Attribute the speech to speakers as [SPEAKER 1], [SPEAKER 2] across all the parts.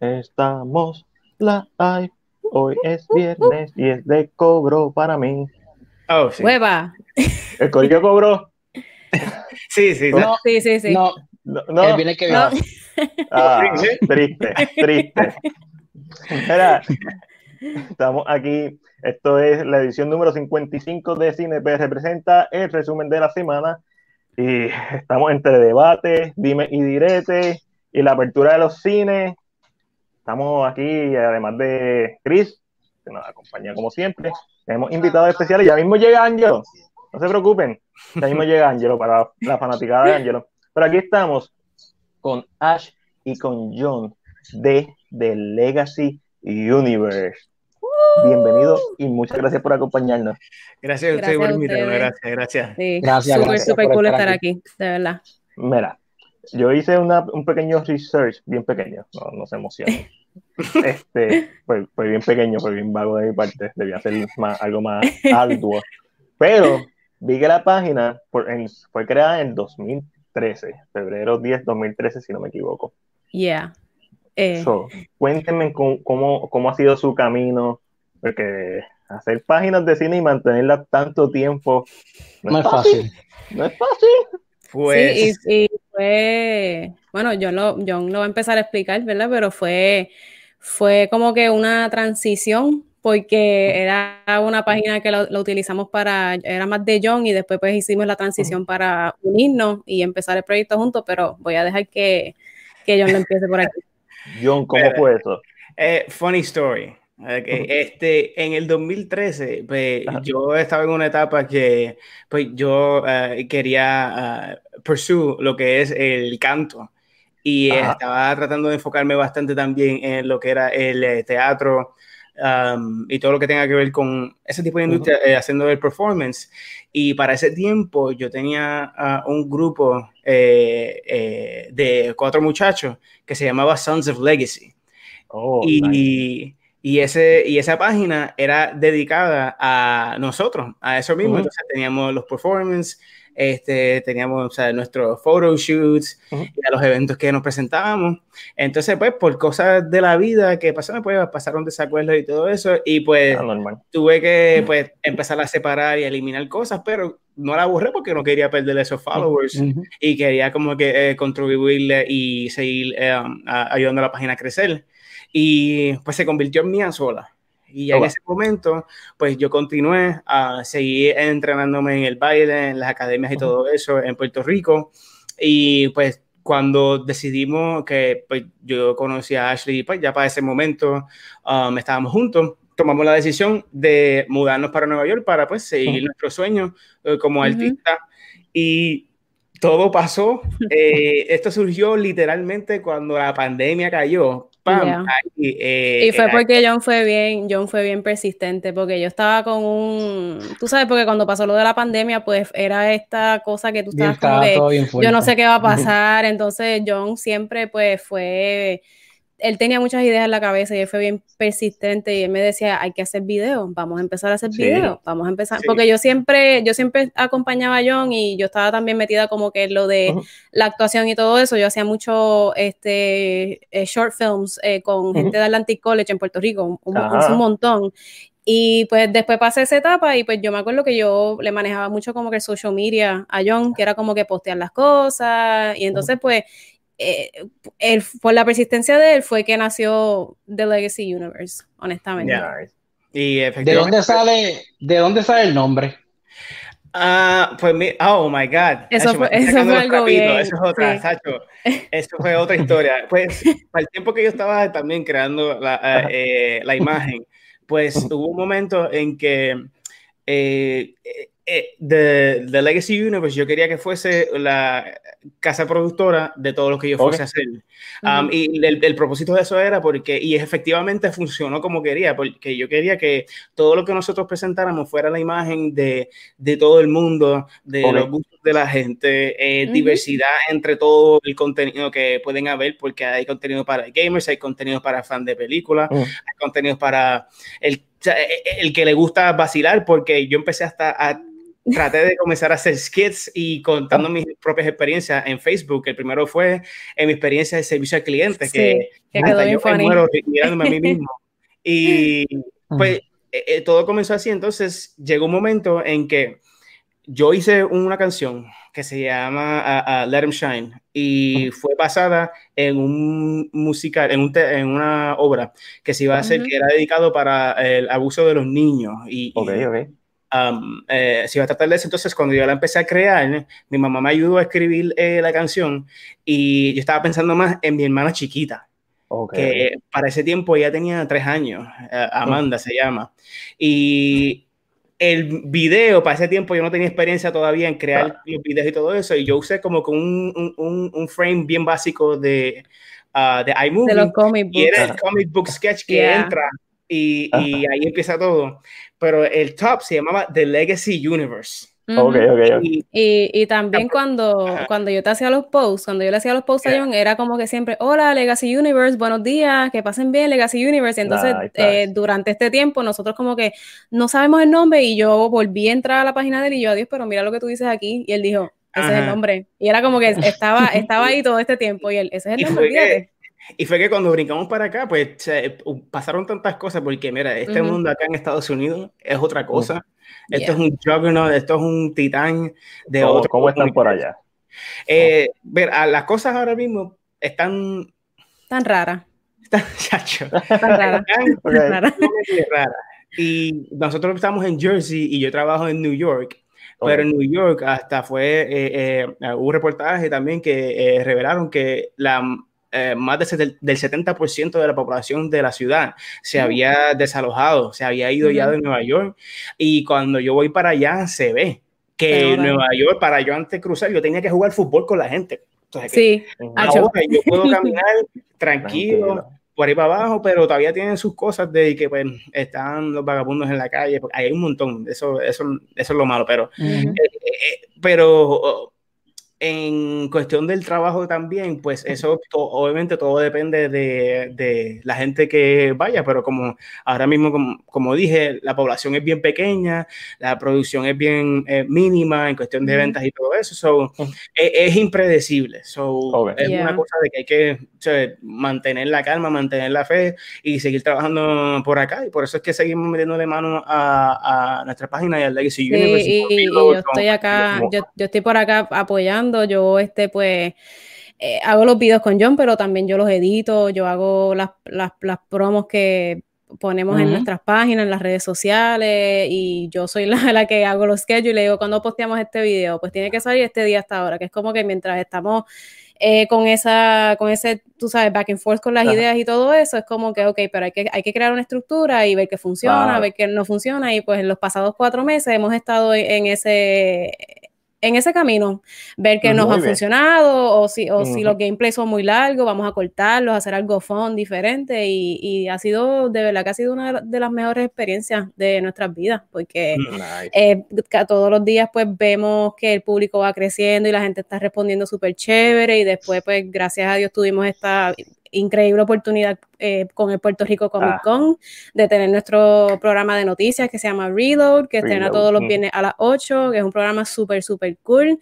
[SPEAKER 1] Estamos live. Hoy es viernes y es de cobro para mí.
[SPEAKER 2] Oh, sí.
[SPEAKER 3] Hueva.
[SPEAKER 1] ¿El corillo cobró?
[SPEAKER 2] Sí, sí.
[SPEAKER 4] No,
[SPEAKER 3] Sí, sí, sí.
[SPEAKER 4] no,
[SPEAKER 1] No.
[SPEAKER 4] el
[SPEAKER 1] no.
[SPEAKER 4] viernes que
[SPEAKER 3] No.
[SPEAKER 4] viene.
[SPEAKER 1] Ah,
[SPEAKER 2] Sí,
[SPEAKER 1] triste, triste. Mira, estamos aquí. Esto es la edición número 55 de CineP. Representa el resumen de la semana. Y estamos entre debates, dime y direte, y la apertura de los cines. Estamos aquí, además de Chris, que nos acompaña como siempre. Tenemos invitados especiales. Ya mismo llega Angelo. No se preocupen. Ya mismo llega Angelo para la fanaticada de Angelo. Pero aquí estamos con Ash y con John de The Legacy Universe. Bienvenido y muchas gracias por acompañarnos.
[SPEAKER 2] Gracias a
[SPEAKER 3] Gracias
[SPEAKER 2] por. Gracias, gracias.
[SPEAKER 3] Sí.
[SPEAKER 4] Gracias,
[SPEAKER 3] Súper,
[SPEAKER 4] gracias
[SPEAKER 3] súper cool
[SPEAKER 4] estar
[SPEAKER 3] estar
[SPEAKER 4] aquí.
[SPEAKER 3] aquí, de verdad.
[SPEAKER 1] Mira, yo hice una- un pequeño research, bien pequeño, no, no se emocionen. Este, fue, fue bien pequeño, fue bien vago de mi parte, debía hacer más, algo más arduo. Pero vi que la página por- en- fue creada en 2013, febrero 10, 2013, si no me equivoco.
[SPEAKER 3] Yeah. Eh,
[SPEAKER 1] So, cuéntenme cómo, cómo, ha sido su camino, porque hacer páginas de cine y mantenerlas tanto tiempo
[SPEAKER 4] No es fácil.
[SPEAKER 1] No es fácil.
[SPEAKER 2] Pues,
[SPEAKER 3] Sí, y, y fue, bueno, John lo, John lo va a empezar a explicar, ¿verdad? Pero fue, fue como que una transición, porque era una página que lo, lo utilizamos para, era más de John y después pues hicimos la transición para unirnos y empezar el proyecto juntos, pero voy a dejar que, que John lo empiece por aquí.
[SPEAKER 1] John, ¿cómo
[SPEAKER 2] Espera.
[SPEAKER 1] fue eso?
[SPEAKER 2] eh, funny story. Ok, Este, en el 2013, pues, yo estaba en una etapa que pues, yo eh, quería uh, pursue lo que es el canto y
[SPEAKER 1] Ajá.
[SPEAKER 2] estaba tratando de enfocarme bastante también en lo que era el eh, teatro um, y todo lo que tenga que ver con ese tipo de industria, eh, haciendo el performance. Y para ese tiempo yo tenía ah, un grupo eh, eh, de cuatro muchachos que se llamaba Sons of Legacy.
[SPEAKER 1] Oh, nice.
[SPEAKER 2] Y, ese, y esa página era dedicada a nosotros, a eso mismo. Entonces teníamos los performances, este, teníamos o sea, nuestros photoshoots
[SPEAKER 1] Ujú.
[SPEAKER 2] y a los eventos que nos presentábamos. Entonces, pues, por cosas de la vida que pasaron, pues, pasaron desacuerdos y todo eso. Y pues,
[SPEAKER 1] Ah,
[SPEAKER 2] tuve que pues, empezar a separar y eliminar cosas, pero no la borré porque no quería perder esos followers
[SPEAKER 4] Ujú.
[SPEAKER 2] y quería como que eh, contribuirle y seguir eh, um, ayudando a la página a crecer. Y pues se convirtió en mía sola. Y ya
[SPEAKER 1] Oh,
[SPEAKER 2] en ese momento, pues yo continué a seguir entrenándome en el baile, en las academias y
[SPEAKER 1] Ujú.
[SPEAKER 2] todo eso en Puerto Rico. Y pues cuando decidimos que pues, yo conocí a Ashley, pues ya para ese momento um, estábamos juntos, tomamos la decisión de mudarnos para Nueva York para pues seguir
[SPEAKER 1] Ujú.
[SPEAKER 2] nuestro sueño eh, como
[SPEAKER 3] Ujú.
[SPEAKER 2] artista. Y todo pasó. eh, esto surgió literalmente cuando la pandemia cayó. ¡Pam!
[SPEAKER 3] Yeah.
[SPEAKER 2] Ahí, eh,
[SPEAKER 3] Y fue porque John fue bien, John fue bien persistente, porque yo estaba con un, tú sabes, porque cuando pasó lo de la pandemia, pues era esta cosa que tú estabas como
[SPEAKER 4] fuerte.
[SPEAKER 3] yo no sé qué va a pasar, entonces John siempre pues fue, él tenía muchas ideas en la cabeza y él fue bien persistente y él me decía, hay que hacer videos, vamos a empezar a hacer
[SPEAKER 1] Sí.
[SPEAKER 3] videos, vamos a empezar,
[SPEAKER 2] Sí.
[SPEAKER 3] porque yo siempre, yo siempre acompañaba a John y yo estaba también metida como que en lo de la actuación y todo eso, yo hacía mucho este, eh, short films eh, con gente de Atlantic College en Puerto Rico, un, un-
[SPEAKER 1] Ajá.
[SPEAKER 3] un montón. Y pues después pasé esa etapa y pues yo me acuerdo que yo le manejaba mucho como que el social media a John, que era como que postear las cosas. Y entonces pues eh, él- por la persistencia de él fue que nació The Legacy Universe, honestamente.
[SPEAKER 2] Ya.
[SPEAKER 1] Nice.
[SPEAKER 2] y
[SPEAKER 4] ¿De dónde sale, de dónde sale el nombre?
[SPEAKER 2] Ah, pues mi, oh my God.
[SPEAKER 3] Eso fue- eso fue algo bien,
[SPEAKER 2] Eso es otra,
[SPEAKER 3] sí.
[SPEAKER 2] Sacho. Eso fue otra historia. Pues, para el tiempo que yo estaba también creando la, eh, eh, la imagen, pues hubo un momento en que eh, eh, eh, The, The Legacy Universe, yo quería que fuese la casa productora de todo lo que yo fuese a hacer. Um, y el, el propósito de eso era porque, y efectivamente funcionó como quería, porque yo quería que todo lo que nosotros presentáramos fuera la imagen de, de todo el mundo, de
[SPEAKER 1] Ok.
[SPEAKER 2] los gustos de la gente, eh,
[SPEAKER 3] Ujú.
[SPEAKER 2] diversidad entre todo el contenido que pueden haber, porque hay contenido para gamers, hay contenido para fans de películas,
[SPEAKER 1] Mm.
[SPEAKER 2] hay contenido para el, o sea, el que le gusta vacilar, porque yo empecé hasta a traté de comenzar a hacer skits y contando mis propias experiencias en Facebook. El primero fue en mi experiencia de servicio al cliente, que,
[SPEAKER 3] que quedó bien
[SPEAKER 2] yo me muero mirándome a mí mismo. Y pues eh, eh, todo comenzó así. Entonces llegó un momento en que yo hice una canción que se llama uh, uh, Let 'em Shine y fue basada en un musical, en, un te- en una obra que se iba a hacer,
[SPEAKER 3] Ujú.
[SPEAKER 2] que era dedicado para el abuso de los niños. Y,
[SPEAKER 1] Ok,
[SPEAKER 2] y,
[SPEAKER 1] ok.
[SPEAKER 2] Um, eh, se iba a tratar de eso. Entonces, cuando yo la empecé a crear, mi mamá me ayudó a escribir eh, la canción y yo estaba pensando más en mi hermana chiquita
[SPEAKER 1] ok.
[SPEAKER 2] que para ese tiempo ella tenía tres años, eh, Amanda se llama, y el video, para ese tiempo yo no tenía experiencia todavía en crear los videos y todo eso, y yo usé como que un, un, un- un frame bien básico de, ah, de iMovie,
[SPEAKER 3] De los comic
[SPEAKER 2] y era
[SPEAKER 3] books.
[SPEAKER 2] el comic book sketch que
[SPEAKER 3] Yeah.
[SPEAKER 2] entra, y, y ahí empieza todo, pero el top se llamaba The Legacy Universe.
[SPEAKER 3] Ujú.
[SPEAKER 1] Ok, ok, ok.
[SPEAKER 2] Y,
[SPEAKER 3] Y, y también cuando,
[SPEAKER 2] Ajá.
[SPEAKER 3] cuando yo te hacía los posts, cuando yo le hacía los posts a
[SPEAKER 2] Yeah.
[SPEAKER 3] John, era como que siempre, hola Legacy Universe, buenos días, que pasen bien Legacy Universe. Y entonces,
[SPEAKER 1] Nice,
[SPEAKER 3] eh,
[SPEAKER 1] nice.
[SPEAKER 3] durante este tiempo, nosotros como que no sabemos el nombre y yo volví a entrar a la página de él y yo, adiós, pero mira lo que tú dices aquí. Y él dijo, ese es el
[SPEAKER 2] Ajá.
[SPEAKER 3] nombre. Y era como que estaba, estaba ahí todo este tiempo y él, ese es el
[SPEAKER 2] Y
[SPEAKER 3] nombre.
[SPEAKER 2] Y fue que cuando brincamos para acá, pues se- pasaron tantas cosas, porque mira, este
[SPEAKER 3] Ujú.
[SPEAKER 2] mundo acá en Estados Unidos es otra cosa. Esto
[SPEAKER 3] Yeah.
[SPEAKER 2] es un juggernaut, esto es un titán de
[SPEAKER 1] ¿Cómo,
[SPEAKER 2] otro.
[SPEAKER 1] cómo están por allá?
[SPEAKER 2] Eh, ver, a- las cosas ahora mismo están,
[SPEAKER 3] Tan rara,
[SPEAKER 2] están, chacho,
[SPEAKER 3] tan rara,
[SPEAKER 2] están
[SPEAKER 1] Ok.
[SPEAKER 3] tan rara.
[SPEAKER 2] raras. Y nosotros estamos en Jersey y yo trabajo en New York. Pero en New York hasta fue, eh, eh, hubo un reportaje también que eh, revelaron que la, eh, más de del 70% de la población de la ciudad se había desalojado, se había ido ya de Nueva York y cuando yo voy para allá se ve que
[SPEAKER 3] nota.
[SPEAKER 2] Nueva York, para yo antes cruzar, yo tenía que jugar fútbol con la gente. Entonces,
[SPEAKER 3] Sí,
[SPEAKER 2] ahora yo puedo caminar tranquilo,
[SPEAKER 1] Tranquilo.
[SPEAKER 2] por ahí para abajo, pero todavía tienen sus cosas de que pues, están los vagabundos en la calle, porque hay un montón, eso, eso, eso es lo malo, pero eh, eh, pero oh, en cuestión del trabajo también, pues eso to- obviamente todo depende de, de la gente que vaya, pero como ahora mismo, como, como dije, la población es bien pequeña, la producción es bien eh, mínima en cuestión de ventas y todo eso, so,
[SPEAKER 1] Ujú.
[SPEAKER 2] es, es impredecible, so,
[SPEAKER 1] Ok.
[SPEAKER 2] es
[SPEAKER 3] Yeah.
[SPEAKER 2] una cosa de que hay que o sea, mantener la calma, mantener la fe y seguir trabajando por acá, y por eso es que seguimos metiéndole mano a, a nuestra página y al Legacy
[SPEAKER 3] Sí,
[SPEAKER 2] Universe.
[SPEAKER 3] y, y
[SPEAKER 2] Reload,
[SPEAKER 3] yo
[SPEAKER 2] con-
[SPEAKER 3] estoy acá,
[SPEAKER 1] como-
[SPEAKER 3] yo, yo estoy por acá apoyando, yo este pues eh, hago los videos con John, pero también yo los edito, yo hago las, las, las promos que ponemos en nuestras páginas, en las redes sociales, y yo soy la, la que hago los schedules, y le digo, cuando posteamos este video? Pues tiene que salir este día hasta ahora, que es como que mientras estamos eh, con esa, con ese, tú sabes, back and forth con las ideas y todo eso, es como que, ok, pero hay que, hay que crear una estructura y ver qué funciona,
[SPEAKER 1] Claro.
[SPEAKER 3] ver qué no funciona, y pues en los pasados cuatro meses hemos estado en ese en ese camino, ver qué
[SPEAKER 1] Muy
[SPEAKER 3] nos ha
[SPEAKER 1] bien.
[SPEAKER 3] funcionado o si, o si los gameplays son muy largos, vamos a cortarlos, hacer algo fun, diferente y, y ha sido, de verdad que ha sido una de las mejores experiencias de nuestras vidas porque
[SPEAKER 1] Nice.
[SPEAKER 3] eh, todos los días pues vemos que el público va creciendo y la gente está respondiendo súper chévere y después pues gracias a Dios tuvimos esta increíble oportunidad eh, con el Puerto Rico Comic
[SPEAKER 1] Ah.
[SPEAKER 3] Con de tener nuestro programa de noticias que se llama Reload, que estrena
[SPEAKER 1] Reload,
[SPEAKER 3] todos los viernes a las 8, que es un programa súper, súper cool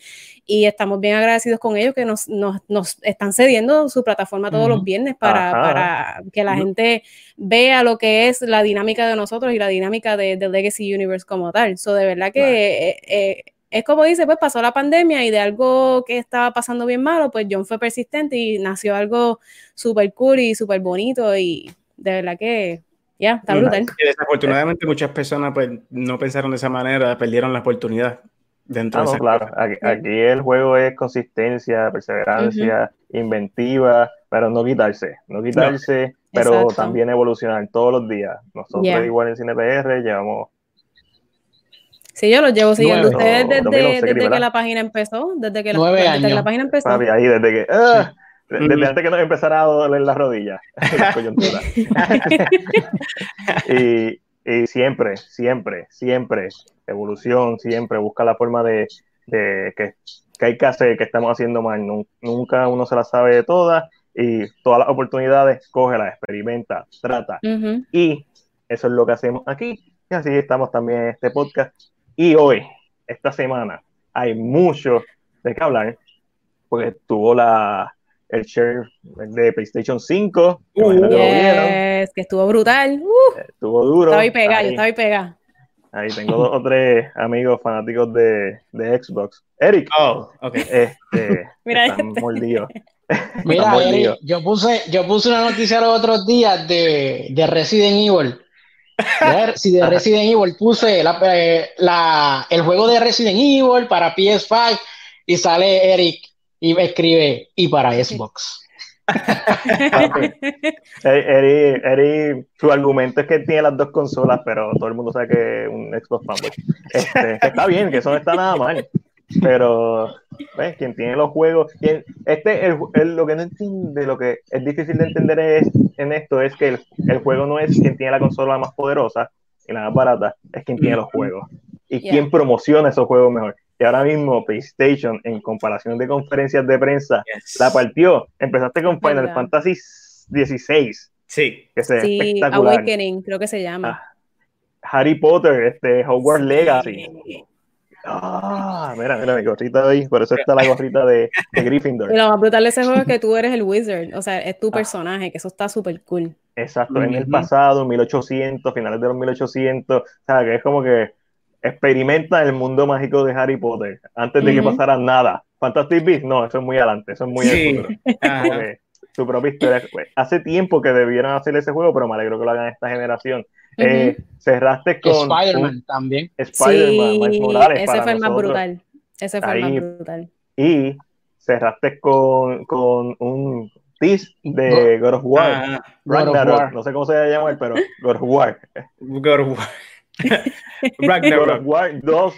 [SPEAKER 3] y estamos bien agradecidos con ellos que nos, nos, nos están cediendo su plataforma todos los viernes para, para que la gente vea lo que es la dinámica de nosotros y la dinámica de, de Legacy Universe como tal. So, de verdad que
[SPEAKER 1] Claro.
[SPEAKER 3] eh, eh, es como dice, pues pasó la pandemia y de algo que estaba pasando bien malo, pues John fue persistente y nació algo súper cool y súper bonito y de verdad que ya, está brutal.
[SPEAKER 2] Y desafortunadamente muchas personas pues no pensaron de esa manera, perdieron la oportunidad dentro
[SPEAKER 1] Ah,
[SPEAKER 2] de
[SPEAKER 1] no,
[SPEAKER 2] esa
[SPEAKER 1] claro. Aquí, aquí el juego es consistencia, perseverancia, inventiva, pero no quitarse, no quitarse, pero
[SPEAKER 3] Exacto.
[SPEAKER 1] también evolucionar todos los días. Nosotros
[SPEAKER 3] Yeah.
[SPEAKER 1] igual en CinePR llevamos
[SPEAKER 3] Sí, yo los llevo siguiendo
[SPEAKER 4] Nueve.
[SPEAKER 3] ustedes desde,
[SPEAKER 1] 2011,
[SPEAKER 3] desde que la página empezó, desde que la,
[SPEAKER 4] Nueve
[SPEAKER 3] desde que la página empezó.
[SPEAKER 1] papi ahí desde que ah, desde antes que nos empezara a doler las rodillas, y, y siempre, siempre, siempre evolución, siempre busca la forma de, de que, que hay que hacer, que estamos haciendo mal. Nun- Nunca uno se la sabe de todas y todas las oportunidades, cógelas, experimenta, trata. Y eso es lo que hacemos aquí. Y así estamos también en este podcast. Y hoy, esta semana hay mucho de qué hablar, porque tuvo la, el share de PlayStation 5. que
[SPEAKER 3] Uh,
[SPEAKER 1] imagino que lo vieron,
[SPEAKER 3] yes, que estuvo brutal. Uh,
[SPEAKER 1] Estuvo duro.
[SPEAKER 3] estaba ahí pegada, yo
[SPEAKER 1] Ahí-
[SPEAKER 3] estaba ahí pegada.
[SPEAKER 1] Ahí tengo dos o tres amigos fanáticos de, de Xbox. Eric,
[SPEAKER 2] Oh, ok.
[SPEAKER 1] este,
[SPEAKER 3] Mira
[SPEAKER 1] están
[SPEAKER 3] este.
[SPEAKER 1] mordidos.
[SPEAKER 4] Mira, Eric, yo puse, yo puse una noticia los otros días de, de Resident Evil. Sí, de Resident Evil puse la, eh, la- el juego de Resident Evil para PS5 y sale Eric y me escribe y para Xbox.
[SPEAKER 1] Eric, su argumento es que tiene las dos consolas, pero todo el mundo sabe que es un Xbox fanboy. Este, está bien, que eso no está nada mal. Pero, ¿ves? Quien tiene los juegos. quien- este, el, el- lo que no entiende, lo que es difícil de entender es, en esto es que el, el juego no es quien tiene la consola más poderosa y la más barata, es quien tiene los juegos. Y
[SPEAKER 3] Yeah.
[SPEAKER 1] quien promociona esos juegos mejor. Y ahora mismo, PlayStation, en comparación de conferencias de prensa,
[SPEAKER 2] Yes.
[SPEAKER 1] la partió. Empezaste con Final
[SPEAKER 3] Verdad.
[SPEAKER 1] Fantasy XVI,
[SPEAKER 2] Sí.
[SPEAKER 1] que se
[SPEAKER 3] Sí,
[SPEAKER 1] espectacular.
[SPEAKER 3] Awakening, creo que se llama.
[SPEAKER 1] Harry Potter, este, Hogwarts Legacy. Ah, mira, mira mi gorrita ahí, por eso está la gorrita de, de Gryffindor.
[SPEAKER 3] Y lo más brutal de ese juego es que tú eres el wizard, o sea, es tu
[SPEAKER 1] Ah.
[SPEAKER 3] personaje, que eso está súper cool.
[SPEAKER 1] Exacto, en el pasado, 1800, finales de los 1800, o sea, que es como que experimenta el mundo mágico de Harry Potter antes de que
[SPEAKER 3] Ujú.
[SPEAKER 1] pasara nada. Fantastic Beasts, no, eso es muy adelante, eso es muy
[SPEAKER 2] Sí.
[SPEAKER 1] el futuro. Su propia historia. pues, Hace tiempo que debieron hacer ese juego, pero me alegro que lo hagan esta generación. Eh, cerraste con
[SPEAKER 4] Spider-Man también.
[SPEAKER 1] Spider-Man, Miles
[SPEAKER 3] Sí,
[SPEAKER 1] Morales.
[SPEAKER 3] ese
[SPEAKER 1] para
[SPEAKER 3] fue el más brutal. Ese fue el
[SPEAKER 1] Ahí-
[SPEAKER 3] más brutal.
[SPEAKER 1] Y cerraste con, con un tease de God of War.
[SPEAKER 2] Ah,
[SPEAKER 4] God of
[SPEAKER 1] Ragnarok,
[SPEAKER 4] War.
[SPEAKER 1] no sé cómo se llama él, pero God of War.
[SPEAKER 2] God of War.
[SPEAKER 1] God
[SPEAKER 2] Ragnarok.
[SPEAKER 1] of War 2.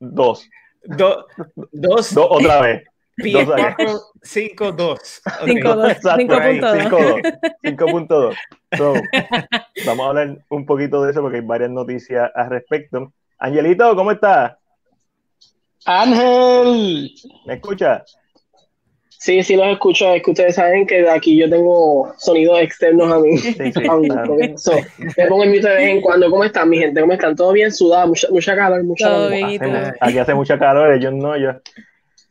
[SPEAKER 1] 2.
[SPEAKER 2] Do- dos,
[SPEAKER 1] 2 otra vez.
[SPEAKER 2] PS4, 5, 2. Ok.
[SPEAKER 3] 5.2,
[SPEAKER 1] Exacto,
[SPEAKER 3] 5.2.
[SPEAKER 1] 5.2. 5.2. So, vamos a hablar un poquito de eso porque hay varias noticias al respecto. Angelito, ¿cómo estás?
[SPEAKER 4] Ángel,
[SPEAKER 1] ¿Me escuchas?
[SPEAKER 5] Sí, sí los escucho. Es que ustedes saben que de aquí yo tengo sonidos externos a mí.
[SPEAKER 1] Sí, sí. Claro.
[SPEAKER 5] eso, me pongo en mute de vez en cuando. ¿Cómo están, mi gente? ¿Cómo están? ¿Todo bien? Sudado, mucha, mucha calor, mucha
[SPEAKER 1] aquí hace mucha calor, ellos no, yo.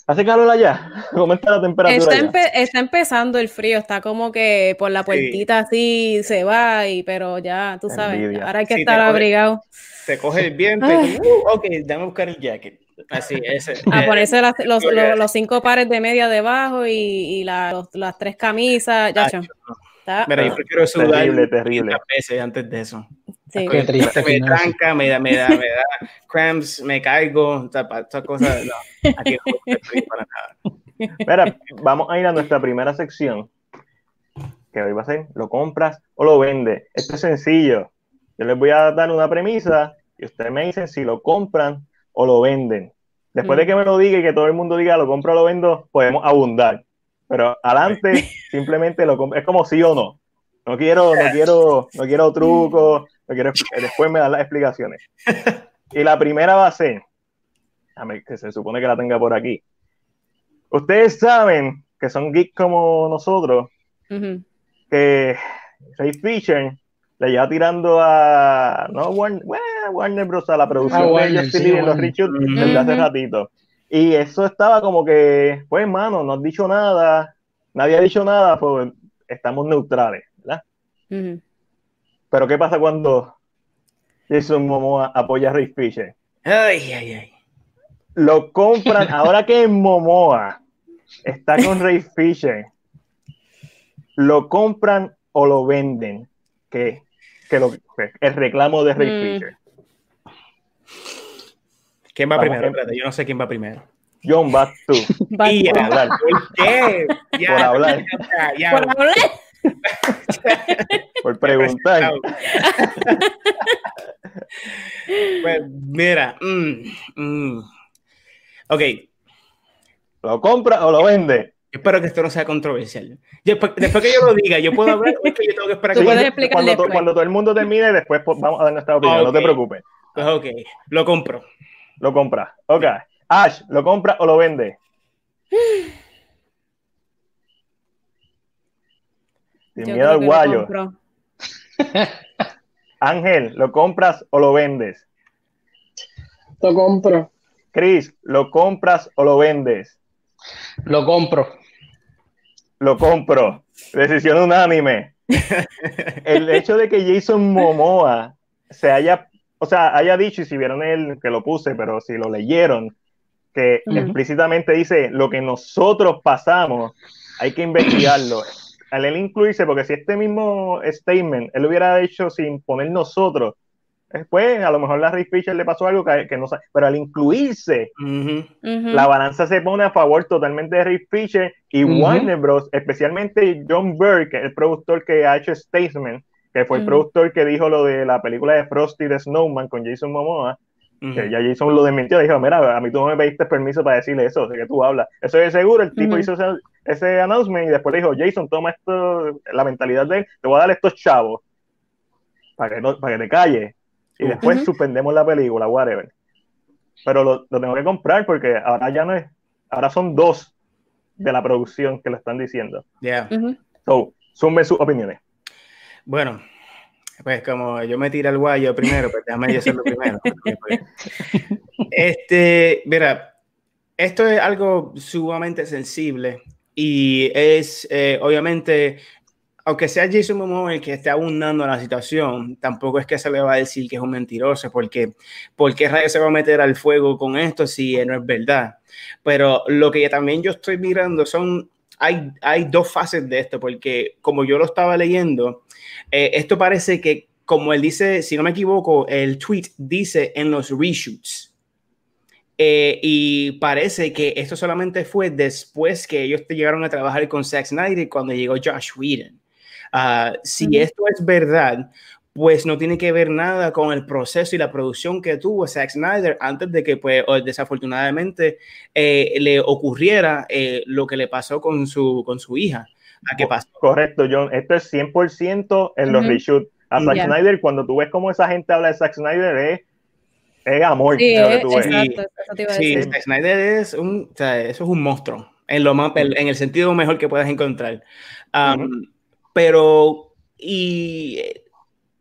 [SPEAKER 1] ¿Hace calor allá? ¿Cómo está la temperatura
[SPEAKER 3] Está, empe- está empezando el frío, está como que por la puertita así se va, y, pero ya, tú sabes,
[SPEAKER 1] Envidia.
[SPEAKER 3] ahora hay que
[SPEAKER 2] Sí,
[SPEAKER 3] estar abrigado.
[SPEAKER 2] Te coge el viento y uh, ok, dame buscar el jacket. Así, ese.
[SPEAKER 3] A
[SPEAKER 2] eh,
[SPEAKER 3] ponerse las- los, los- los cinco pares de media debajo y, y la- los- las tres camisas, ya, está-
[SPEAKER 2] Mira, yo prefiero sudar
[SPEAKER 1] Terrible, terrible.
[SPEAKER 2] 500 veces antes de eso.
[SPEAKER 3] Sí.
[SPEAKER 4] Qué triste,
[SPEAKER 2] Me tranca, me da, me da, me da cramps, me caigo, estas cosas. No, aquí no estoy para nada.
[SPEAKER 1] Mira, vamos a ir a nuestra primera sección. Que hoy va a ser, ¿lo compras o lo vendes? Esto es sencillo. Yo les voy a dar una premisa y ustedes me dicen si lo compran o lo venden. Después de
[SPEAKER 3] Mm.
[SPEAKER 1] que me lo diga y que todo el mundo diga lo compro o lo vendo, podemos abundar. Pero adelante, simplemente lo. Es como sí o no. No quiero, no quiero, no quiero trucos, no quiero, después me dan las explicaciones. Y la primera va a ser, que se supone que la tenga por aquí. Ustedes saben que son geeks como nosotros, que Ray Fisher le lleva tirando a no Warner, bueno, Warner Bros. a la producción
[SPEAKER 4] Ah,
[SPEAKER 1] de
[SPEAKER 4] sí,
[SPEAKER 1] en los reshoots
[SPEAKER 2] Ujú.
[SPEAKER 1] desde hace ratito. Y eso estaba como que, pues, hermano, no has dicho nada, nadie ha dicho nada, pues estamos neutrales, ¿verdad?
[SPEAKER 3] Ujú.
[SPEAKER 1] Pero ¿qué pasa cuando Jason Momoa apoya a Ray Fisher?
[SPEAKER 2] Ay, ay, ay.
[SPEAKER 1] Lo compran, ahora que Momoa está con Ray Fisher, lo compran o lo venden. Que, que lo, que el reclamo de Ray
[SPEAKER 3] Mm.
[SPEAKER 1] Fisher.
[SPEAKER 2] ¿Quién va
[SPEAKER 1] Vamos,
[SPEAKER 2] primero? yo no sé quién va primero.
[SPEAKER 1] John, vas tú. Por hablar.
[SPEAKER 2] ¿Por qué? Ya,
[SPEAKER 1] Por hablar.
[SPEAKER 2] ya, ya.
[SPEAKER 3] Por hablar.
[SPEAKER 1] Por preguntar.
[SPEAKER 2] Pues mira, mm, mm. ok,
[SPEAKER 1] ¿Lo compra o lo vende?
[SPEAKER 2] espero que esto no sea controversial. Después, después que yo lo diga, yo puedo hablar es que yo tengo que esperar
[SPEAKER 3] Tú
[SPEAKER 2] que
[SPEAKER 3] puedes
[SPEAKER 2] yo-
[SPEAKER 3] explicar
[SPEAKER 1] Cuando, to-
[SPEAKER 3] después.
[SPEAKER 1] cuando todo el mundo termine, después pues, vamos a dar nuestra opinión. No te preocupes.
[SPEAKER 2] Pues ok, lo compro.
[SPEAKER 1] Lo compra. Ok. Ash, ¿lo compra o lo vende? Sin
[SPEAKER 3] Yo
[SPEAKER 1] miedo al
[SPEAKER 3] lo
[SPEAKER 1] guayo.
[SPEAKER 3] compro.
[SPEAKER 1] Ángel, ¿lo compras o lo vendes?
[SPEAKER 5] Lo compro.
[SPEAKER 1] Chris, ¿lo compras o lo vendes?
[SPEAKER 4] Lo compro.
[SPEAKER 1] Lo compro. Decisión unánime. El hecho de que Jason Momoa se haya, o sea, haya dicho, y si vieron el que lo puse, pero si lo leyeron, que explícitamente dice lo que nosotros pasamos, hay que investigarlo. Al él incluirse, porque si este mismo statement él lo hubiera hecho sin poner nosotros, después a lo mejor a Ray Fisher le pasó algo que, que no sabe, pero al incluirse,
[SPEAKER 2] Ujú.
[SPEAKER 3] Ujú.
[SPEAKER 1] la balanza se pone a favor totalmente de Ray Fisher y
[SPEAKER 4] Ujú.
[SPEAKER 1] Warner Bros., especialmente John Burke, que es el productor que ha hecho Statement, que fue el productor que dijo lo de la película de Frosty the Snowman con Jason Momoa, que ya Jason lo desmintió, dijo, mira, a mí tú no me pediste permiso para decirle eso, de que tú hablas. Eso es seguro, el tipo hizo ese announcement y después le dijo, Jason, toma esto, la mentalidad de él, te voy a dar estos chavos para que, no, para que te calles. Y después suspendemos la película, whatever. Pero lo, lo tengo que comprar porque ahora ya no es, ahora son dos de la producción que lo están diciendo.
[SPEAKER 2] Yeah.
[SPEAKER 3] Ujú.
[SPEAKER 1] So, sumen sus opiniones.
[SPEAKER 2] Bueno, pues como yo me tiro al guayo primero, pues déjame yo hacerlo primero. Este, mira, esto es algo sumamente sensible y es eh, obviamente, aunque sea Jason Momoa el que esté abundando la situación, tampoco es que se le va a decir que es un mentiroso, porque ¿por qué se va a meter al fuego con esto si no es verdad? Pero lo que también yo estoy mirando son, hay, hay dos fases de esto, porque como yo lo estaba leyendo, eh, esto parece que, como él dice, si no me equivoco, el tweet dice en los reshoots. Eh, y parece que esto solamente fue después que ellos te llegaron a trabajar con Zack Snyder cuando llegó Josh Whedon. Ah, si
[SPEAKER 3] Ujú.
[SPEAKER 2] esto es verdad, pues no tiene que ver nada con el proceso y la producción que tuvo Zack Snyder antes de que, pues, desafortunadamente, eh, le ocurriera eh, lo que le pasó con su, con su hija. ¿A qué pasó?
[SPEAKER 1] Correcto, John. Esto es 100% en los
[SPEAKER 3] Ujú.
[SPEAKER 1] reshoots. A Zack
[SPEAKER 3] Ya.
[SPEAKER 1] Snyder, cuando tú ves cómo esa gente habla de Zack Snyder, es, es amor.
[SPEAKER 3] Sí, es- exacto, eso te iba a
[SPEAKER 2] Sí,
[SPEAKER 3] decir.
[SPEAKER 2] Zack Snyder es un, o sea, eso es un monstruo, en, lo más, en, el sentido mejor que puedas encontrar. Um,
[SPEAKER 1] Ujú.
[SPEAKER 2] Pero, y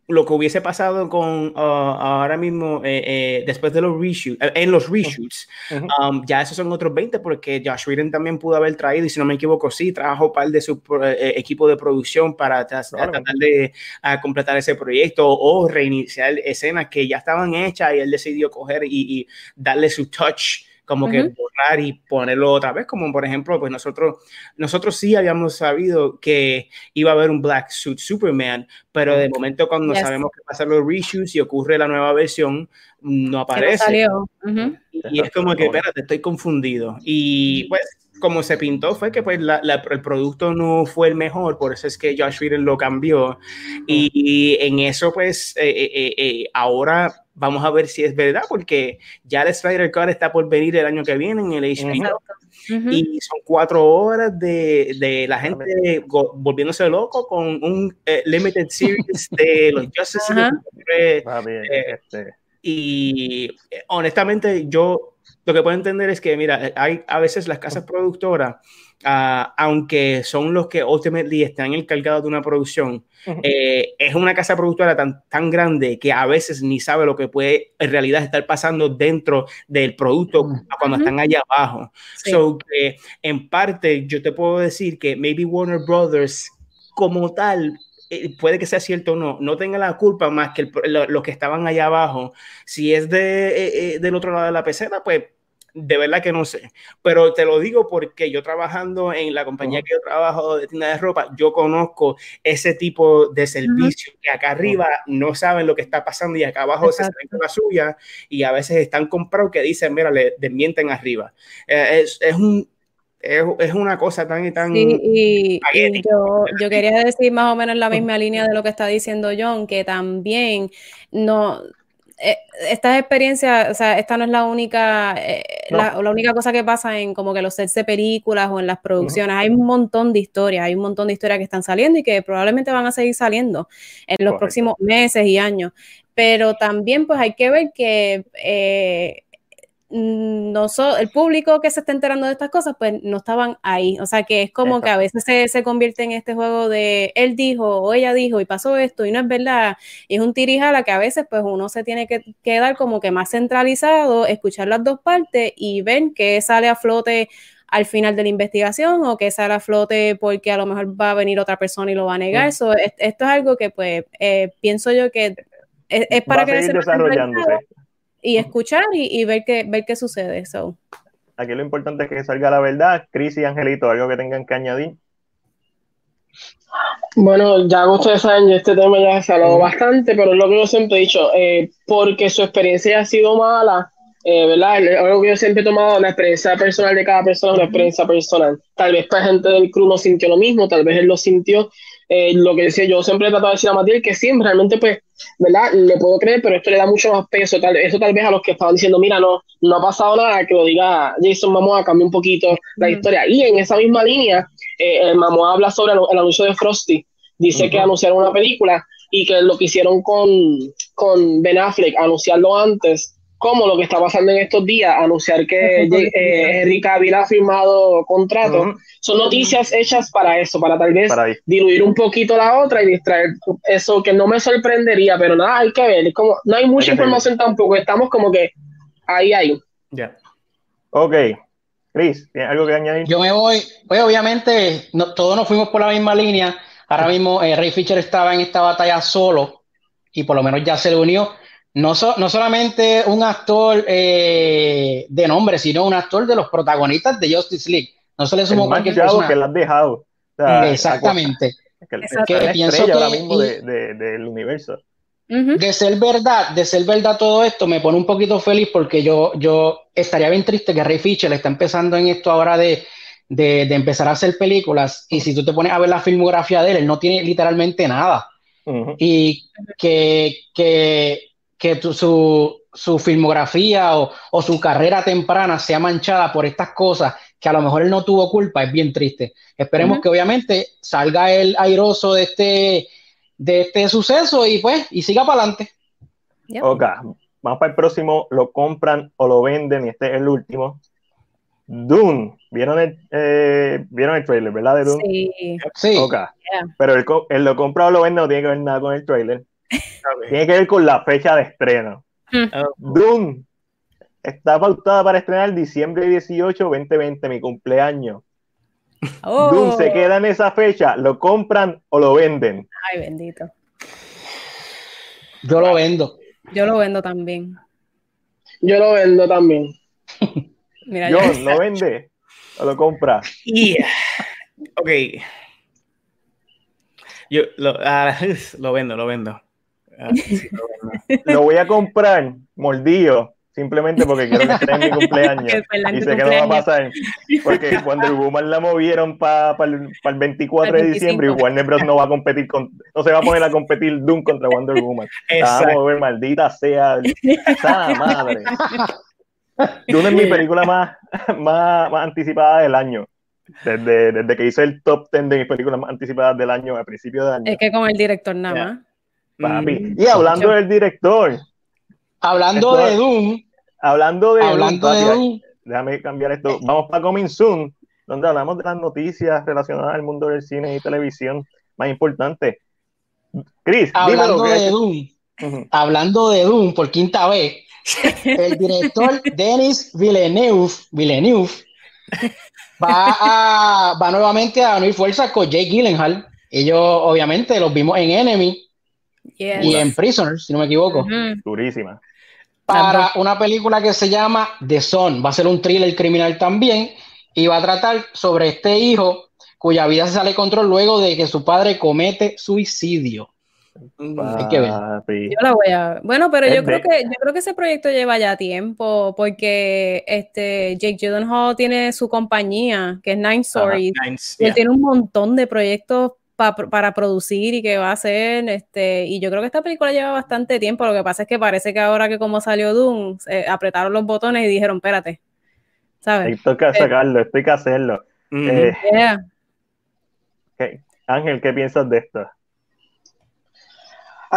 [SPEAKER 2] lo que hubiese pasado con uh, ahora mismo, eh, eh, después de los reshoots, eh, en los reshoots, um, ya esos son otros 20 porque Josh Whedon también pudo haber traído, y si no me equivoco, sí, trajo par de su eh, equipo de producción para tratar de ah, completar ese proyecto o reiniciar escenas que ya estaban hechas y él decidió coger y, y darle su touch como que
[SPEAKER 3] Ujú.
[SPEAKER 2] borrar y ponerlo otra vez, como por ejemplo, pues nosotros, nosotros sí habíamos sabido que iba a haber un Black Suit Superman, pero de momento cuando
[SPEAKER 3] Yes.
[SPEAKER 2] sabemos que pasan los reshoots y ocurre la nueva versión, no
[SPEAKER 3] Que no
[SPEAKER 2] aparece.
[SPEAKER 3] salió. Ujú.
[SPEAKER 2] Y es como que, espérate, estoy confundido. Y pues, como se pintó, fue que pues la- la- el producto no fue el mejor, por eso es que Josh Whedon lo cambió. Y, y en eso, pues, eh, eh, eh, eh, ahora vamos a ver si es verdad, porque ya el Snyder Cut está por venir el año que viene en el HBO. Y son cuatro horas de, de la gente volviéndose loco con un eh, limited series de los Justice. League.
[SPEAKER 1] Papi,
[SPEAKER 2] Eh,
[SPEAKER 1] este,
[SPEAKER 2] Y eh, honestamente, yo lo que puedo entender es que, mira, hay a veces las casas productoras, ah, aunque son los que ultimately están encargados de una producción,
[SPEAKER 1] Ujú.
[SPEAKER 2] eh, es una casa productora tan, tan grande que a veces ni sabe lo que puede en realidad estar pasando dentro del producto
[SPEAKER 4] Ujú.
[SPEAKER 2] cuando
[SPEAKER 3] Ujú.
[SPEAKER 2] están allá abajo.
[SPEAKER 3] Sí.
[SPEAKER 2] So, que en parte, yo te puedo decir que maybe Warner Brothers, como tal, eh, puede que sea cierto o no, no tenga la culpa más que el- lo- los que estaban allá abajo. Si es de, eh, eh, del otro lado de la pecera, pues de verdad que no sé. Pero te lo digo porque yo trabajando en la compañía que yo trabajo de tienda de ropa, yo conozco ese tipo de servicio que acá arriba no saben lo que está pasando y acá abajo se salen con la suya y a veces están comprados que dicen, mira, le desmienten arriba. Eh, es, es un es, es una cosa tan y tan
[SPEAKER 3] Sí, y, y
[SPEAKER 2] espagueti.
[SPEAKER 3] yo, yo quería decir más o menos la misma línea de lo que está diciendo John, que también no, eh, estas experiencias, o sea, esta no es la única, eh,
[SPEAKER 1] No.
[SPEAKER 3] la, la única cosa que pasa en como que los sets de películas o en las producciones. Hay un montón de historias, hay un montón de historias que están saliendo y que probablemente van a seguir saliendo en los
[SPEAKER 1] Correcto.
[SPEAKER 3] próximos meses y años. Pero también pues hay que ver que eh, no so- el público que se está enterando de estas cosas, pues no estaban ahí. O sea que es como que a veces se, se convierte en este juego de él dijo o ella dijo y pasó esto y no es verdad. Y es un tirijala que a veces pues uno se tiene que quedar como que más centralizado, escuchar las dos partes y ver qué sale a flote al final de la investigación o que sale a flote porque a lo mejor va a venir otra persona y lo va a negar.
[SPEAKER 1] Mm.
[SPEAKER 3] So, es- esto es algo que pues eh, pienso yo que es, es
[SPEAKER 1] Va
[SPEAKER 3] para
[SPEAKER 1] a
[SPEAKER 3] que
[SPEAKER 1] seguir desarrollándose.
[SPEAKER 3] Y escuchar y, y ver qué ver qué sucede. So.
[SPEAKER 1] Aquí lo importante es que salga la verdad. Cris y Angelito, algo que tengan que añadir.
[SPEAKER 5] Bueno, ya ustedes saben, ya este tema ya se ha hablado
[SPEAKER 1] Ujú.
[SPEAKER 5] bastante, pero es lo que yo siempre he dicho, eh, porque su experiencia ha sido mala, eh, ¿verdad? Es Algo que yo siempre he tomado, la experiencia personal de cada persona es una experiencia personal. Tal vez para gente del crew no sintió lo mismo, tal vez él lo sintió. Eh, lo que decía, yo siempre he tratado de decir a Matías que sí, realmente, pues, ¿verdad? Le puedo creer, pero esto le da mucho más peso. Tal, eso tal vez a los que estaban diciendo, mira, no, no ha pasado nada, que lo diga Jason Momoa, cambie un poquito la historia. Y en esa misma línea, eh, el Momoa habla sobre el, el anuncio de Frosty. Dice que anunciaron una película y que lo que hicieron con, con Ben Affleck, anunciarlo antes, como lo que está pasando en estos días, anunciar que eh, Henry Cavill ha firmado contrato.
[SPEAKER 1] Ujú.
[SPEAKER 5] Son noticias hechas para eso, para tal vez
[SPEAKER 1] Para
[SPEAKER 5] diluir un poquito la otra y distraer eso que no me sorprendería, pero nada, hay que ver, es como, no hay mucha
[SPEAKER 1] Hay
[SPEAKER 5] información tampoco, estamos como que ahí, ahí.
[SPEAKER 2] Ya.
[SPEAKER 1] Ok. Cris, ¿tienes algo que añadir?
[SPEAKER 4] Yo me voy, pues obviamente no- todos nos fuimos por la misma línea. Ahora mismo eh, Ray Fisher estaba en esta batalla solo y por lo menos ya se le unió. No, so- no solamente un actor eh, de nombre, sino un actor de los protagonistas de Justice League. No se le sumó cualquier persona.
[SPEAKER 1] que le has dejado. O sea,
[SPEAKER 4] Exactamente.
[SPEAKER 1] Que, que la
[SPEAKER 4] Que pienso
[SPEAKER 1] estrella ahora
[SPEAKER 4] que-
[SPEAKER 1] mismo
[SPEAKER 4] y-
[SPEAKER 1] de- de- del universo.
[SPEAKER 4] De ser verdad, de ser verdad todo esto, me pone un poquito feliz porque yo, yo estaría bien triste que Ray Fisher está empezando en esto ahora de, de, de empezar a hacer películas y si tú te pones a ver la filmografía de él, él no tiene literalmente nada. Y que, que, que tu- su, su filmografía o, o su carrera temprana sea manchada por estas cosas que a lo mejor él no tuvo culpa, es bien triste. Esperemos que obviamente salga él airoso de este, de este suceso y pues, y siga para adelante.
[SPEAKER 3] Yep.
[SPEAKER 1] Ok, vamos para el próximo. Lo compran o lo venden y este es el último. Dune. ¿Vieron el, eh, ¿vieron el trailer, verdad? De Dune.
[SPEAKER 3] Sí.
[SPEAKER 4] Sí,
[SPEAKER 1] Ok. Pero el, co- el lo compra o lo vende no tiene que ver nada con el trailer. Tiene que ver con la fecha de estreno.
[SPEAKER 2] Oh,
[SPEAKER 1] Dune está pautada para estrenar diciembre 18, 2020, mi cumpleaños.
[SPEAKER 3] Oh.
[SPEAKER 1] Dune se queda en esa fecha, lo compran o lo venden.
[SPEAKER 3] Ay, bendito.
[SPEAKER 4] yo lo vendo.
[SPEAKER 3] Yo lo vendo también.
[SPEAKER 5] Yo lo vendo también.
[SPEAKER 3] Mira, yo-
[SPEAKER 1] John, ¿lo vende o lo compra?
[SPEAKER 2] Yeah. Ok. Yo lo, ah, lo vendo, lo vendo. Ah, sí, lo
[SPEAKER 1] voy a comprar mordido, simplemente porque quiero que esté en mi cumpleaños. Y sé que no va a pasar, porque Wonder Woman la movieron para el, pa el 24 de
[SPEAKER 3] Al 25.
[SPEAKER 1] diciembre y Warner Bros. no va a competir con, no se va a poner a competir Doom contra Wonder Woman. Vamos a
[SPEAKER 2] Exacto.
[SPEAKER 1] mover, maldita sea, sana madre. Dune es mi película más, más, más anticipada del año. Desde, desde que hice el top 10 de mis películas más anticipadas del año, a principio de año.
[SPEAKER 3] Es que con el director nada más.
[SPEAKER 1] Papi.
[SPEAKER 2] Mm,
[SPEAKER 1] Y hablando del director,
[SPEAKER 4] Hablando
[SPEAKER 1] Esto-
[SPEAKER 4] de Doom,
[SPEAKER 1] hablando de
[SPEAKER 4] hablando
[SPEAKER 1] Dune,
[SPEAKER 4] de
[SPEAKER 1] papi,
[SPEAKER 4] Doom,
[SPEAKER 1] déjame cambiar esto. Vamos para Coming Soon, donde hablamos de las noticias relacionadas al mundo del cine y televisión más importantes. Chris,
[SPEAKER 4] hablando
[SPEAKER 1] dímelo.
[SPEAKER 4] de Doom, hablando de Doom por quinta vez, el director Denis Villeneuve, Villeneuve va, a, va nuevamente a unir fuerzas con Jake Gyllenhaal. Ellos, obviamente, los vimos en Enemy
[SPEAKER 3] Yes.
[SPEAKER 4] y en Prisoners, si no me equivoco.
[SPEAKER 1] Durísima.
[SPEAKER 4] para una película que se llama The Son. Va a ser un thriller criminal también y va a tratar sobre este hijo cuya vida se sale de control luego de que su padre comete suicidio. Hay que ver.
[SPEAKER 3] Yo la voy a Bueno, pero yo creo que yo creo que ese proyecto lleva ya tiempo porque este Jake Gyllenhaal tiene su compañía que es Nine Stories él
[SPEAKER 2] yeah.
[SPEAKER 3] tiene un montón de proyectos pa- para producir y que va a hacer este y yo creo que esta película lleva bastante tiempo. Lo que pasa es que parece que ahora que como salió Doom eh, apretaron los botones y dijeron, "Espérate." ¿Sabes?
[SPEAKER 1] Esto hay que sacarlo, esto hay que hacerlo. Eh,
[SPEAKER 3] Yeah.
[SPEAKER 1] Ángel, ¿qué piensas de esto?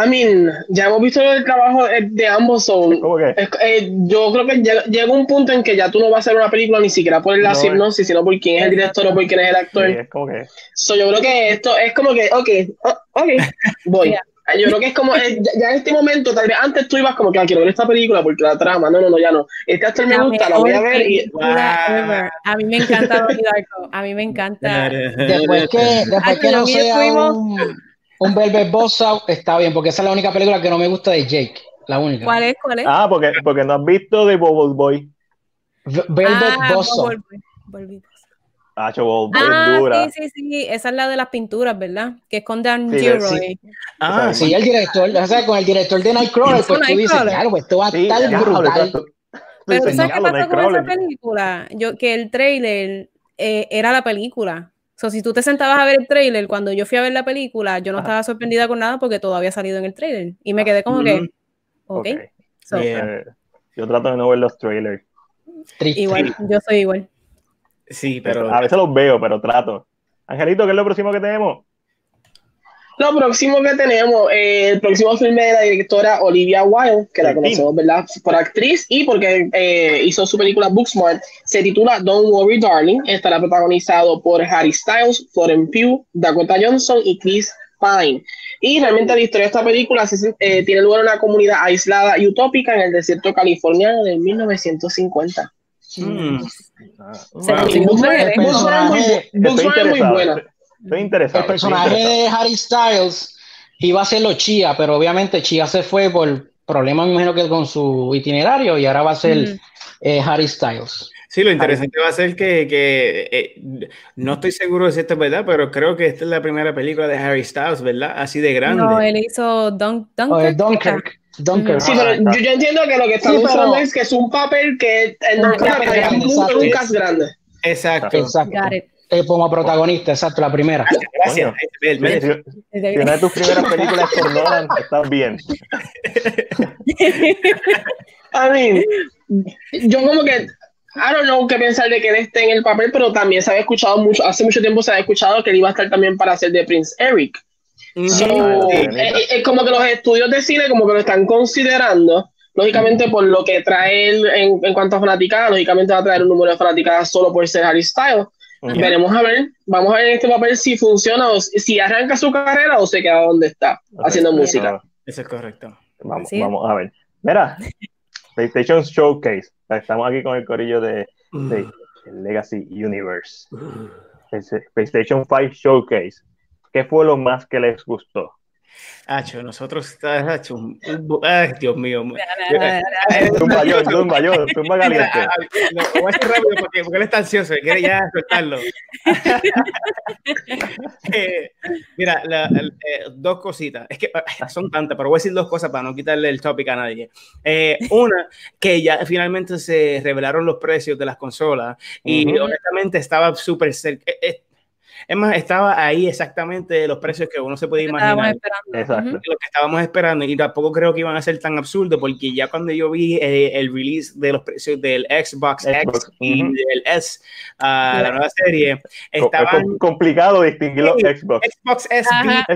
[SPEAKER 5] I mean, ya hemos visto el trabajo eh, de ambos. son
[SPEAKER 1] ¿Cómo que?
[SPEAKER 5] es- eh, yo creo que llega, llega un punto en que ya tú no vas a hacer una película ni siquiera por la
[SPEAKER 1] No,
[SPEAKER 5] sinopsis, sino por quién es el director o por quién es el actor.
[SPEAKER 1] Sí, es como que.
[SPEAKER 5] So, yo creo que esto es como que, ok, oh, ok, voy.
[SPEAKER 3] Yeah.
[SPEAKER 5] Yo creo que es como, eh, ya, ya en este momento, tal vez antes tú ibas como que ah, quiero ver esta película porque la trama, no, no, no, ya no. Este actor me gusta, la voy a ver y
[SPEAKER 2] Wow.
[SPEAKER 3] A mí me encanta Donnie Darko. A mí me encanta.
[SPEAKER 4] Después que, después que no sea un, un Velvet Buzzsaw, está bien, porque esa es la única película que no me gusta de Jake. La única.
[SPEAKER 3] ¿Cuál es? ¿Cuál es?
[SPEAKER 1] Ah, porque, porque no has visto The Bubble Boy.
[SPEAKER 4] V- Velvet
[SPEAKER 3] Ah,
[SPEAKER 4] Buzzsaw.
[SPEAKER 1] Ah, Boy
[SPEAKER 3] Ah,
[SPEAKER 1] es dura.
[SPEAKER 3] sí, sí, sí. Esa es la de las pinturas, ¿verdad? Que es con Dan
[SPEAKER 1] Sí,
[SPEAKER 3] Gilroy.
[SPEAKER 2] Ah,
[SPEAKER 4] Sí, el director, o sea, con el director de Nightcrawler, pues tú dices,
[SPEAKER 3] Nightcrawler.
[SPEAKER 4] claro, pues esto va a
[SPEAKER 1] Sí,
[SPEAKER 4] estar brutal.
[SPEAKER 3] Pero
[SPEAKER 1] Sí,
[SPEAKER 3] ¿tú sabes qué pasó con esa
[SPEAKER 1] Nightcrawler.
[SPEAKER 3] película? Yo, que el trailer eh, era la película. O sea, si tú te sentabas a ver el trailer, cuando yo fui a ver la película, yo no
[SPEAKER 1] Ajá.
[SPEAKER 3] estaba sorprendida con nada porque todo había salido en el trailer. Y me quedé como que, ok.
[SPEAKER 1] Ok.
[SPEAKER 3] So,
[SPEAKER 2] Yeah.
[SPEAKER 1] Eh, yo trato de no ver los trailers.
[SPEAKER 4] Triste.
[SPEAKER 3] Igual, yo soy igual.
[SPEAKER 2] Sí, pero
[SPEAKER 1] A veces los veo, pero trato. Angelito, ¿qué es lo próximo que tenemos?
[SPEAKER 5] Lo próximo que tenemos, eh, el próximo filme de la directora Olivia Wilde, que la conocemos, ¿verdad? Por actriz y porque eh, hizo su película Booksmart, se titula Don't Worry Darling. Estará protagonizado por Harry Styles, Florence Pugh, Dakota Johnson y Chris Pine. Y realmente la historia de esta película se- eh, tiene lugar en una comunidad aislada y utópica en el desierto californiano de 1950.
[SPEAKER 2] mm,
[SPEAKER 1] Ah, wow.
[SPEAKER 3] un
[SPEAKER 5] Booksmart es muy, buena.
[SPEAKER 1] Estoy interesado.
[SPEAKER 4] El personaje
[SPEAKER 1] interesado.
[SPEAKER 4] de Harry Styles iba a ser los Chia, pero obviamente Chia se fue por problemas, me imagino que con su itinerario, y ahora va a ser eh, Harry Styles.
[SPEAKER 2] sí, lo interesante va a ser que, que, eh, no estoy seguro de si esto es verdad, pero creo que esta es la primera película de Harry Styles, ¿verdad? Así de grande.
[SPEAKER 3] No, él hizo Dun
[SPEAKER 4] O
[SPEAKER 3] Dunkirk.
[SPEAKER 4] el Dunkirk. Dunkirk.
[SPEAKER 5] Sí,
[SPEAKER 1] Ah,
[SPEAKER 5] pero
[SPEAKER 1] está.
[SPEAKER 5] yo, yo entiendo que lo que está
[SPEAKER 4] Sí, pero-
[SPEAKER 5] es que es un papel que el
[SPEAKER 3] Ah,
[SPEAKER 5] Dunkirk en un cast grande.
[SPEAKER 2] Exacto.
[SPEAKER 4] Exacto.
[SPEAKER 3] Got it.
[SPEAKER 4] Eh, como protagonista, exacto, la primera.
[SPEAKER 2] Gracias. Me-
[SPEAKER 1] Si, si una de tus primeras películas es por Nolan, estás bien.
[SPEAKER 5] I mean, yo como que, I don't know qué pensar de que él esté en el papel, pero también se había escuchado mucho, hace mucho tiempo se había escuchado que él iba a estar también para hacer de Prince Eric. So,
[SPEAKER 2] Ujú.
[SPEAKER 1] sí,
[SPEAKER 5] eh, eh, como que los estudios de cine como que lo están considerando, lógicamente por lo que trae él en, en cuanto a fanaticada, lógicamente va a traer un número de fanaticadas solo por ser Harry Styles.
[SPEAKER 1] Ujú.
[SPEAKER 5] Veremos a ver, vamos a ver en este papel si funciona o si arranca su carrera o se queda donde está, haciendo música.
[SPEAKER 2] Eso es correcto.
[SPEAKER 1] Vamos, vamos a ver. Mira, PlayStation Showcase. Estamos aquí con el corillo de, de el Legacy Universe. Ese- PlayStation 5 Showcase. ¿Qué fue lo más que les gustó?
[SPEAKER 2] Hacho, nosotros está hecho un- un- Ay, Dios mío.
[SPEAKER 1] Tumba yo, tumba yo, tumba caliente.
[SPEAKER 2] lo voy a hacer rápido porque, porque él está ansioso, él quiere ya soltarlo. Eh, mira, la- el- eh, dos cositas. Es que ay, son tantas, pero voy a decir dos cosas para no quitarle el topic a nadie. Eh, una, que ya finalmente se revelaron los precios de las consolas y
[SPEAKER 1] Ujú.
[SPEAKER 2] honestamente estaba súper cerca. Es más, estaba ahí exactamente los precios que uno se puede
[SPEAKER 3] Estábamos
[SPEAKER 2] imaginar.
[SPEAKER 1] Exacto.
[SPEAKER 2] Lo que estábamos esperando y tampoco creo que iban a ser tan absurdos porque ya cuando yo vi eh, el release de los precios del Xbox, X
[SPEAKER 1] Xbox,
[SPEAKER 2] y
[SPEAKER 1] ujú.
[SPEAKER 2] del S, ah, la nueva serie, estaban
[SPEAKER 1] Es com- complicado distinguir los. Xbox.
[SPEAKER 2] Xbox SB,
[SPEAKER 3] Ajá.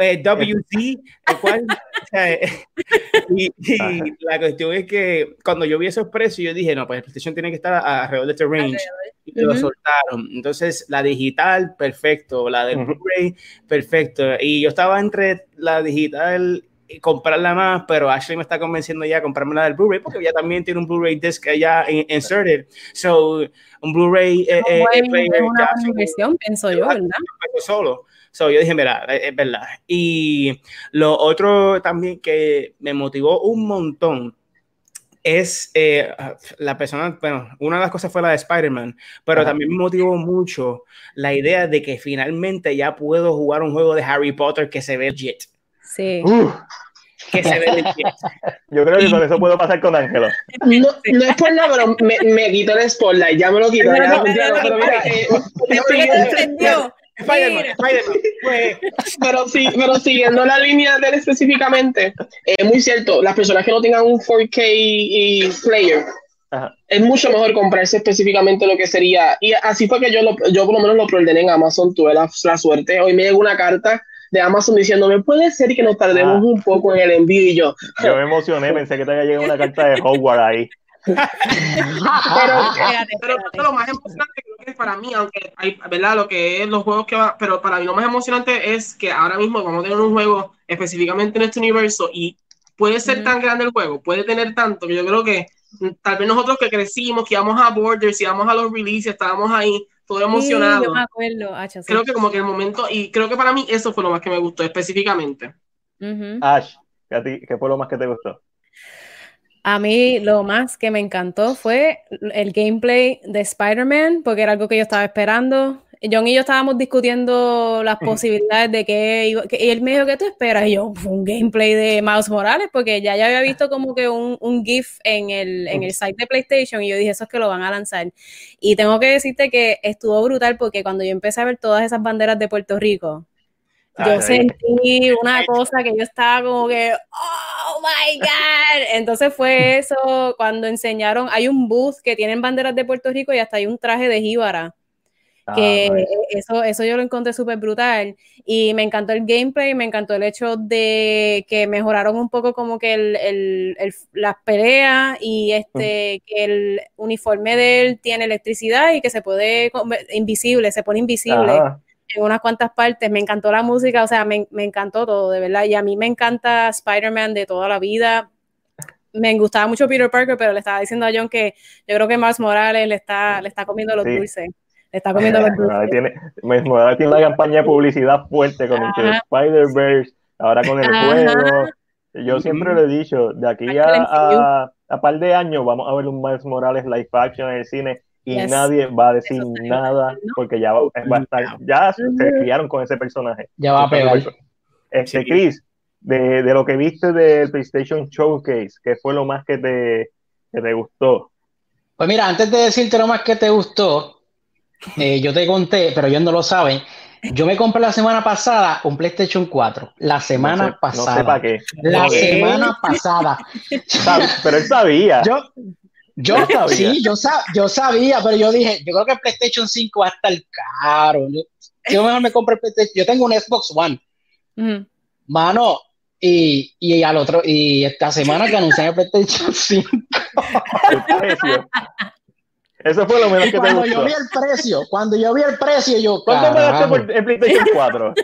[SPEAKER 2] eh, WZ, el cual, o sea, eh, y, y la cuestión es que cuando yo vi esos precios, yo dije, no, pues el PlayStation tiene que estar a- alrededor de este range. Y lo
[SPEAKER 3] Ujú.
[SPEAKER 2] soltaron. Entonces, la digital, perfecto. La del. Blu-ray, perfecto. Y yo estaba entre la digital y comprarla más, pero Ashley me está convenciendo ya a comprarme la del Blu-ray porque ya también tiene un Blu-ray disc allá in- inserted. So, un Blu-ray eh, eh,
[SPEAKER 3] es una
[SPEAKER 2] ya
[SPEAKER 3] inversión, pienso yo, ¿verdad?
[SPEAKER 2] solo. So, yo dije, mira, es es verdad. Y lo otro también que me motivó un montón es eh, la persona, bueno, una de las cosas fue la de Spider-Man, pero
[SPEAKER 1] Ajá.
[SPEAKER 2] también me motivó mucho la idea de que finalmente ya puedo jugar un juego de Harry Potter que se ve legit.
[SPEAKER 3] Sí.
[SPEAKER 1] Uf,
[SPEAKER 2] Que se ve legit.
[SPEAKER 1] yo creo que con eso puedo pasar con Ángelo.
[SPEAKER 5] No, no es por nada, pero me, me quito el spotlight, ya me lo quito.
[SPEAKER 3] No, no,
[SPEAKER 5] ya,
[SPEAKER 3] no, no,
[SPEAKER 5] pero
[SPEAKER 3] no,
[SPEAKER 5] mira, eh,
[SPEAKER 2] Spider-Man. Pues,
[SPEAKER 5] pero, sí, pero siguiendo la línea de él específicamente, es muy cierto, las personas que no tengan un 4K y player,
[SPEAKER 1] Ajá.
[SPEAKER 5] es mucho mejor comprarse específicamente lo que sería. Y así fue que yo, lo, yo por lo menos lo preordené en Amazon, tuve la, la suerte. Hoy me llegó una carta de Amazon diciéndome, puede ser que nos tardemos
[SPEAKER 1] Ah.
[SPEAKER 5] un poco en el envío y yo.
[SPEAKER 1] Yo me emocioné, pensé que te había llegado una carta de Hogwarts ahí.
[SPEAKER 5] Pero,
[SPEAKER 3] Espérate,
[SPEAKER 5] pero
[SPEAKER 3] espérate.
[SPEAKER 5] lo más emocionante creo que es para mí, aunque hay, ¿verdad? Lo que es los juegos que va, pero para mí lo más emocionante es que ahora mismo vamos a tener un juego específicamente en este universo y puede ser tan grande el juego, puede tener tanto que yo creo que tal vez nosotros que crecimos, que íbamos a Borders, íbamos a los releases, estábamos ahí, todo
[SPEAKER 3] Sí,
[SPEAKER 5] emocionados.
[SPEAKER 3] yo me acuerdo, hacha, sí.
[SPEAKER 5] creo que como que el momento, y creo que para mí eso fue lo más que me gustó específicamente.
[SPEAKER 1] Ash, ¿qué, a ti- qué fue lo más que te gustó?
[SPEAKER 3] A mí lo más que me encantó fue el gameplay de Spider-Man, porque era algo que yo estaba esperando. John y yo estábamos discutiendo las posibilidades de que, que- y él me dijo, ¿qué tú esperas? Y yo, "Fue un gameplay de Miles Morales, porque ya, ya había visto como que un, un GIF en el, en el site de PlayStation y yo dije, eso es que lo van a lanzar. Y tengo que decirte que estuvo brutal porque cuando yo empecé a ver todas esas banderas de Puerto Rico, yo
[SPEAKER 1] Ay.
[SPEAKER 3] sentí una cosa que yo estaba como que, oh my God. Entonces fue eso cuando enseñaron, hay un booth que tienen banderas de Puerto Rico y hasta hay un traje de jíbara, que
[SPEAKER 1] Ah, nice.
[SPEAKER 3] eso, eso yo lo encontré súper brutal. Y me encantó el gameplay, me encantó el hecho de que mejoraron un poco como que el, el- el- las peleas y este, que el uniforme de él tiene electricidad y que se puede, invisible, se pone invisible. En unas cuantas partes. Me encantó la música, o sea, me, me encantó todo, de verdad. Y a mí me encanta Spider-Man de toda la vida. Me gustaba mucho Peter Parker, pero le estaba diciendo a John que yo creo que Miles Morales le está, le está comiendo los
[SPEAKER 1] Sí.
[SPEAKER 3] dulces. Le está comiendo los dulces.
[SPEAKER 1] tiene, Morales tiene una campaña de publicidad fuerte con
[SPEAKER 3] Ajá.
[SPEAKER 1] Spider-Verse, ahora con el
[SPEAKER 3] Ajá.
[SPEAKER 1] juego. Yo siempre lo he dicho, de aquí a, a, a par de años vamos a ver un Miles Morales live action en el cine y
[SPEAKER 3] Yes.
[SPEAKER 1] nadie va a decir nada porque ya va, va a estar, ya se criaron con ese personaje.
[SPEAKER 4] Ya va a pegar.
[SPEAKER 1] Este,
[SPEAKER 2] Sí.
[SPEAKER 1] Chris, de, de lo que viste del PlayStation Showcase, ¿qué fue lo más que te, que te gustó?
[SPEAKER 4] Pues mira, antes de decirte lo más que te gustó, eh, yo te conté, pero ellos no lo saben. Yo me compré la semana pasada un PlayStation 4. La semana
[SPEAKER 1] no sé,
[SPEAKER 4] pasada.
[SPEAKER 1] No sé para qué.
[SPEAKER 4] La semana pasada.
[SPEAKER 1] Pero él sabía.
[SPEAKER 4] Yo, yo,
[SPEAKER 1] Yo sabía.
[SPEAKER 4] sí, yo, sa- yo sabía, pero yo dije, yo creo que el PlayStation 5 va a estar caro. Yo, yo mejor me compré el PlayStation. Yo tengo un Xbox One,
[SPEAKER 3] Ujú.
[SPEAKER 4] mano, y, y al otro, y esta semana que anuncian el PlayStation 5,
[SPEAKER 1] el precio. Eso fue lo menos que te
[SPEAKER 4] cuando yo
[SPEAKER 1] gustó.
[SPEAKER 4] vi el precio, cuando yo vi el precio, yo,
[SPEAKER 1] ¿Cuánto pagaste
[SPEAKER 4] carajo,
[SPEAKER 1] por el PlayStation 4?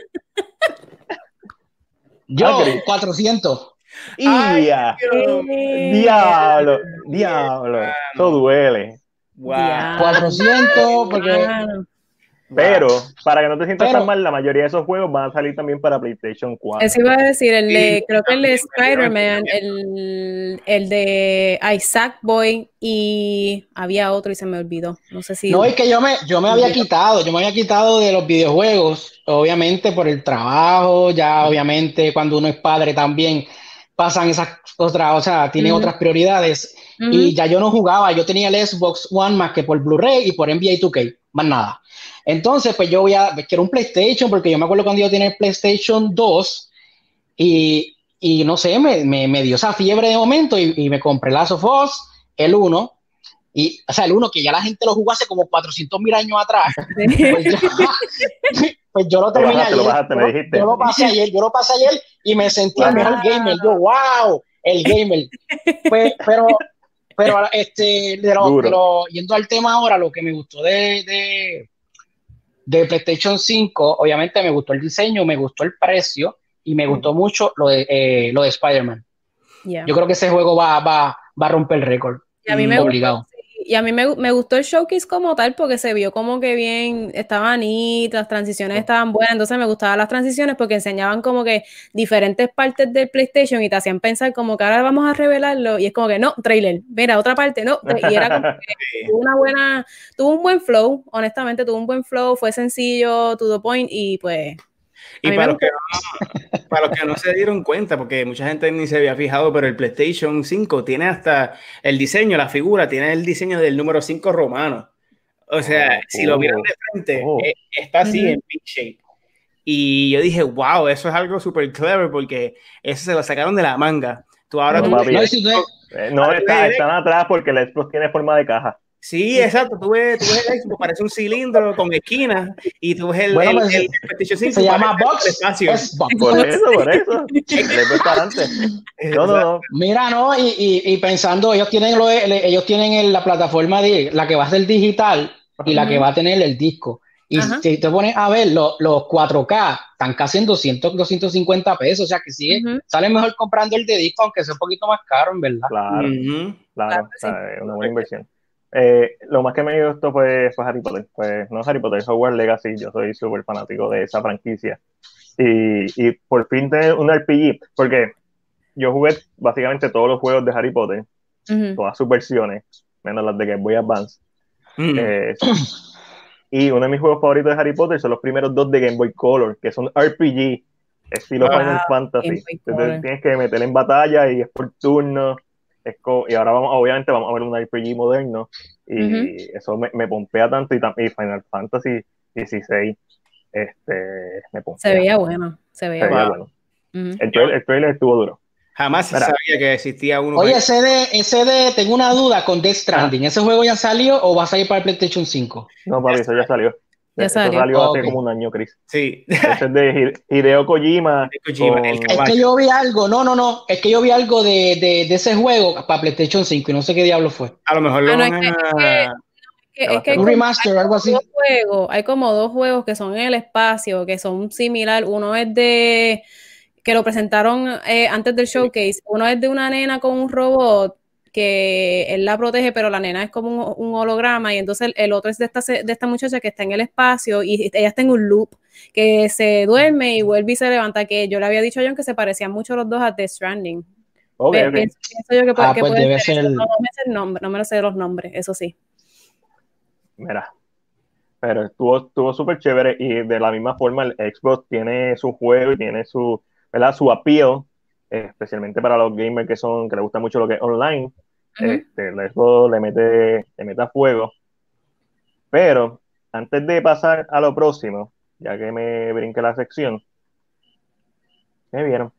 [SPEAKER 4] yo,
[SPEAKER 1] Ah, Chris.
[SPEAKER 4] 400.
[SPEAKER 1] ¡Y ya!
[SPEAKER 3] Eh,
[SPEAKER 1] ¡Diablo! ¡Diablo! Eso duele.
[SPEAKER 2] Wow.
[SPEAKER 3] diablo,
[SPEAKER 4] 400, porque.
[SPEAKER 1] Pero, para que no te sientas
[SPEAKER 4] Pero-
[SPEAKER 1] tan mal, la mayoría de esos juegos van a salir también para PlayStation 4.
[SPEAKER 3] Eso iba a decir, el de,
[SPEAKER 2] Sí,
[SPEAKER 3] creo que el de Spider-Man, el, el de Isaac Boy y había otro y se me olvidó. No sé si.
[SPEAKER 4] No, es que yo me, yo me había quitado, yo me había quitado de los videojuegos, obviamente por el trabajo, ya obviamente cuando uno es padre también pasan esas otras, o sea, tiene
[SPEAKER 3] Ujú.
[SPEAKER 4] otras prioridades. Y ya yo no jugaba, yo tenía el Xbox One más que por Blu-ray y por NBA 2K, más nada. Entonces, pues yo voy a, quiero un PlayStation porque yo me acuerdo cuando yo tenía el PlayStation 2 y, y no sé, me, me, me dio esa fiebre de momento y, y me compré Last of Us, el 1, y, o sea, el 1 que ya la gente lo jugó hace como 400 mil años atrás, pues pues yo lo terminé
[SPEAKER 1] bajaste, lo
[SPEAKER 4] ayer,
[SPEAKER 1] bajaste, me
[SPEAKER 4] yo,
[SPEAKER 1] dijiste.
[SPEAKER 4] yo lo pasé ayer, yo lo pasé ayer y me sentí el mejor gamer, yo, wow, el gamer. Pues, pero, pero este, de lo,
[SPEAKER 1] Duro.
[SPEAKER 4] de lo- yendo al tema ahora, lo que me gustó de, de, de PlayStation 5, obviamente me gustó el diseño, me gustó el precio y me gustó mucho lo de, eh, lo de Spider-Man.
[SPEAKER 3] Yeah.
[SPEAKER 4] Yo creo que ese juego va, va, va a romper el récord.
[SPEAKER 3] Y a mí me
[SPEAKER 4] obligado.
[SPEAKER 3] gustó, y a mí me, me gustó el showcase como tal porque se vio como que bien, estaban neat, las transiciones estaban buenas, entonces me gustaban las transiciones porque enseñaban como que diferentes partes del PlayStation y te hacían pensar como que ahora vamos a revelarlo y es como que no, trailer, mira, otra parte, no, y era como que tuvo una buena, tuvo un buen flow, honestamente tuvo un buen flow, fue sencillo, to the point y pues...
[SPEAKER 2] Y para los, que no, para los que no se dieron cuenta, porque mucha gente ni se había fijado, pero el PlayStation 5 tiene hasta el diseño, la figura, tiene el diseño del número 5 romano. O sea,
[SPEAKER 1] Oh,
[SPEAKER 2] si lo
[SPEAKER 1] oh,
[SPEAKER 2] miran de frente,
[SPEAKER 1] oh.
[SPEAKER 2] eh, está así en big shape. Y yo dije, wow, eso es algo súper clever porque eso se lo sacaron de la manga. Tú ahora
[SPEAKER 1] No,
[SPEAKER 2] tú-
[SPEAKER 1] papi.
[SPEAKER 4] No,
[SPEAKER 1] Eh, no, está, están atrás porque el Xbox tiene forma de caja.
[SPEAKER 2] Sí, exacto. Tú ves, tú ves el Xbox, parece un cilindro con esquinas y tú ves el,
[SPEAKER 4] Bueno,
[SPEAKER 2] el,
[SPEAKER 4] pues,
[SPEAKER 2] el PlayStation 5,
[SPEAKER 4] Se llama Box.
[SPEAKER 2] espacio.
[SPEAKER 4] es Box.
[SPEAKER 1] Por eso, por eso. Le. No, no, no.
[SPEAKER 4] Mira, no, y, y, y pensando, ellos tienen lo, ellos tienen el- la plataforma de la que va a ser digital y la que va a tener el disco. Y
[SPEAKER 3] Ajá.
[SPEAKER 4] si te pones a ver, lo- los 4K están casi en 200, 250 pesos, o sea que sigue,
[SPEAKER 3] Ujú.
[SPEAKER 4] sale mejor comprando el de disco, aunque sea un poquito más caro, en verdad.
[SPEAKER 1] Claro, claro.
[SPEAKER 3] Claro
[SPEAKER 1] es una buena inversión. Eh, lo más que me gustó fue, fue Harry Potter. Pues no Harry Potter, Hogwarts Legacy. Yo soy súper fanático de esa franquicia. Y, y por fin tener un RPG, porque yo jugué básicamente todos los juegos de Harry Potter, todas sus versiones, menos las de Game Boy Advance.
[SPEAKER 2] Mm.
[SPEAKER 1] Eh, y uno de mis juegos favoritos de Harry Potter son los primeros dos de Game Boy Color, que son RPG, estilo
[SPEAKER 2] Wow,
[SPEAKER 1] Final Fantasy. Entonces tienes que meter en batalla y es por turno. Es y ahora vamos, obviamente vamos a ver un RPG moderno. Y eso me, me pompea tanto. Y, tam- y Final Fantasy 16 este, me pompea.
[SPEAKER 3] Se veía bueno, se
[SPEAKER 1] Se
[SPEAKER 3] veía bueno.
[SPEAKER 1] bueno.
[SPEAKER 3] Ujú.
[SPEAKER 1] El, trailer, el trailer estuvo duro.
[SPEAKER 2] Jamás
[SPEAKER 1] Mira.
[SPEAKER 2] sabía que existía uno.
[SPEAKER 4] Oye, ese de, ese de, tengo una duda con Death Stranding, ¿ese juego ya salió o va a salir para el PlayStation 5?
[SPEAKER 1] No, papi, eso ya salió.
[SPEAKER 3] Ya
[SPEAKER 1] Eso
[SPEAKER 3] salió.
[SPEAKER 1] salió hace como un año, Chris.
[SPEAKER 2] sí.
[SPEAKER 1] Ese es de Hide- Hideo Kojima.
[SPEAKER 2] De Kojima,
[SPEAKER 1] con-
[SPEAKER 2] el
[SPEAKER 4] Es que yo vi algo, no, no, no, es que yo vi algo de, de, de ese juego para PlayStation 5 y no sé qué diablo fue.
[SPEAKER 2] A lo mejor lo
[SPEAKER 3] Ah, no,
[SPEAKER 2] van
[SPEAKER 3] es que-
[SPEAKER 2] a.
[SPEAKER 3] Que- es que hay
[SPEAKER 4] Un
[SPEAKER 3] como-
[SPEAKER 4] remaster o algo así.
[SPEAKER 3] dos juegos, hay como dos juegos que son en el espacio, que son similar. Uno es de que lo presentaron eh, antes del showcase. Uno es de una nena con un robot que él la protege, pero la nena es como un, un holograma. Y entonces el, el otro es de esta, de esta muchacha que está en el espacio y ella está en un loop, que se duerme y vuelve y se levanta. Que yo le había dicho a John que se parecían mucho los dos a The Stranding. Pe-. Pienso, yo que, puede-
[SPEAKER 4] Ah,
[SPEAKER 3] que
[SPEAKER 4] pues
[SPEAKER 3] puede
[SPEAKER 4] debe
[SPEAKER 3] ser
[SPEAKER 4] el-
[SPEAKER 3] No, no me sé el nombre, no me lo sé los nombres, eso sí.
[SPEAKER 1] Mira, pero estuvo, estuvo súper chévere y de la misma forma el Xbox tiene su juego y tiene su, ¿verdad? su appeal, especialmente para los gamers que son, que les gusta mucho lo que es online. Este, Xbox le mete, le mete a fuego. Pero antes de pasar a lo próximo, ya que me brinqué la sección, ¿qué vieron?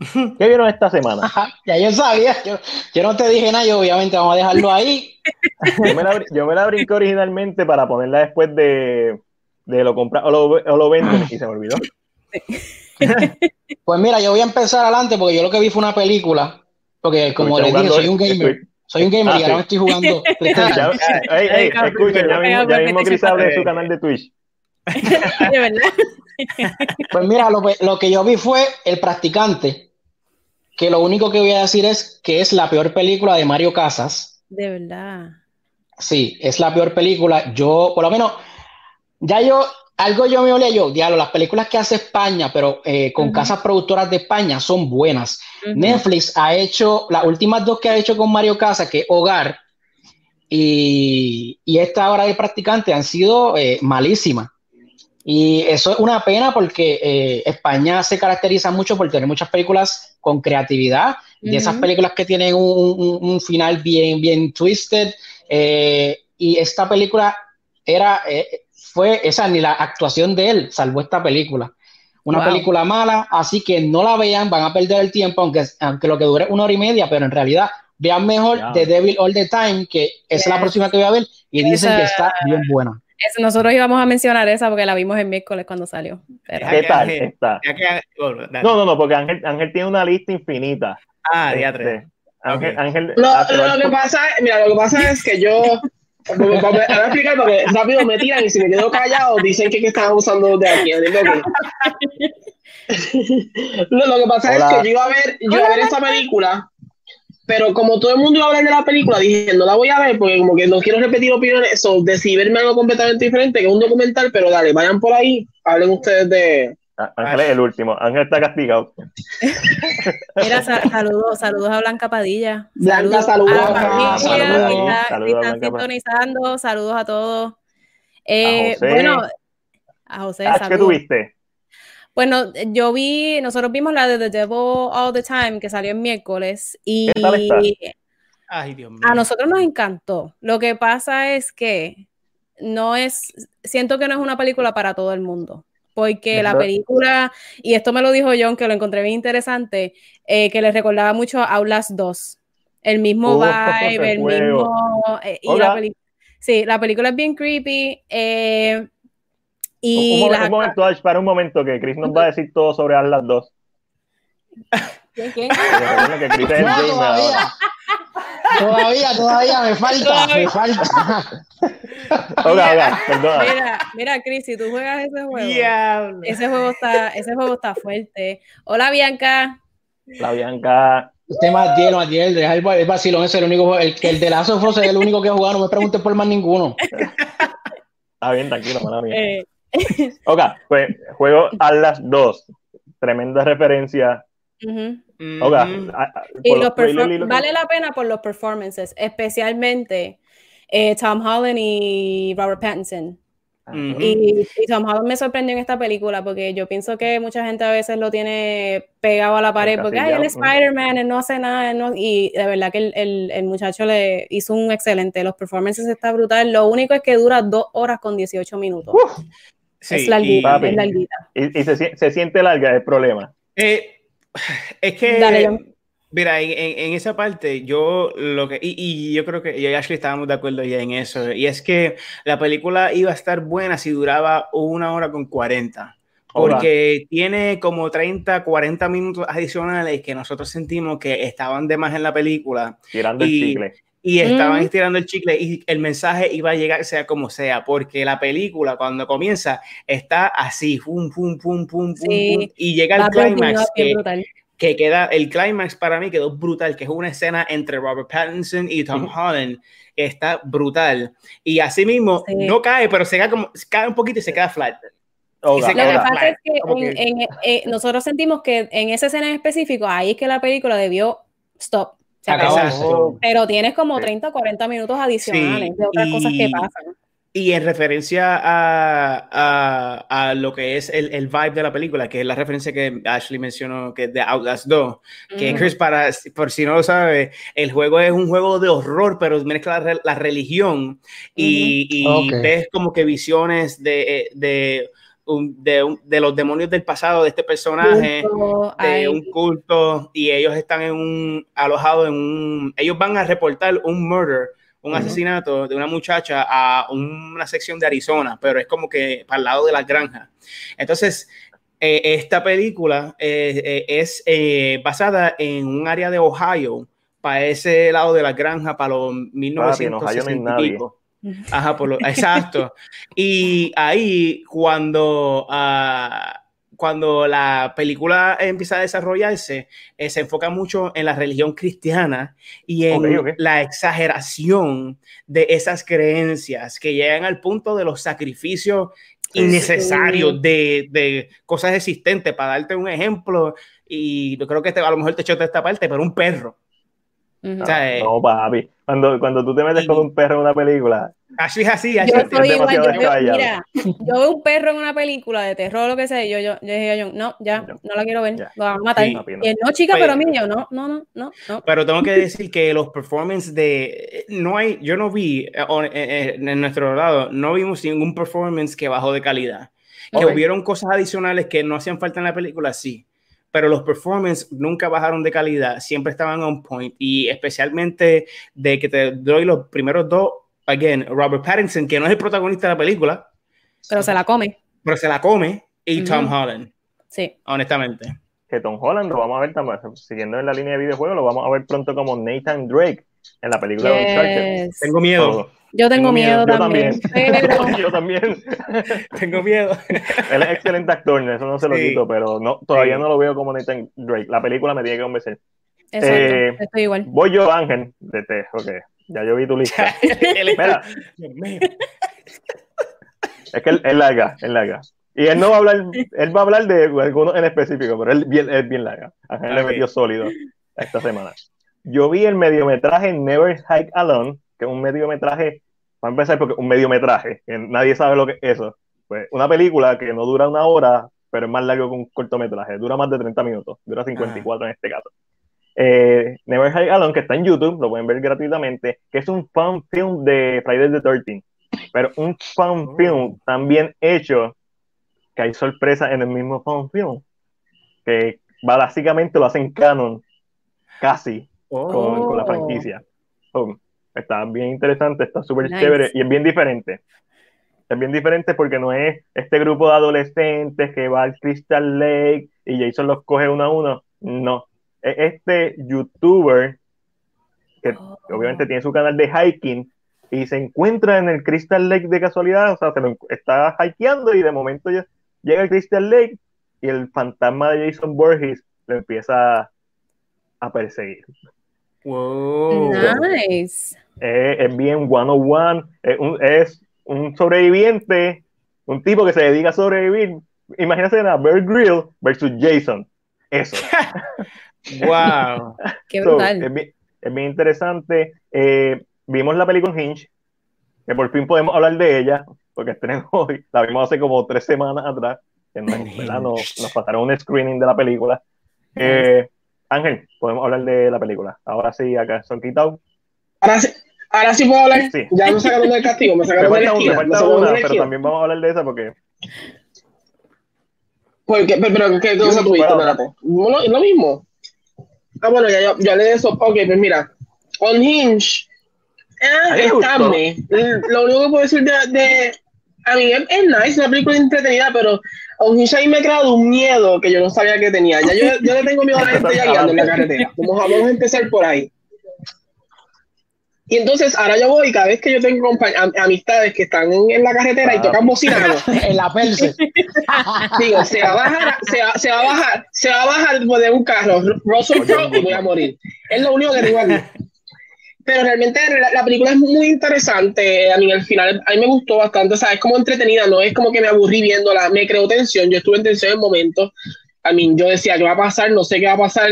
[SPEAKER 1] ¿Qué vieron esta semana?
[SPEAKER 4] Ajá, ya yo sabía, yo, yo no te dije nada, yo obviamente vamos a dejarlo ahí.
[SPEAKER 1] Yo me la, yo me la brinqué originalmente para ponerla después de, de lo comprar o lo, o lo venden y se me olvidó.
[SPEAKER 4] Pues mira, yo voy a empezar adelante porque yo lo que vi fue una película, porque como les dije, soy un gamer, soy un gamer
[SPEAKER 1] Ah,
[SPEAKER 4] y ahora
[SPEAKER 1] sí.
[SPEAKER 4] me estoy jugando.
[SPEAKER 1] Ya, ey, ey,
[SPEAKER 3] cabrón,
[SPEAKER 1] escuchen, ya mismo, ya mismo Chris abre
[SPEAKER 2] cuatro.
[SPEAKER 1] su canal de Twitch.
[SPEAKER 3] De verdad.
[SPEAKER 4] Pues mira, lo, que- lo que yo vi fue El Practicante, que lo único que voy a decir es que es la peor película de Mario Casas.
[SPEAKER 3] De verdad.
[SPEAKER 4] Sí, es la peor película. Yo, por lo menos, ya yo, algo yo me olía yo, diablo, las películas que hace España, pero eh, con casas productoras de España son buenas. Netflix ha hecho, las últimas dos que ha hecho con Mario Casas, que es Hogar y, y esta hora de practicante, han sido eh, malísimas. Y eso es una pena porque eh, España se caracteriza mucho por tener muchas películas con creatividad, de esas películas que tienen un, un- un final bien, bien twisted. y esta película era, eh, fue esa, ni la actuación de él salvó esta película. Una
[SPEAKER 3] Wow.
[SPEAKER 4] película mala, así que no la vean, van a perder el tiempo, aunque, aunque lo que dure una hora y media, pero en realidad vean mejor. The Devil All the Time, que es la próxima que voy a ver, y dicen
[SPEAKER 3] Esa-
[SPEAKER 4] que está bien buena.
[SPEAKER 3] Eso, nosotros íbamos a mencionar esa porque la vimos el miércoles cuando salió. Pero,
[SPEAKER 1] ¿Qué tal
[SPEAKER 2] Ángel-.
[SPEAKER 1] No, no, no, porque Ángel, Ángel tiene una lista infinita.
[SPEAKER 2] Ah,
[SPEAKER 1] Este,
[SPEAKER 2] diatre.
[SPEAKER 1] Ángel,
[SPEAKER 2] Ok.
[SPEAKER 1] Ángel,
[SPEAKER 5] Lo, que pasa, mira, lo que pasa es que yo. Voy a voy a explicar porque rápido me tiran y si me quedo callado dicen que, que están abusando de aquí. lo, lo que pasa
[SPEAKER 1] Hola.
[SPEAKER 5] es que yo iba a ver, yo iba a ver esta película, pero como todo el mundo iba a hablar de la película, dije no la voy a ver porque como que no quiero repetir opiniones, eso, decidí verme algo completamente diferente, que es un documental, pero dale, vayan por ahí, hablen ustedes de.
[SPEAKER 1] Ah, Ángel es el último. Ángel está castigado.
[SPEAKER 3] mira, sa- saludos, saludos a Blanca Padilla.
[SPEAKER 5] Blanca, saludos.
[SPEAKER 3] a la
[SPEAKER 4] Blanca,
[SPEAKER 3] familia
[SPEAKER 4] saludos.
[SPEAKER 3] que está- que
[SPEAKER 1] Saludos a
[SPEAKER 3] están sintonizando. Saludos a todos. Eh,
[SPEAKER 1] A José.
[SPEAKER 3] Bueno, a José,
[SPEAKER 1] Ah, ¿Qué tuviste?
[SPEAKER 3] Bueno, yo vi, nosotros vimos la de The Devil All the Time que salió el miércoles y
[SPEAKER 1] ¿Qué tal está?
[SPEAKER 2] Ay, Dios mío.
[SPEAKER 3] a nosotros nos encantó. Lo que pasa es que no es, siento que no es una película para todo el mundo, porque la película, y esto me lo dijo John, que lo encontré bien interesante, eh, que le recordaba mucho a Outlast 2. El mismo vibe, el
[SPEAKER 1] juego.
[SPEAKER 3] mismo. eh, y la sí, la película es bien creepy. eh, y
[SPEAKER 1] un un momento, Ash, para un momento, que Chris nos va a decir todo sobre Atlas 2.
[SPEAKER 4] No,
[SPEAKER 1] gamer
[SPEAKER 4] todavía. Todavía, todavía me falta, me falta.
[SPEAKER 1] Hola, hola, perdona.
[SPEAKER 3] Mira, mira, Chris, si tú juegas ese juego,
[SPEAKER 2] Diablo.
[SPEAKER 3] ese juego está, ese juego está fuerte. Hola, Bianca.
[SPEAKER 1] La Bianca.
[SPEAKER 4] Usted más Diel, más Diel, deja el, vacilón, ese es el único, el, que el de Lazo Fos es el único que ha jugado, no me preguntes por más ninguno.
[SPEAKER 1] Está bien, tranquilo, mala mía.
[SPEAKER 3] Eh,
[SPEAKER 1] Ok, pues juego Atlas 2. Tremenda referencia. A- a-
[SPEAKER 3] Y
[SPEAKER 1] por
[SPEAKER 3] los
[SPEAKER 1] los trailers y
[SPEAKER 3] perfor-
[SPEAKER 1] los-
[SPEAKER 3] vale la pena por los performances, especialmente eh, Tom Holland y Robert Pattinson. Y, y Tom Holland me sorprendió en esta película porque yo pienso que mucha gente a veces lo tiene pegado a la pared porque ay, él es Spider-Man, él no hace nada, él no- y de verdad que el, el- el muchacho le hizo un excelente, los performances está brutal, lo único es que dura dos horas con 18 minutos,
[SPEAKER 2] Sí,
[SPEAKER 3] es larguita,
[SPEAKER 1] papi.
[SPEAKER 3] es larguita.
[SPEAKER 1] Y, y se siente larga el problema.
[SPEAKER 2] Eh, es que,
[SPEAKER 3] Dale,
[SPEAKER 2] mira, en, esa parte, yo lo que, y, y yo creo que yo y Ashley estábamos de acuerdo ya en eso, y es que la película iba a estar buena si duraba una hora con 40. Porque tiene como 30, 40 minutos adicionales que nosotros sentimos que estaban de más en la película
[SPEAKER 1] Tirando el chicle.
[SPEAKER 2] Y estaban
[SPEAKER 3] Mm.
[SPEAKER 2] estirando el chicle y el mensaje iba a llegar sea como sea, porque la película cuando comienza está así, pum, pum, pum, pum,
[SPEAKER 3] Sí.
[SPEAKER 2] pum, y llega
[SPEAKER 3] Va
[SPEAKER 2] el clímax que, queda, el clímax para mí quedó brutal, que es una escena entre Robert Pattinson y Tom
[SPEAKER 1] Ujú.
[SPEAKER 2] Holland, que está brutal, y así mismo
[SPEAKER 3] Sí.
[SPEAKER 2] no cae, pero se cae como, cae un poquito y se queda flat. Se
[SPEAKER 3] Lo que pasa es que, en-
[SPEAKER 2] que-
[SPEAKER 3] en- eh, nosotros sentimos que en esa escena en específico, ahí es que la película debió stop. Se acabó. Pero tienes como
[SPEAKER 1] Sí.
[SPEAKER 3] 30 o 40 minutos adicionales
[SPEAKER 2] Sí,
[SPEAKER 3] de otras cosas que
[SPEAKER 2] y-
[SPEAKER 3] pasan.
[SPEAKER 2] Y en referencia a, a, a lo que es el, el vibe de la película, que es la referencia que Ashley mencionó, que es de Outlast 2, que
[SPEAKER 3] Ujú.
[SPEAKER 2] Chris, para, por si no lo sabe, el juego es un juego de horror, pero mezcla la, la religión y, y
[SPEAKER 4] Ok.
[SPEAKER 2] ves como que visiones de, de, un- de, un- de los demonios del pasado de este personaje de
[SPEAKER 3] ay,
[SPEAKER 2] un culto y ellos están en un alojados en un ellos van a reportar un murder un asesinato de una muchacha a una sección de Arizona pero es como que para el lado de la granja. Entonces eh, esta película eh, eh, es eh, basada en un área de Ohio para ese lado de la granja para los
[SPEAKER 1] Papi, en Ohio no hay
[SPEAKER 2] 1960 y
[SPEAKER 1] nadie.
[SPEAKER 2] Ajá, por lo, exacto. Y ahí cuando, ah, cuando la película empieza a desarrollarse, eh, se enfoca mucho en la religión cristiana y en la exageración de esas creencias que llegan al punto de los sacrificios innecesarios de, de cosas existentes. Para darte un ejemplo, y yo creo que este, a lo mejor te echó esta parte, pero un perro. O sea, eh,
[SPEAKER 1] No, papi. Cuando, cuando tú te metes con un perro en una película,
[SPEAKER 2] así es así.
[SPEAKER 3] Yo
[SPEAKER 2] así es.
[SPEAKER 3] soy igual,
[SPEAKER 1] demasiado
[SPEAKER 3] yo, mira, yo veo un perro en una película de terror o lo que sea, y yo, yo, yo dije a John, no, ya, no la quiero ver,
[SPEAKER 1] Ya.
[SPEAKER 3] lo van a matar.
[SPEAKER 2] Sí.
[SPEAKER 3] Y él, no, chica, pero a mí, yo, no, no, no, no, no.
[SPEAKER 2] Pero tengo que decir que los performances de no hay, yo no vi eh, eh, eh, en nuestro lado, no vimos ningún performance que bajó de calidad. Que
[SPEAKER 1] Ok.
[SPEAKER 2] hubieron cosas adicionales que no hacían falta en la película, sí. Pero los performances nunca bajaron de calidad, siempre estaban on point y especialmente de que te doy los primeros dos, again, Robert Pattinson, que no es el protagonista de la película,
[SPEAKER 3] Pero se la come,
[SPEAKER 2] pero se la come, y. Tom Holland,
[SPEAKER 3] sí.
[SPEAKER 2] honestamente.
[SPEAKER 1] que Tom Holland lo vamos a ver también, siguiendo en la línea de videojuegos, lo vamos a ver pronto como Nathan Drake en la película de Uncharted.
[SPEAKER 3] Yes.
[SPEAKER 2] Tengo miedo,
[SPEAKER 1] Todo.
[SPEAKER 3] Yo tengo
[SPEAKER 2] tengo
[SPEAKER 3] miedo,
[SPEAKER 2] miedo.
[SPEAKER 1] Yo
[SPEAKER 3] también. pero-
[SPEAKER 1] Yo también.
[SPEAKER 2] tengo miedo.
[SPEAKER 1] Él es excelente actor, eso no se lo
[SPEAKER 2] Sí.
[SPEAKER 1] quito, pero no, todavía
[SPEAKER 2] Sí.
[SPEAKER 1] no lo veo como Nathan Drake. La película me tiene que convencer.
[SPEAKER 3] Exacto,
[SPEAKER 1] Eh,
[SPEAKER 3] estoy igual.
[SPEAKER 1] Voy yo, Ángel, de te, ok. Ya yo vi tu lista.
[SPEAKER 2] Él
[SPEAKER 1] Mira, es que él, él larga, él larga. Y él no va a hablar, él va a hablar de algunos en específico, pero él es bien larga. Ángel le metió sólido esta semana. Yo vi el mediometraje Never Hike Alone, que es un mediometraje, para empezar, porque un mediometraje, que nadie sabe lo que es eso. Pues una película que no dura una hora, pero es más largo que un cortometraje, dura más de 30 minutos, dura 54 en este caso. Eh, Never Hike Alone, que está en YouTube, lo pueden ver gratuitamente, que es un fan film de Friday the 13 pero un fan
[SPEAKER 2] Oh.
[SPEAKER 1] film tan bien hecho que hay sorpresas en el mismo fan film, que básicamente lo hacen canon, casi. Con, con la
[SPEAKER 3] Oh.
[SPEAKER 1] franquicia. So, está bien interesante, está súper
[SPEAKER 3] Nice.
[SPEAKER 1] chévere y es bien diferente. Es bien diferente porque no es este grupo de adolescentes que va al Crystal Lake y Jason los coge uno a uno. No. Es este youtuber que
[SPEAKER 3] Oh.
[SPEAKER 1] obviamente tiene su canal de hiking y se encuentra en el Crystal Lake de casualidad, o sea, se lo está hikeando y de momento ya llega al Crystal Lake y el fantasma de Jason Borges lo empieza a perseguir.
[SPEAKER 2] Wow.
[SPEAKER 3] Nice.
[SPEAKER 1] Es, es bien one-on-one, es un, es un sobreviviente, un tipo que se dedica a sobrevivir. Imagínate a Bear Grylls versus Jason. Eso.
[SPEAKER 2] Wow.
[SPEAKER 3] Qué
[SPEAKER 1] So,
[SPEAKER 3] brutal.
[SPEAKER 1] es, bien, es bien interesante. Eh, vimos la película Hinge, que por fin podemos hablar de ella, porque estrenó hoy. La vimos hace como tres semanas atrás. Nos, nos pasaron un screening de la película. Eh, Ángel, podemos hablar de la película. Ahora sí, acá son quitados.
[SPEAKER 5] Ahora sí, ahora sí puedo hablar.
[SPEAKER 1] Sí.
[SPEAKER 5] Ya me sacaron del castigo, me
[SPEAKER 1] Me
[SPEAKER 5] sacaron de la
[SPEAKER 1] falta, una,
[SPEAKER 5] esquina.
[SPEAKER 1] me
[SPEAKER 5] me
[SPEAKER 1] falta
[SPEAKER 5] sacaron de
[SPEAKER 1] una, pero
[SPEAKER 5] esquina.
[SPEAKER 1] también vamos a hablar de esa porque
[SPEAKER 5] Porque, pero, pero, ¿qué cosa tuviste?
[SPEAKER 1] bueno.
[SPEAKER 5] Es lo mismo. Ah, bueno, ya, ya, ya hablé de eso. Ok, pues mira, On Hinge, eh,
[SPEAKER 1] me
[SPEAKER 5] está me. Lo único que puedo decir de, de a mí es, es nice, una película entretenida, pero On Hinge a mí me ha creado un miedo que yo no sabía que tenía. Ya yo, yo le tengo miedo a la gente ya guiando en la carretera. Vamos a, vamos a empezar por ahí. Y entonces ahora yo voy, cada vez que yo tengo am- amistades que están en, en la carretera y
[SPEAKER 1] Ah.
[SPEAKER 5] tocan bocinazo,
[SPEAKER 4] En la Perse.
[SPEAKER 5] Digo, se va a bajar, se va, se va a bajar, se va a bajar de un carro, Russell Crowe y voy a morir. Es lo único que tengo aquí. Pero realmente la, la película es muy interesante. A mí al final, a mí me gustó bastante. O sea, es como entretenida, no es como que me aburrí viéndola. Me creó tensión. Yo estuve en tensión en momentos. A mí, yo decía, ¿qué va a pasar? No sé qué va a pasar.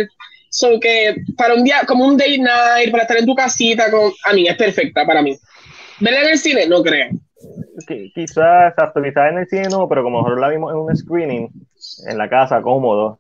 [SPEAKER 5] So que para un día, como un date night, para estar en tu casita, con, a mí es perfecta para mí. ¿Verla en el cine? No creo.
[SPEAKER 1] qui- quizás, exacto, quizás en el cine no, pero como nosotros la vimos en un screening, en la casa, cómodo,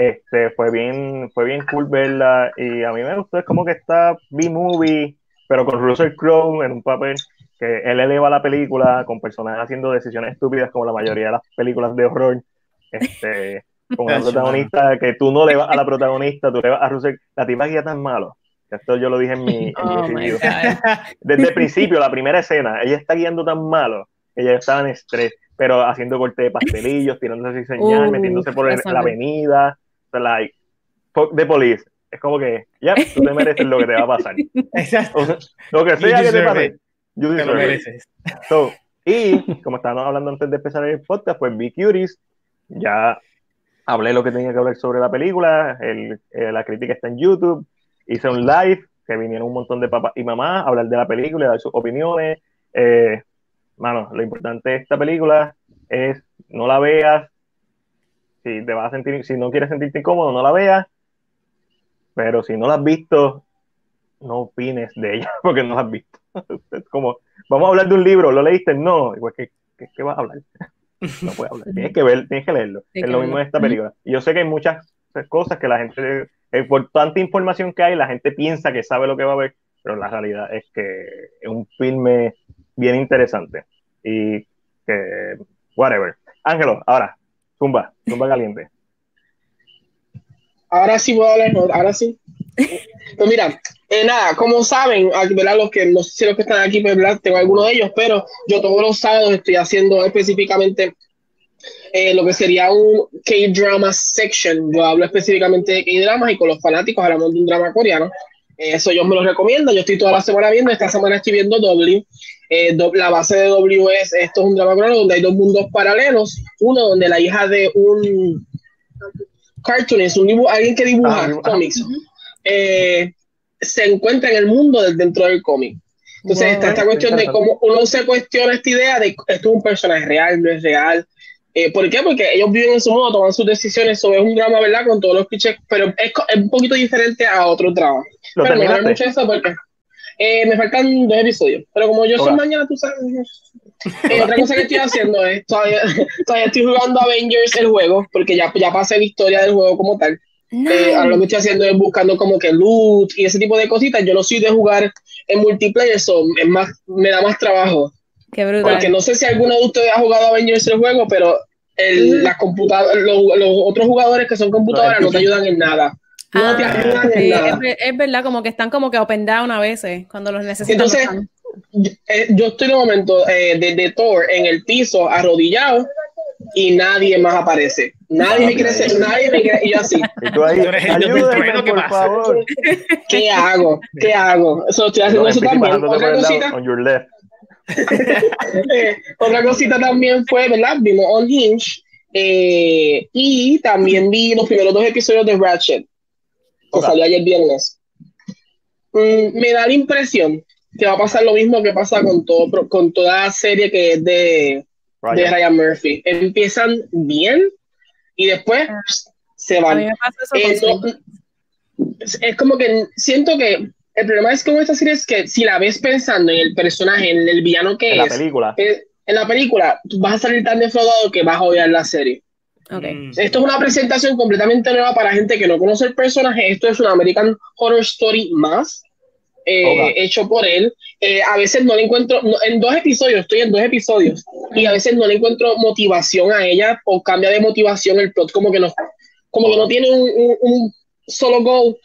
[SPEAKER 1] este, fue bien, fue bien cool verla y a mí me gustó, es como que está B-movie, pero con Russell Crowe en un papel que él eleva la película con personajes haciendo decisiones estúpidas como la mayoría de las películas de horror, este, con una protagonista que tú no le vas a la protagonista, tú le vas a Russell, la tipa guía tan malo, esto yo lo dije en mi, en
[SPEAKER 3] Oh. God.
[SPEAKER 1] Desde el principio, la primera escena, ella está guiando tan malo que ella estaba en estrés, pero haciendo corte de pastelillos, tirándose sin señal,
[SPEAKER 3] Uh,
[SPEAKER 1] metiéndose por el- la avenida, o sea, like, fuck the police. Es como que, ya, tú te mereces lo que te va a pasar.
[SPEAKER 2] Exacto.
[SPEAKER 1] O sea, lo que sea que te pase, you
[SPEAKER 2] Te lo mereces.
[SPEAKER 1] So, y como estábamos hablando antes de empezar el podcast, pues Be Curious, ya hablé lo que tenía que hablar sobre la película, el- eh, la crítica está en YouTube, hice un live que vinieron un montón de papás y mamás a hablar de la película y dar sus opiniones. Eh, mano, lo importante de esta película es no la veas, si te vas a sentir, si no quieres sentirte incómodo, no la veas, pero si no la has visto, no opines de ella porque no la has visto. Es como, vamos a hablar de un libro, ¿lo leíste? No, igual que, ¿qué, qué vas a hablar? No puedes hablar, tienes que ver, tienes que leerlo.
[SPEAKER 3] Tienes
[SPEAKER 1] es lo mismo en esta película. Y yo sé que hay muchas cosas que la gente, eh, por tanta información que hay, la gente piensa que sabe lo que va a ver, pero la realidad es que es un filme bien interesante. Y que, whatever. Ángelo, ahora, zumba, zumba caliente.
[SPEAKER 5] Ahora sí puedo hablar, ahora sí. Pues mira, eh, nada, como saben, aquí, ¿verdad? Los que no sé si los que están aquí, pues, ¿verdad? tengo algunos de ellos, pero yo todos los sábados estoy haciendo específicamente eh, lo que sería un K-drama section. Yo hablo específicamente de K-dramas y con los fanáticos hablamos de un drama coreano. Eso yo me lo recomiendo. Yo estoy toda la semana viendo. Esta semana estoy viendo W. Eh, do- la base de W es esto es un drama coreano donde hay dos mundos paralelos. Uno donde la hija de un cartoonist, un dibu- alguien que dibuja
[SPEAKER 1] Ah,
[SPEAKER 5] cómics, eh, se encuentra en el mundo del- dentro del cómic. Entonces
[SPEAKER 1] Wow,
[SPEAKER 5] está esta cuestión de cómo uno se cuestiona esta idea de esto es un personaje real, no es real. Eh, ¿Por qué? Porque ellos viven en su modo, toman sus decisiones, sobre un drama, ¿verdad? Con todos los clichés, pero es, es un poquito diferente a otros dramas.
[SPEAKER 1] ¿Lo
[SPEAKER 5] Pero no
[SPEAKER 1] terminaste?
[SPEAKER 5] mucho de eso porque eh, me faltan dos episodios. Pero como yo soy mañana, tú sabes. Eh, otra cosa que estoy haciendo es todavía, todavía estoy jugando Avengers el juego, porque ya, ya pasé la historia del juego como tal. Eh, ahora lo que estoy haciendo es buscando como que loot y ese tipo de cositas. Yo no soy de jugar en multiplayer, eso es más, me da más trabajo.
[SPEAKER 3] Qué brutal.
[SPEAKER 5] Porque no sé si alguno de ustedes ha jugado Avengers el juego, pero el, las computadoras, los, los otros jugadores que son computadoras no te ayudan en nada. No te
[SPEAKER 3] Ah,
[SPEAKER 5] en
[SPEAKER 3] sí,
[SPEAKER 5] nada.
[SPEAKER 3] es, es verdad, como que están como que open down a veces cuando los necesitan. no
[SPEAKER 5] Entonces, yo, eh, yo estoy en un momento eh, de, de Thor en el piso, arrodillado, y nadie más aparece. Nadie me quiere ser, nadie me quiere, y yo así,
[SPEAKER 1] Y tú ahí,
[SPEAKER 2] el del
[SPEAKER 1] ayúdenme,
[SPEAKER 2] trueno, ¿qué
[SPEAKER 1] por
[SPEAKER 2] pasa?
[SPEAKER 1] favor.
[SPEAKER 5] ¿qué hago? ¿Qué hago? Eso estoy haciendo
[SPEAKER 1] Los
[SPEAKER 5] eso también. Otra
[SPEAKER 1] el
[SPEAKER 5] cosita,
[SPEAKER 1] on your left.
[SPEAKER 5] eh, otra cosita también fue, ¿verdad? Vimos On Hinge, eh, y también vi los primeros dos episodios de Ratchet, que salió ayer viernes. Mm, me da la impresión que va a pasar lo mismo que pasa con, todo, con toda serie que es de, de
[SPEAKER 1] Ryan.
[SPEAKER 5] Ryan Murphy. Empiezan bien y después se
[SPEAKER 3] A
[SPEAKER 5] van. Eh, no, es, es como que siento que el problema es con esta serie es que si la ves pensando en el personaje, en el villano que
[SPEAKER 1] En la
[SPEAKER 5] es,
[SPEAKER 1] película.
[SPEAKER 5] eh, en la película, tú vas a salir tan defraudado que vas a odiar la serie.
[SPEAKER 3] Ok.
[SPEAKER 2] Mm.
[SPEAKER 5] Esto es una presentación completamente nueva para gente que no conoce el personaje. Esto es un American Horror Story más, eh,
[SPEAKER 1] Ok.
[SPEAKER 5] hecho por él. Eh, a veces no le encuentro, no- en dos episodios, estoy en dos episodios, y a veces no le encuentro motivación a ella o cambia de motivación el plot, como que no, como que no tiene un, un- un solo goal.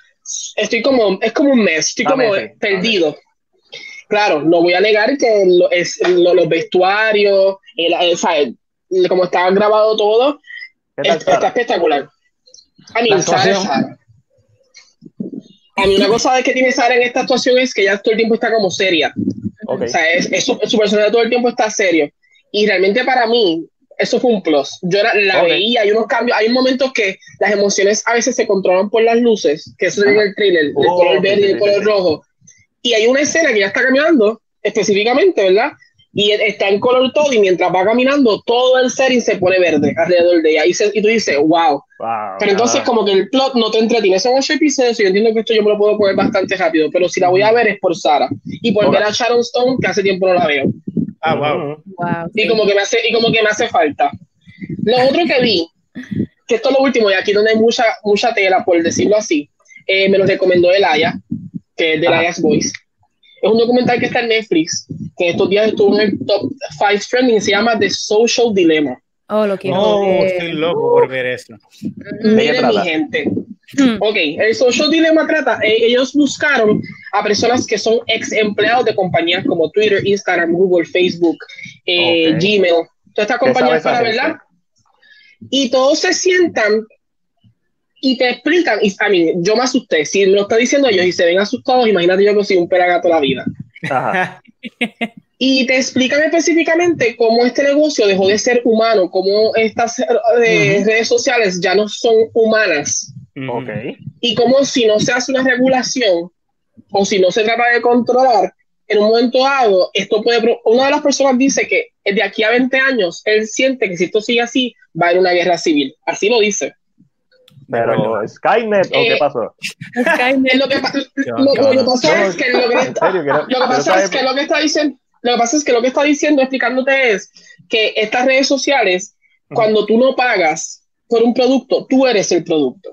[SPEAKER 5] Estoy como, es como un mes, estoy
[SPEAKER 1] A
[SPEAKER 5] como perdido. Claro, no voy a negar que lo- es, lo- los vestuarios, el, el- ¿sabes? como estaba grabado todo,
[SPEAKER 1] ¿Qué tal,
[SPEAKER 5] está, espectacular. A mí,
[SPEAKER 4] La
[SPEAKER 5] Sara. A mí una cosa que tiene Sara en esta actuación es que ella todo el tiempo está como seria.
[SPEAKER 1] Ok.
[SPEAKER 5] O sea, es, es su, su personaje todo el tiempo está serio. Y realmente para mí, eso fue un plus. Yo la, la
[SPEAKER 1] Ok.
[SPEAKER 5] veía, hay unos cambios, hay momentos que las emociones a veces se controlan por las luces, que eso es en el el
[SPEAKER 1] Oh,
[SPEAKER 5] color
[SPEAKER 1] sí,
[SPEAKER 5] verde y el color rojo. Y hay una escena que ya está caminando, específicamente, ¿verdad? Y está en color todo, y mientras va caminando, todo el setting se pone verde alrededor de ella. Y, se- y tú dices, wow.
[SPEAKER 1] Wow.
[SPEAKER 5] Pero entonces,
[SPEAKER 1] Ah,
[SPEAKER 5] como que el plot no te entretiene. Son ocho episodios y yo entiendo que esto yo me lo puedo poner bastante rápido. Pero si la voy a ver es por Sara. Y por ver a Sharon Stone, que hace tiempo no la veo.
[SPEAKER 2] Ah, wow.
[SPEAKER 3] Wow,
[SPEAKER 5] Y como que me hace, y como que me hace falta. Lo otro que vi, que esto es lo último, y aquí donde hay mucha, mucha tela, por decirlo así, eh, me lo recomendó Elaya, que es de
[SPEAKER 1] Ajá.
[SPEAKER 5] Elaya's Voice. Es un documental que está en Netflix, que estos días estuvo en el top 5 trending, se llama The Social Dilemma.
[SPEAKER 3] Oh, lo quiero ver.
[SPEAKER 2] estoy loco por ver eso.
[SPEAKER 5] Miren, mi gente.
[SPEAKER 3] Hmm.
[SPEAKER 5] Ok, el Social Dilemma trata, eh, ellos buscaron a personas que son ex empleados de compañías como Twitter, Instagram, Google, Facebook, eh. Gmail, todas estas
[SPEAKER 1] ¿Qué
[SPEAKER 5] compañías para? ¿verdad? Y todos se sientan y te explican, y a mí, yo me asusté, si me lo está diciendo ellos y se ven asustados, imagínate yo que soy un pelagato la vida.
[SPEAKER 1] Ajá.
[SPEAKER 5] Y te explican específicamente cómo este negocio dejó de ser humano, cómo estas eh, redes sociales ya no son humanas
[SPEAKER 2] Ujú.
[SPEAKER 1] Ok.
[SPEAKER 5] y como si no se hace una regulación o si no se trata de controlar, en un momento dado, esto puede... Una de las personas dice que de aquí a 20 años, él siente que si esto sigue así, va a haber una guerra civil. Así lo dice.
[SPEAKER 1] Pero Skynet, ¿o qué
[SPEAKER 5] Eh,
[SPEAKER 1] pasó?
[SPEAKER 3] Skynet.
[SPEAKER 5] Lo que, pasa es que lo que, está diciendo, lo que pasa es que lo que está diciendo, explicándote es que estas redes sociales, cuando tú no pagas por un producto, tú eres el producto.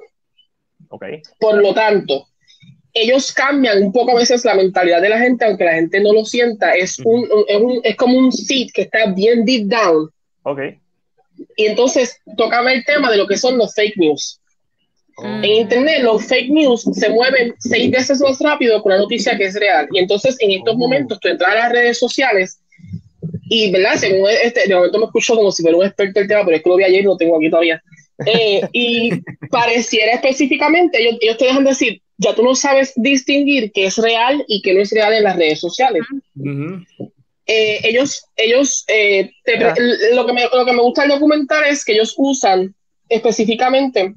[SPEAKER 1] Ok.
[SPEAKER 5] Por lo tanto, ellos cambian un poco a veces la mentalidad de la gente, aunque la gente no lo sienta. Es, un, un- es, un- es como un seed que está bien deep down.
[SPEAKER 1] Ok.
[SPEAKER 5] Y entonces tocaba el tema de lo que son los fake news. En Internet, los fake news se mueven seis veces más rápido que una noticia que es real. Y entonces, en estos momentos, tú entras a las redes sociales y, ¿verdad? Según este, de momento me escucho como si fuera un experto del tema, pero es que lo vi ayer y lo tengo aquí todavía. Eh, y pareciera específicamente, ellos, ellos te dejan decir, ya tú no sabes distinguir qué es real y qué no es real en las redes sociales.
[SPEAKER 2] Ujú.
[SPEAKER 5] Eh, ellos, ellos, eh, te
[SPEAKER 1] Ya.
[SPEAKER 5] lo, que me, lo que me gusta del documental es que ellos usan específicamente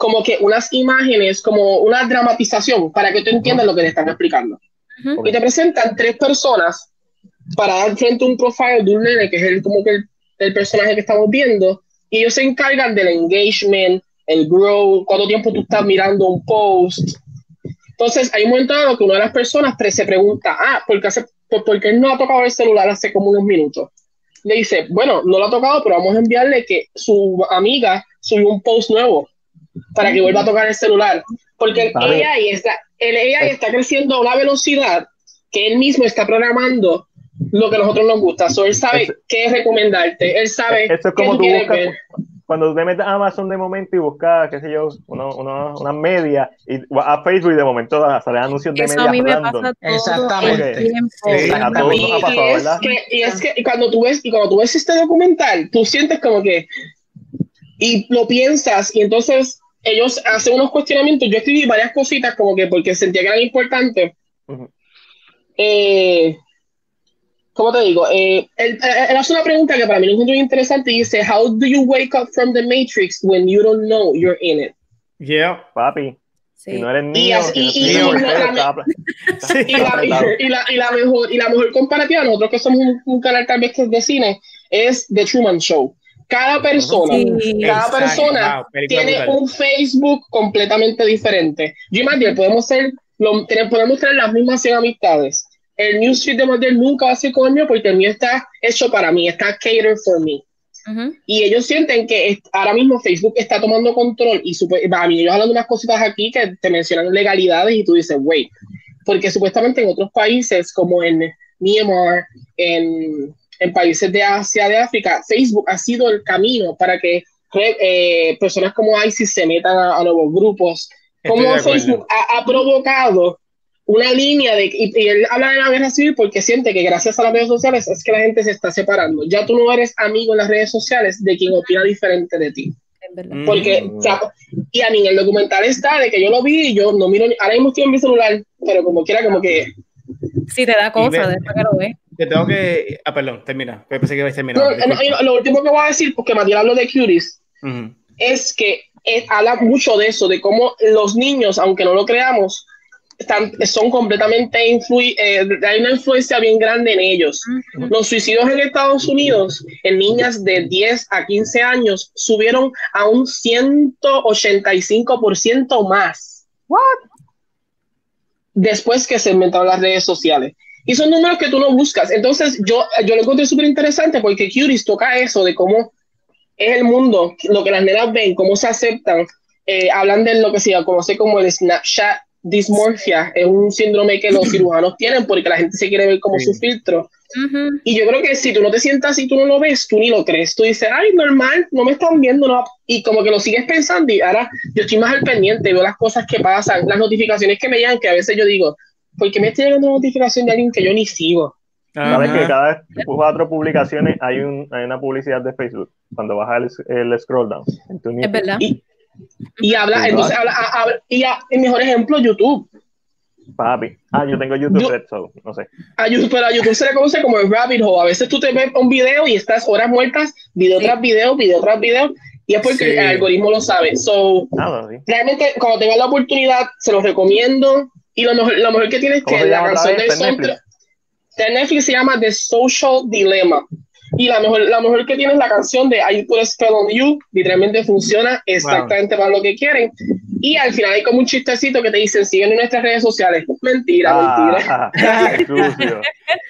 [SPEAKER 5] como que unas imágenes, como una dramatización para que tú entiendas lo que te están explicando.
[SPEAKER 3] Ujú.
[SPEAKER 5] Y te presentan tres personas para dar frente a un profile de un nene, que es el, como que el, el personaje que estamos viendo, y ellos se encargan del engagement, el grow, cuánto tiempo tú estás mirando un post. Entonces, hay un momento dado que una de las personas pre- se pregunta, ah, ¿por qué, hace, por, por qué no ha tocado el celular hace como unos minutos? Le dice, bueno, no lo ha tocado, pero vamos a enviarle que su amiga subió un post nuevo para que vuelva a tocar el celular. Porque el. AI está, el AI está creciendo a una velocidad que él mismo está programando lo que a nosotros nos gusta. So, él sabe
[SPEAKER 1] Eso-
[SPEAKER 5] qué recomendarte, él sabe
[SPEAKER 1] Eso es
[SPEAKER 5] qué
[SPEAKER 1] como
[SPEAKER 5] tú
[SPEAKER 1] tú
[SPEAKER 5] quieres
[SPEAKER 1] buscas,
[SPEAKER 5] ver.
[SPEAKER 1] cuando tú te metes a Amazon de momento y buscas, qué sé yo, uno, uno, una media, y a Facebook y de momento salen anuncios de
[SPEAKER 3] Eso
[SPEAKER 1] medias
[SPEAKER 3] a mí me
[SPEAKER 1] random.
[SPEAKER 3] pasa todo
[SPEAKER 4] Exactamente.
[SPEAKER 3] el tiempo.
[SPEAKER 1] Sí, a todos nos ha pasado,
[SPEAKER 5] y, es
[SPEAKER 1] ¿verdad?
[SPEAKER 5] que, y es que cuando tú ves y cuando tú ves este documental, tú sientes como que y lo piensas y entonces ellos hacen unos cuestionamientos. Yo escribí varias cositas como que porque sentía que eran importantes.
[SPEAKER 1] Ujú.
[SPEAKER 5] Eh, ¿Cómo te digo? Eh, él, él- hace una pregunta que para mí encuentro muy interesante y dice, How do you wake up from the matrix when you don't know you're in it?
[SPEAKER 2] Yeah.
[SPEAKER 1] Papi,
[SPEAKER 3] Sí.
[SPEAKER 1] si no eres
[SPEAKER 5] mejor y la mejor comparativa nosotros que somos un, un canal tal vez que es de cine es The Truman Show cada persona
[SPEAKER 3] Sí.
[SPEAKER 5] cada
[SPEAKER 2] Exacto.
[SPEAKER 5] persona
[SPEAKER 2] Wow,
[SPEAKER 5] tiene
[SPEAKER 2] brutal.
[SPEAKER 5] un Facebook completamente diferente yo y Matiel podemos ser lo, tenemos- podemos tener las mismas 100 amistades el newsfeed de Matiel nunca va a ser coño porque el mío está hecho para mí está catered for me y ellos sienten que ahora mismo Facebook está tomando control y a mí ellos hablan de unas cositas aquí que te mencionan legalidades y tú dices, wait, porque supuestamente en otros países como en Myanmar, en, en países de Asia, de África, Facebook ha sido el camino para que re- eh, personas como ISIS se metan a, a nuevos grupos, como. Facebook ha, ha provocado una línea de, y, y él habla de la guerra civil porque siente que gracias a las redes sociales es que la gente se está separando. Ya tú no eres amigo en las redes sociales de quien opina diferente de ti.
[SPEAKER 3] Es verdad.
[SPEAKER 2] Mm.
[SPEAKER 5] Porque,
[SPEAKER 1] Mm.
[SPEAKER 5] o sea, y a mí en el documental está de que yo lo vi y yo no miro, ni- ahora mismo estoy en mi celular, pero como quiera, como que.
[SPEAKER 3] Sí, te da cosa después que lo ves.
[SPEAKER 2] Te tengo que. Ah, perdón, termina. Pensé que ibas a terminar.
[SPEAKER 5] no, no, lo último que voy a decir, porque Matías habló de
[SPEAKER 2] Ujú.
[SPEAKER 5] es que eh, habla mucho de eso, de cómo los niños, aunque no lo creamos, están, son completamente influi eh, hay una influencia bien grande en ellos. Los suicidios en Estados Unidos en niñas de 10 a 15 años subieron a un 185% más. Después que se inventaron las redes sociales. Y son números que tú no buscas. Entonces, yo, yo lo encontré súper interesante porque Curies toca eso de cómo es el mundo, lo que las nenas ven, cómo se aceptan. Eh, hablan de lo que se conoce como el Snapchat dysmorphia. Es un síndrome que los cirujanos tienen porque la gente se quiere ver como
[SPEAKER 2] Sí.
[SPEAKER 5] su filtro.
[SPEAKER 3] Ujú.
[SPEAKER 5] Y yo creo que si tú no te sientas y tú no lo ves, tú ni lo crees. Tú dices, ay, normal, no me están viendo, no. Y como que lo sigues pensando y ahora yo estoy más al pendiente, veo las cosas que pasan, las notificaciones que me llegan, que a veces yo digo, ¿por qué me está llegando una notificación de alguien que yo ni sigo?
[SPEAKER 1] Sabes
[SPEAKER 2] Ajá.
[SPEAKER 1] que cada cuatro publicaciones hay, un, hay una publicidad de Facebook cuando bajas el, el scroll down. en tu
[SPEAKER 3] Es verdad.
[SPEAKER 5] Y, y habla,
[SPEAKER 1] Sí,
[SPEAKER 5] entonces habla, y a- el mejor ejemplo, YouTube.
[SPEAKER 1] Papi. Ah, yo tengo YouTube
[SPEAKER 5] Yo-
[SPEAKER 1] Red, so, no sé.
[SPEAKER 5] A YouTube, pero a YouTube se le conoce como el rabbit hole. A veces tú te ves un video y estás horas muertas, video
[SPEAKER 3] Sí.
[SPEAKER 5] tras video, video tras video, y es porque
[SPEAKER 2] Sí.
[SPEAKER 5] el algoritmo lo sabe. So,
[SPEAKER 1] Ah, no, sí.
[SPEAKER 5] realmente cuando tengan la oportunidad se los recomiendo y lo mejor, lo mejor que tiene es
[SPEAKER 1] ¿Cómo
[SPEAKER 5] que la canción del
[SPEAKER 1] ¿Está en
[SPEAKER 5] soundtrack de Netflix se llama The Social Dilemma y la mejor, la mejor que tiene es la canción de I Put a Spell on You literalmente funciona exactamente para lo que quieren y al final hay como un chistecito que te dicen siguen en nuestras redes sociales mentira, mentira
[SPEAKER 1] Ah, sucio.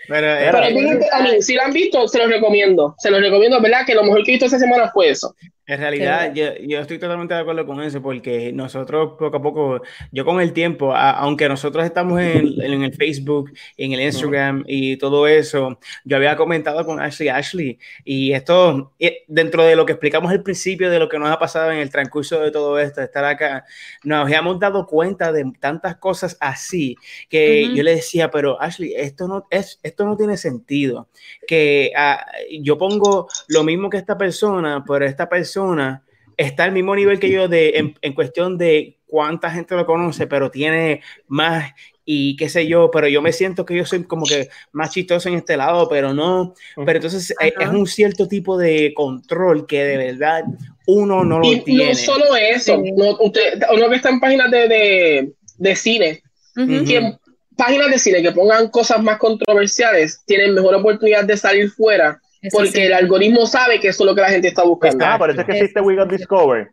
[SPEAKER 2] Pero,
[SPEAKER 1] Era-
[SPEAKER 5] pero a mí, si lo han visto, se los recomiendo. Se los recomiendo, ¿verdad? Que lo mejor que he visto esta semana fue eso.
[SPEAKER 2] En realidad, yo, yo estoy totalmente de acuerdo con eso, porque nosotros poco a poco, yo con el tiempo, a- aunque nosotros estamos en, en el Facebook, en el Instagram y todo eso, yo había comentado con Ashley Ashley, y esto, dentro de lo que explicamos al principio de lo que nos ha pasado en el transcurso de todo esto, estar acá, nos habíamos dado cuenta de tantas cosas así, que
[SPEAKER 3] Ujú.
[SPEAKER 2] yo le decía, pero Ashley, esto no, es, esto no tiene sentido, que ah, yo pongo lo mismo que esta persona, pero esta persona está al mismo nivel que yo de, en, en cuestión de cuánta gente lo conoce, pero tiene más y qué sé yo, pero yo me siento que yo soy como que más chistoso en este lado, pero no, pero entonces eh,
[SPEAKER 3] Ajá.
[SPEAKER 2] es un cierto tipo de control que de verdad uno no lo
[SPEAKER 5] Y
[SPEAKER 2] tiene.
[SPEAKER 5] no solo eso, no, usted, uno que está en páginas de, de, de cine,
[SPEAKER 3] Ujú.
[SPEAKER 2] Ujú.
[SPEAKER 5] que en páginas de cine que pongan cosas más controversiales tienen mejor oportunidad de salir fuera,
[SPEAKER 3] Eso
[SPEAKER 5] porque
[SPEAKER 3] sí.
[SPEAKER 5] el algoritmo sabe que eso es lo que la gente está buscando.
[SPEAKER 1] Ah, por eso es que existe We Got Discover.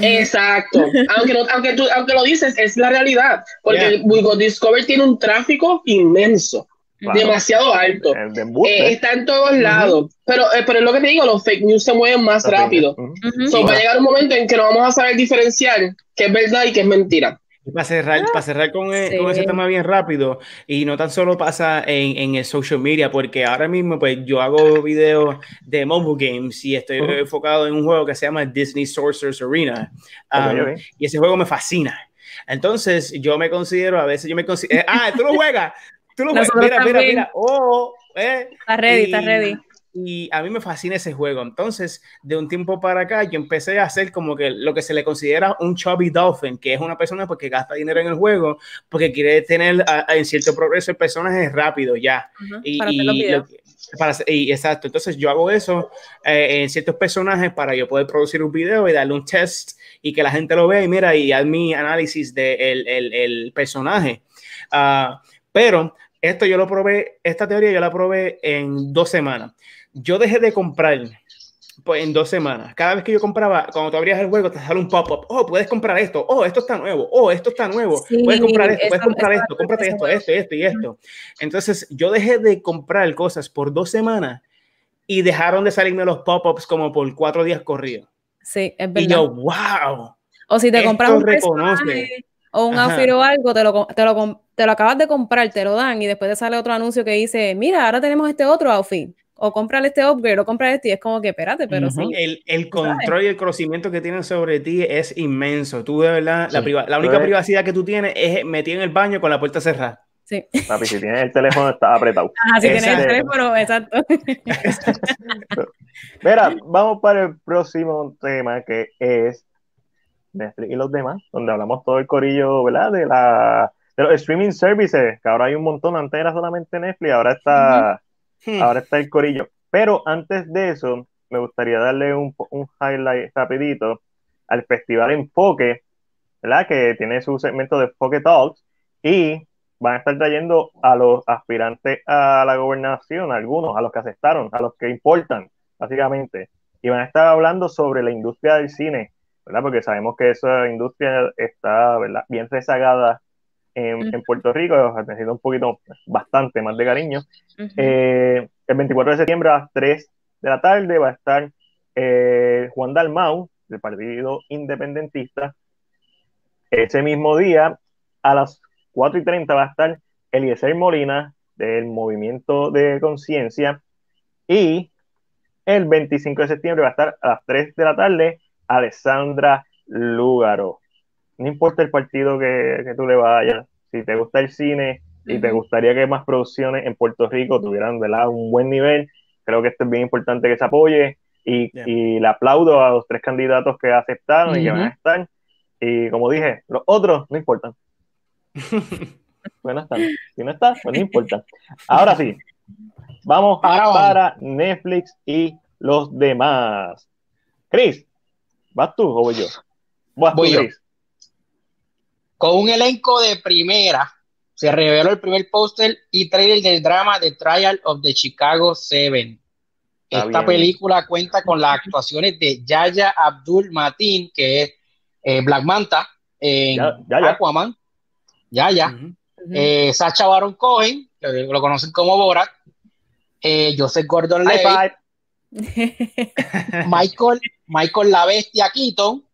[SPEAKER 5] Exacto. aunque, no- aunque, tú, aunque lo dices, es la realidad, porque
[SPEAKER 2] Yeah.
[SPEAKER 5] We Got Discover tiene un tráfico inmenso,
[SPEAKER 1] Claro.
[SPEAKER 5] demasiado alto.
[SPEAKER 1] El de embuste.
[SPEAKER 5] Eh, está en todos lados. Pero, eh, pero es lo que te digo, los fake news se mueven más rápido.
[SPEAKER 1] Ujú.
[SPEAKER 5] So, va a llegar un momento en que no vamos a saber diferenciar qué es verdad y qué es mentira.
[SPEAKER 2] Y para cerrar, para cerrar con, e-
[SPEAKER 3] Sí.
[SPEAKER 2] con ese tema bien rápido, y no tan solo pasa en, en el social media, porque ahora mismo pues yo hago videos de mobile games y estoy enfocado en un juego que se llama Disney Sorcerer's Arena. Um. Y ese juego me fascina. Entonces yo me considero, a veces yo me considero, ah, tú lo juegas, tú lo juegas, mira, mira, mira, oh, eh,
[SPEAKER 3] Está ready,
[SPEAKER 2] y,
[SPEAKER 3] está ready.
[SPEAKER 2] Y a mí me fascina ese juego. Entonces, de un tiempo para acá, yo empecé a hacer como que lo que se le considera un chubby dolphin, que es una persona pues, que gasta dinero en el juego porque quiere tener a- a- en cierto progreso el personaje rápido ya. Y,
[SPEAKER 3] para hacer los
[SPEAKER 2] y
[SPEAKER 3] videos.
[SPEAKER 2] lo que- para hacer- y exacto. Entonces, yo hago eso eh, en ciertos personajes para yo poder producir un video y darle un test y que la gente lo vea y mira y haz mi análisis del el, el personaje. Ah, pero esto yo lo probé, esta teoría yo la probé en dos semanas. Yo dejé de comprar pues, en dos semanas. Cada vez que yo compraba, cuando tú abrías el juego, te sale un pop-up. Oh, puedes comprar esto. Oh, esto está nuevo. Oh, esto está nuevo.
[SPEAKER 3] Sí,
[SPEAKER 2] puedes comprar esto, puedes
[SPEAKER 3] eso-
[SPEAKER 2] comprar
[SPEAKER 3] eso-
[SPEAKER 2] esto, cómprate esto, esto, esto y esto. Entonces, yo dejé de comprar cosas por dos semanas y dejaron de salirme los pop-ups como por cuatro días corridos.
[SPEAKER 3] Sí, es
[SPEAKER 2] Y
[SPEAKER 3] verdad.
[SPEAKER 2] yo, wow.
[SPEAKER 3] o si te
[SPEAKER 2] esto
[SPEAKER 3] compras un personaje o un
[SPEAKER 2] Ajá.
[SPEAKER 3] outfit o algo, te lo, te, lo, te lo acabas de comprar, te lo dan y después te sale otro anuncio que dice, mira, ahora tenemos este otro outfit. O comprar este upgrade o comprar este y es como que, espérate, pero sí.
[SPEAKER 2] El, el
[SPEAKER 3] sabes.
[SPEAKER 2] control y el conocimiento que tienen sobre ti es inmenso. Tú de verdad, la,
[SPEAKER 4] Sí.
[SPEAKER 2] priva- la única privacidad que tú tienes es metido en el baño con la puerta cerrada.
[SPEAKER 3] Sí.
[SPEAKER 1] Papi, si tienes el teléfono, está apretado.
[SPEAKER 3] Ajá, si tienes el teléfono, exacto.
[SPEAKER 1] Mira, vamos para el próximo tema que es Netflix y los demás, donde hablamos todo el corillo, ¿verdad? De, la, de los streaming services, que ahora hay un montón, antes era solamente Netflix, ahora está,
[SPEAKER 2] Hmm.
[SPEAKER 1] ahora está el corillo. Pero antes de eso, me gustaría darle un, un highlight rapidito al Festival Enfoque, ¿verdad? Que tiene su segmento de Enfoque Talks y van a estar trayendo a los aspirantes a la gobernación, algunos, a los que aceptaron, a los que importan, básicamente, y van a estar hablando sobre la industria del cine, ¿verdad? Porque sabemos que esa industria está, ¿verdad? Bien rezagada en, en Puerto Rico, necesita un poquito, bastante más de cariño.
[SPEAKER 3] Ujú.
[SPEAKER 1] Eh, el 24 de septiembre a las 3 de la tarde va a estar eh, Juan Dalmau, del Partido Independentista. Ese mismo día, a las 4 y 30, va a estar Eliezer Molina, del Movimiento de Conciencia. Y el 25 de septiembre va a estar a las 3 de la tarde Alessandra Lúgaro. No importa el partido que, que tú le vayas, si te gusta el cine y te gustaría que más producciones en Puerto Rico tuvieran ¿verdad? un buen nivel, creo que esto es bien importante que se apoye y,
[SPEAKER 2] Yeah.
[SPEAKER 1] y le aplaudo a los tres candidatos que aceptaron y que van a estar. Y como dije, los otros no importan. Bueno, están. Si no está, pues no importa. Ahora sí, vamos
[SPEAKER 4] Ahora vamos.
[SPEAKER 1] para Netflix y los demás. Chris, ¿vas tú o voy yo? Vas
[SPEAKER 4] Voy
[SPEAKER 1] tú,
[SPEAKER 4] yo.
[SPEAKER 1] Chris.
[SPEAKER 4] Con un elenco de primera, se reveló el primer póster y trailer del drama The Trial of the Chicago Seven.
[SPEAKER 1] Está
[SPEAKER 4] Esta
[SPEAKER 1] bien.
[SPEAKER 4] película cuenta con las actuaciones de Yaya Abdul Mateen, que es eh, Black Manta en
[SPEAKER 1] Ya-.
[SPEAKER 4] Aquaman. Yaya. Eh, Sacha Baron Cohen, que lo conocen como Borat. Eh, Joseph Gordon Levitt. Michael, Michael La Bestia Keaton.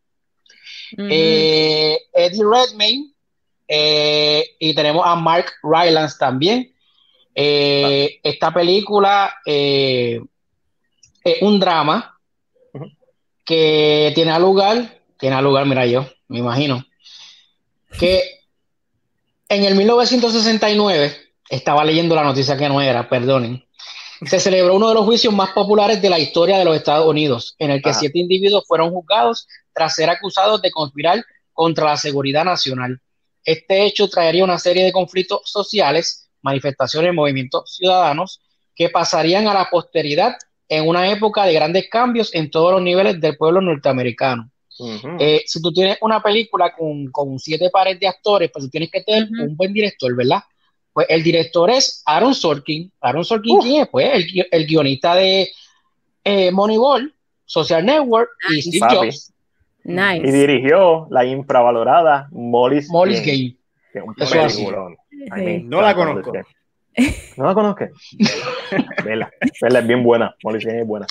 [SPEAKER 4] Eh, Eddie Redmayne eh, y tenemos a Mark Rylance también. Eh, esta película es un drama que tiene lugar, tiene lugar, mira yo, me imagino, que en el 1969, estaba leyendo la noticia que no era, perdonen, se celebró uno de los juicios más populares de la historia de los Estados Unidos, en el que
[SPEAKER 1] Ajá.
[SPEAKER 4] siete individuos fueron juzgados tras ser acusados de conspirar contra la seguridad nacional. Este hecho traería una serie de conflictos sociales, manifestaciones, movimientos ciudadanos que pasarían a la posteridad en una época de grandes cambios en todos los niveles del pueblo norteamericano. Eh, si tú tienes una película con, con siete pares de actores, pues tú tienes que tener un buen director, ¿verdad? Pues el director es Aaron Sorkin. Aaron Sorkin,
[SPEAKER 1] Uf.
[SPEAKER 4] ¿quién es? Pues el, el guionista de eh, Moneyball, Social Network y. Steve
[SPEAKER 1] Papi.
[SPEAKER 4] Jobs,
[SPEAKER 3] Nice.
[SPEAKER 1] Y dirigió la infravalorada Molly's,
[SPEAKER 4] Molly's
[SPEAKER 1] Game,
[SPEAKER 4] Game.
[SPEAKER 1] que es un
[SPEAKER 3] Sí.
[SPEAKER 2] No la conozco.
[SPEAKER 1] ¿No la conozco? Vela. Vela es bien buena. Molly's Game es buena.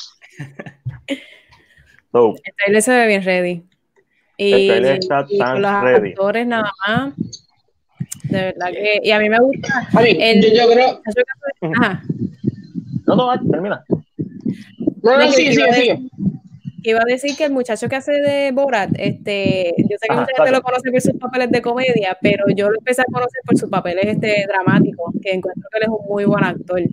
[SPEAKER 1] So,
[SPEAKER 3] El trailer se ve bien ready. Y,
[SPEAKER 1] El trailer está
[SPEAKER 3] y
[SPEAKER 1] tan
[SPEAKER 3] con los
[SPEAKER 1] ready.
[SPEAKER 3] actores nada más. De verdad que. Y a mí me gusta.
[SPEAKER 5] A mí,
[SPEAKER 3] El-
[SPEAKER 5] yo, yo creo.
[SPEAKER 3] Ajá.
[SPEAKER 1] No, no, termina.
[SPEAKER 5] No, no, sigue,
[SPEAKER 3] que
[SPEAKER 5] sigue,
[SPEAKER 3] iba a
[SPEAKER 5] sigue.
[SPEAKER 3] Iba a decir que el muchacho que hace de Borat, este, yo sé que
[SPEAKER 1] Ajá,
[SPEAKER 3] mucha gente lo conoce por sus papeles de comedia, pero yo lo empecé a conocer por sus papeles este, dramáticos, que encuentro que él es un muy buen actor. Eh.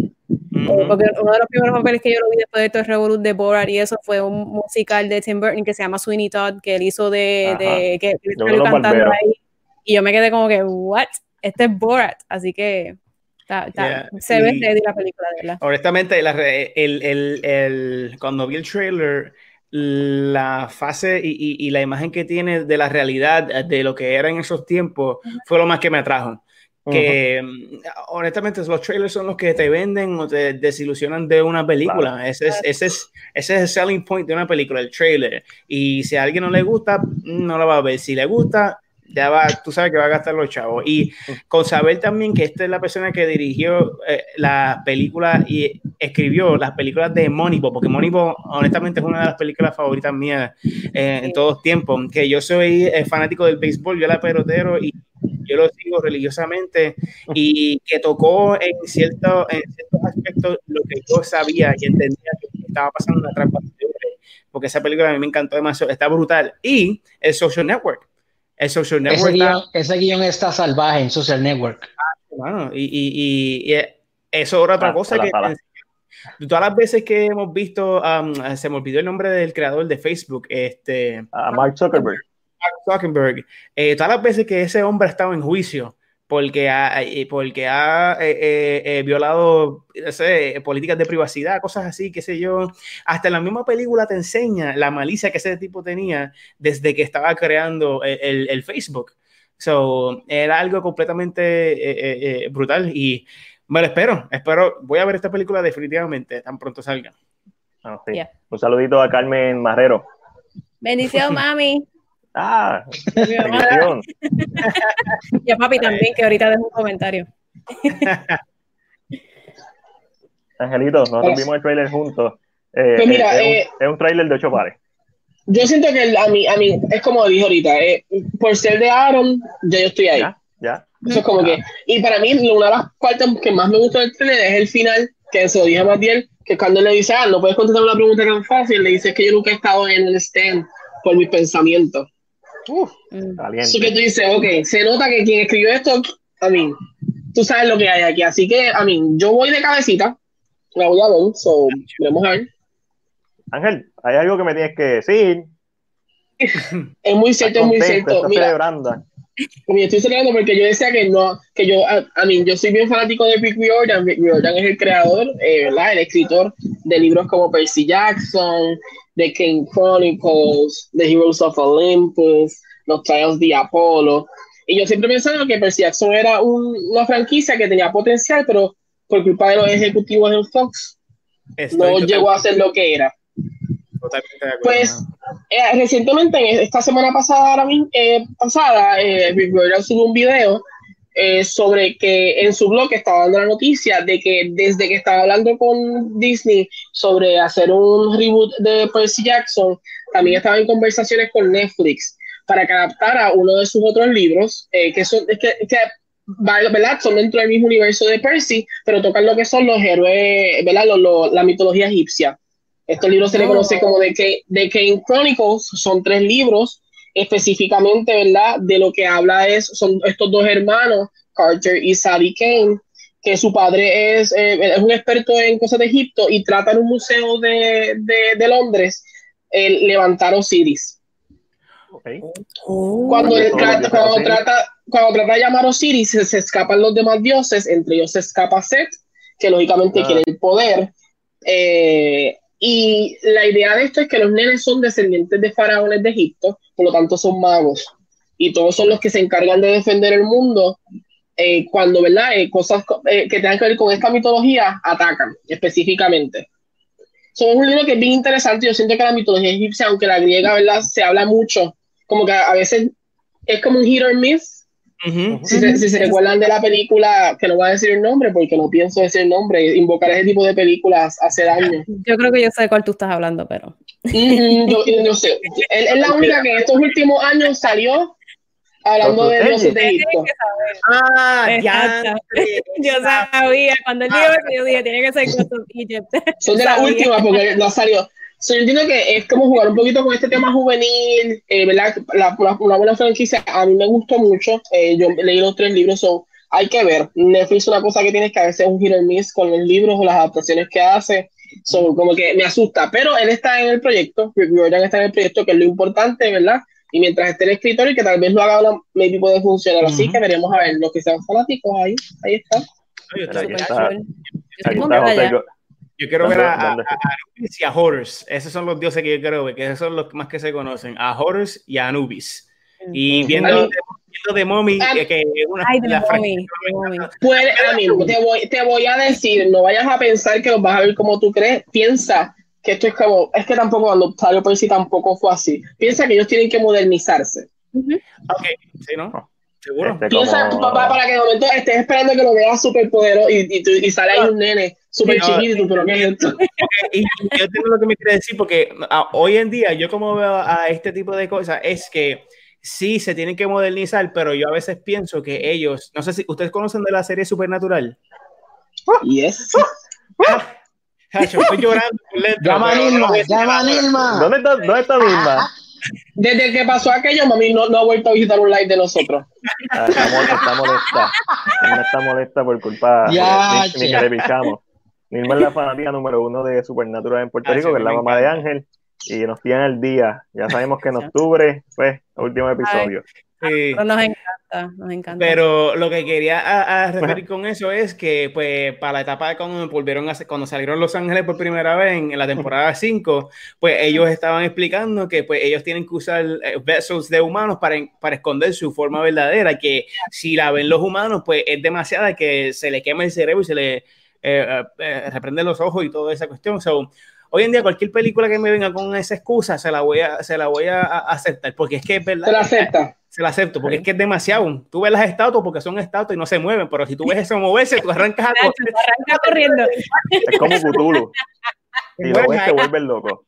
[SPEAKER 3] Porque uno de los primeros papeles que yo lo vi después de todo el Revolut de Borat y eso fue un musical de Tim Burton que se llama Sweeney Todd, que él hizo de, de que él cantando ahí. Y yo me quedé como que, what? Este es Borat. Así que está- está-
[SPEAKER 2] Yeah,
[SPEAKER 3] se ve
[SPEAKER 2] y-
[SPEAKER 3] ready la película, de verdad.
[SPEAKER 2] Honestamente, la el, el- el- cuando vi el trailer, la fase y, y- y la imagen que tiene de la realidad de lo que era en esos tiempos fue lo más que me atrajo. Que mm, honestamente los trailers son los que te venden o te desilusionan de una película. Ese, es, ese, es, ese es el selling point de una película, el trailer. Y si a alguien no le gusta, no lo va a ver. Si le gusta, ya va, tú sabes que va a gastar los chavos. Y con saber también que esta es la persona que dirigió eh, la película y escribió las películas de Moneyball, porque Moneyball honestamente es una de las películas favoritas mías eh, en todos tiempos, que yo soy eh, fanático del béisbol, yo era pelotero y yo lo sigo religiosamente y que tocó en, cierto, en ciertos aspectos lo que yo sabía y entendía que estaba pasando en la trampa porque esa película a mí me encantó demasiado, está brutal. Y el Social Network. El Social
[SPEAKER 4] Ese
[SPEAKER 2] Network está-
[SPEAKER 4] guion, ese guion está salvaje en Social Network.
[SPEAKER 2] Mano, y, y, y- y eso era otra
[SPEAKER 1] Ah,
[SPEAKER 2] cosa que todas las veces que hemos visto, um, se me olvidó el nombre del creador de Facebook, este
[SPEAKER 1] A Mark Zuckerberg.
[SPEAKER 2] Mark Zuckerberg, eh, todas las veces que ese hombre ha estado en juicio porque ha, porque ha eh, eh, eh, violado no sé, políticas de privacidad, cosas así, qué sé yo. Hasta en la misma película te enseña la malicia que ese tipo tenía desde que estaba creando el, el- el Facebook. So, era algo completamente eh, eh, eh, brutal y me lo espero, espero, voy a ver esta película definitivamente tan pronto salga.
[SPEAKER 1] Ah, sí.
[SPEAKER 3] Yeah.
[SPEAKER 1] Un saludito a Carmen Marrero.
[SPEAKER 3] Bendición, mami.
[SPEAKER 1] Ah,
[SPEAKER 3] Mi mamá.
[SPEAKER 1] bendición.
[SPEAKER 3] Y a papi también, que ahorita dejo un comentario.
[SPEAKER 1] Angelito, nosotros
[SPEAKER 5] Pues-
[SPEAKER 1] vimos el trailer juntos. Eh,
[SPEAKER 5] Pues mira,
[SPEAKER 1] es, es
[SPEAKER 5] eh,
[SPEAKER 1] un, es un trailer de ocho pares.
[SPEAKER 5] Yo siento que el- a mí, a mí, es como dije ahorita, eh, por ser de Aaron, ya yo estoy ahí.
[SPEAKER 1] Ya, ya.
[SPEAKER 5] Eso es como que, y para mí, una de las partes que más me gusta del trailer es el final, que se lo dije a Matiel, que cuando él le dice, ah, no puedes contestar una pregunta tan fácil, le dice que yo nunca he estado en el stand por mis pensamientos.
[SPEAKER 3] Mm.
[SPEAKER 1] Caliente.
[SPEAKER 5] Así que tú dices, ok, se nota que quien escribió esto, a mí, tú sabes lo que hay aquí. Así que, a mí, yo voy de cabecita, la voy a ver, so, veremos a ver.
[SPEAKER 1] Ángel, hay algo que me tienes que decir.
[SPEAKER 5] Es muy cierto, es muy cierto.
[SPEAKER 1] estás
[SPEAKER 5] Mira,
[SPEAKER 1] celebrando.
[SPEAKER 5] Yo estoy celebrando porque yo decía que no, que yo, a, a mí, yo soy bien fanático de Rick Riordan. Rick Riordan es el creador, eh, ¿verdad? El escritor de libros como Percy Jackson, The King Chronicles, The Heroes of Olympus, Los Trials de Apollo. Y yo siempre pensaba que Percy Jackson era un- una franquicia que tenía potencial, pero por culpa de los ejecutivos en Fox,
[SPEAKER 2] Estoy
[SPEAKER 5] no llegó a ser lo que era. Pues eh, recientemente, en esta semana pasada, eh, pasada, eh, Rick Riordan subió un video eh, sobre que en su blog estaba dando la noticia de que desde que estaba hablando con Disney sobre hacer un reboot de Percy Jackson, también estaba en conversaciones con Netflix para que adaptara uno de sus otros libros, eh, que son, que, que, ¿verdad? Son dentro del mismo universo de Percy, pero tocan lo que son los héroes, ¿verdad? Lo- la mitología egipcia. Estos libros se le
[SPEAKER 3] Oh.
[SPEAKER 5] conoce como The, Ca- The Kane Chronicles, son tres libros específicamente, ¿verdad? De lo que habla es, son estos dos hermanos, Carter y Sadie Kane, que su padre es, eh, es un experto en cosas de Egipto y trata en un museo de, de- de Londres el levantar Osiris.
[SPEAKER 1] Ok.
[SPEAKER 5] Cuando, él
[SPEAKER 1] Todo
[SPEAKER 5] trata, cuando, trata, cuando trata de llamar Osiris, se, se escapan los demás dioses, entre ellos se escapa Set, que lógicamente
[SPEAKER 1] Ah.
[SPEAKER 5] quiere el poder. Eh, y la idea de esto es que los nenes son descendientes de faraones de Egipto, por lo tanto son magos. Y todos son los que se encargan de defender el mundo eh, cuando, ¿verdad? Eh, cosas co- eh, que tengan que ver con esta mitología atacan específicamente. So, es un libro que es bien interesante. Yo siento que la mitología egipcia, aunque la griega, ¿verdad? Se habla mucho, como que a, a veces es como un hit or miss, Si, se, si se recuerdan de la película, que no voy a decir el nombre porque no pienso decir el nombre, invocar ese tipo de películas hace daño.
[SPEAKER 3] Yo creo que yo sé de cuál tú estás hablando, pero.
[SPEAKER 5] Mm, yo, yo sé. Es, es la única que estos últimos años salió hablando de los de Egipto.
[SPEAKER 2] Ah, ya.
[SPEAKER 3] Yo sabía, cuando él dijo eso, yo dije, tiene que ser Ghost of Egypt.
[SPEAKER 5] Son de las últimas porque no salió. So, yo entiendo que es como jugar un poquito con este tema juvenil, eh, ¿verdad? La, la- una buena franquicia, a mí me gustó mucho. eh, yo leí los tres libros, so, hay que ver. Netflix una cosa que tienes que a veces es un or miss con los libros o las adaptaciones que hace. So, como que me asusta, pero él está en el proyecto, Rick Riordan está en el proyecto, que es lo importante, ¿verdad? Y mientras esté el escritor y que tal vez lo haga ahora, maybe puede funcionar. Así
[SPEAKER 2] Ujú.
[SPEAKER 5] que veremos a ver, los que sean fanáticos ahí, ahí está.
[SPEAKER 3] Súper
[SPEAKER 1] está.
[SPEAKER 3] estoy
[SPEAKER 1] Aquí
[SPEAKER 3] con
[SPEAKER 1] está
[SPEAKER 2] Yo quiero ver a, a, a Anubis y a Horus. Esos son los dioses que yo quiero ver, que esos son los más que se conocen. A Horus y a Anubis. Y viendo,
[SPEAKER 5] Ay.
[SPEAKER 2] viendo de Mommy,
[SPEAKER 5] Ah.
[SPEAKER 2] que, una
[SPEAKER 3] Ay, de
[SPEAKER 2] la
[SPEAKER 3] mommy,
[SPEAKER 2] franquicia
[SPEAKER 3] de mommy.
[SPEAKER 5] Puede, a mí, te voy, te voy a decir, no vayas a pensar que los vas a ver como tú crees. Piensa que esto es como, es que tampoco cuando salió por sí tampoco fue así. Piensa que ellos tienen que modernizarse.
[SPEAKER 3] Ujú.
[SPEAKER 2] Ok, sí, ¿no? Seguro.
[SPEAKER 1] Este,
[SPEAKER 5] Piensa,
[SPEAKER 1] como-
[SPEAKER 5] papá, para que de momento estés esperando que lo veas súper poderoso y, y, tú- y sale ahí un nene súper
[SPEAKER 2] Sí, no,
[SPEAKER 5] chiquito y tú, pero ¿qué es esto?
[SPEAKER 2] y yo tengo lo que me quiere decir porque ah, hoy en día yo como veo a este tipo de cosas es que sí se tienen que modernizar, pero yo a veces pienso que ellos, no sé si ustedes conocen de la serie Supernatural.
[SPEAKER 5] Yes.
[SPEAKER 2] Hacho, estoy llorando
[SPEAKER 4] Llama a
[SPEAKER 2] no
[SPEAKER 4] Nilma,
[SPEAKER 2] a
[SPEAKER 4] llama a. Nilma.
[SPEAKER 1] ¿Dónde está, dónde está Vilma?
[SPEAKER 5] Desde que pasó aquello, mami no, no ha vuelto a visitar un live de nosotros.
[SPEAKER 1] Ah, Está, mol- está molesta. Está molesta por culpa
[SPEAKER 4] Ya,
[SPEAKER 1] de ni, ni que le pichamos. Vilma es la fanática número uno de Supernatural en Puerto
[SPEAKER 2] Ah,
[SPEAKER 1] Rico,
[SPEAKER 2] sí,
[SPEAKER 1] que es la mamá de. Ángel, y nos tienen al día. Ya sabemos que en octubre fue el último episodio.
[SPEAKER 2] Sí.
[SPEAKER 3] Pero nos encanta, nos encanta.
[SPEAKER 2] Pero lo que quería a, a referir con eso es que, pues, para la etapa de cuando volvieron a cuando salieron Los Ángeles por primera vez en, en la temporada 5, pues ellos estaban explicando que pues ellos tienen que usar eh, vessels de humanos para, para esconder su forma verdadera, que si la ven los humanos, pues es demasiada que se le quema el cerebro y se le eh, eh, eh, reprende los ojos y toda esa cuestión. So, hoy en día cualquier película que me venga con esa excusa se la voy a, se la voy a, aceptar, porque es que es verdad.
[SPEAKER 5] Te lo acepta.
[SPEAKER 2] Se la acepto, porque es que es demasiado. Tú ves las estatuas porque son estatuas y no se mueven, pero si tú ves eso moverse, tú arrancas a correr.
[SPEAKER 3] arranca corriendo.
[SPEAKER 1] Es como Cthulhu. Lo ves, te vuelves loco.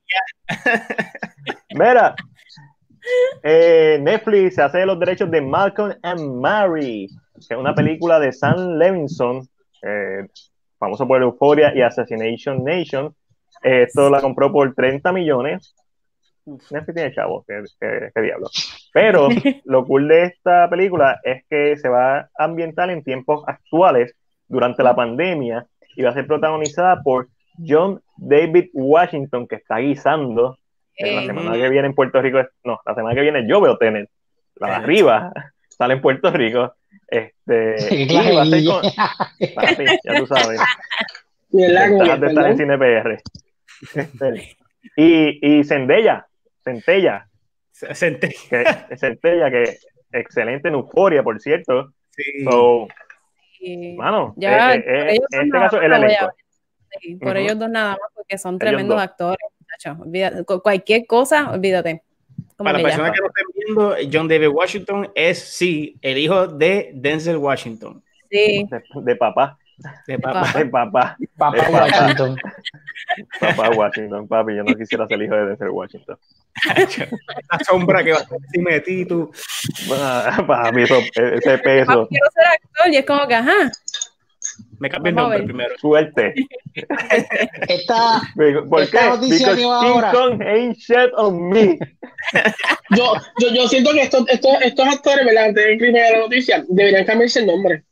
[SPEAKER 1] Mira, eh, Netflix se hace de los derechos de Malcolm and Mary, que es una película de Sam Levinson, eh, famoso por Euphoria y Assassination Nation. Eh, esto la compró por 30 millones. Netflix tiene chavo, qué, qué- qué diablo. Pero lo cool de esta película es que se va a ambientar en tiempos actuales durante la pandemia y va a ser protagonizada por John David Washington, que está guisando. que la
[SPEAKER 3] Eh,
[SPEAKER 1] semana que viene en Puerto Rico, no, la semana que viene yo veo tener. La de arriba sale en Puerto Rico. Este,
[SPEAKER 4] Qué
[SPEAKER 1] y va a ser con- Ah, sí, ya tú sabes.
[SPEAKER 5] Como que,
[SPEAKER 1] Ventajas de estar en. Cine PR. Este, y, y Zendaya, Centella,
[SPEAKER 2] senté.
[SPEAKER 1] que Centella, que excelente en Euforia, por cierto.
[SPEAKER 2] Sí.
[SPEAKER 1] So, mano,
[SPEAKER 3] Ya,
[SPEAKER 1] eh, eh,
[SPEAKER 3] por
[SPEAKER 1] eh,
[SPEAKER 3] ellos
[SPEAKER 1] en
[SPEAKER 3] dos
[SPEAKER 1] este
[SPEAKER 3] nada
[SPEAKER 1] caso
[SPEAKER 3] más
[SPEAKER 1] el elenco.
[SPEAKER 3] Sí, por ellos dos nada más, porque son
[SPEAKER 1] Ellos
[SPEAKER 3] tremendos
[SPEAKER 1] dos.
[SPEAKER 3] actores. olvídate. Cualquier cosa, olvídate.
[SPEAKER 2] Para las personas que no estén viendo, John David Washington es, sí, el hijo de Denzel Washington.
[SPEAKER 3] Sí,
[SPEAKER 1] De, de papá,
[SPEAKER 2] De
[SPEAKER 3] papá.
[SPEAKER 2] papá.
[SPEAKER 1] de papá,
[SPEAKER 4] Papá Washington.
[SPEAKER 1] papá Washington, papi. Yo no quisiera ser hijo de Denzel Washington.
[SPEAKER 2] La sombra que va encima de ti, tú.
[SPEAKER 1] Ah, Papi, eso- ese peso,
[SPEAKER 3] quiero ser actor y es como que, ajá,
[SPEAKER 2] Me cambié el nombre primero.
[SPEAKER 1] suerte.
[SPEAKER 4] Esta,
[SPEAKER 1] ¿Por
[SPEAKER 4] Esta
[SPEAKER 1] qué?
[SPEAKER 4] noticia
[SPEAKER 1] Because
[SPEAKER 4] que va
[SPEAKER 1] King
[SPEAKER 4] ahora.
[SPEAKER 1] Kong ain't shit on me.
[SPEAKER 5] Yo, yo, yo siento que estos, estos, estos actores, ¿verdad? Antes del crimen de la noticia, deberían cambiarse el nombre.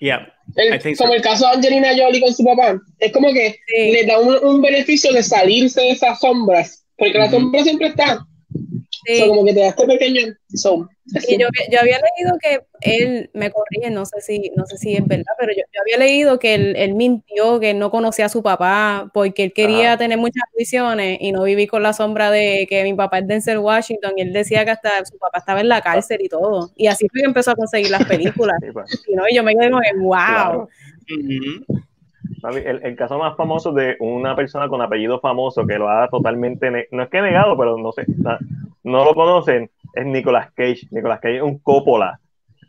[SPEAKER 2] Yeah.
[SPEAKER 5] El-
[SPEAKER 2] I think
[SPEAKER 5] como
[SPEAKER 2] so.
[SPEAKER 5] el caso de Angelina Jolie con su papá. Es como que
[SPEAKER 3] Sí.
[SPEAKER 5] le da un, un beneficio de salirse de esas sombras. Porque la
[SPEAKER 2] Ujú.
[SPEAKER 5] sombra siempre está.
[SPEAKER 3] Sí.
[SPEAKER 5] So, como que te da este pequeño. So,
[SPEAKER 3] Y yo, yo había leído que él, me corrige, no sé si, no sé si es verdad, pero yo, yo había leído que él, él mintió, que él no conocía a su papá, porque él quería tener muchas visiones y no vivir con la sombra de que mi papá es Denzel Washington, y él decía que hasta su papá estaba en la cárcel y todo. Y así fue que empezó a conseguir las películas.
[SPEAKER 1] Sí, pa.
[SPEAKER 3] Y, ¿no? y yo me quedé como wow.
[SPEAKER 1] Claro. El, el caso más famoso de una persona con apellido famoso que lo ha totalmente, no es que negado, pero no sé, no lo conocen, es Nicolas Cage. Nicolas Cage es un Coppola.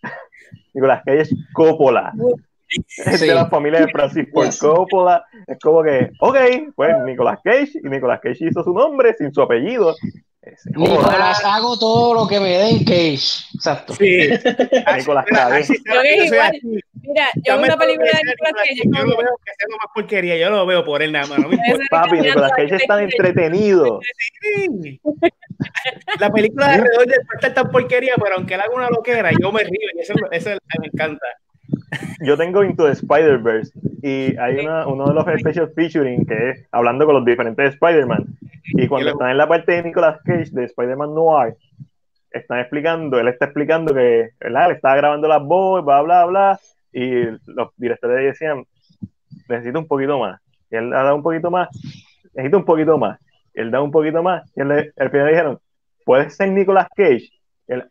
[SPEAKER 1] Nicolas Cage es Coppola. Es
[SPEAKER 4] Sí.
[SPEAKER 1] de la familia de Francis Ford
[SPEAKER 4] Yes.
[SPEAKER 1] Coppola. Es como que, ok, pues Nicolas Cage, y Nicolas Cage hizo su nombre sin su apellido.
[SPEAKER 4] Nicolás, hago todo lo que me den Cage. Exacto.
[SPEAKER 2] Sí.
[SPEAKER 1] Nicolas
[SPEAKER 2] Mira,
[SPEAKER 3] Yo
[SPEAKER 2] Dame
[SPEAKER 3] una película de Nicolas Cage,
[SPEAKER 2] Yo lo veo que sea más porquería, yo lo veo por él nada más. no me importa.
[SPEAKER 1] Papi, Nicolas Cage es tan entretenido.
[SPEAKER 2] La película de alrededor del puede estar tan porquería, pero aunque él haga una loquera, yo me río y eso, eso me encanta.
[SPEAKER 1] Yo tengo Into the Spider-Verse y hay una, uno de los special featuring que es hablando con los diferentes Spider-Man. Y cuando están en la parte de Nicolas Cage de Spider-Man Noir, están explicando, él está explicando que ¿verdad? él estaba grabando las voces, bla, bla, bla, y los directores decían, necesito un poquito más. Y él da un poquito más, necesito un poquito más. Y él da un poquito más. Y él al final dijeron, ¿puedes ser Nicolas Cage?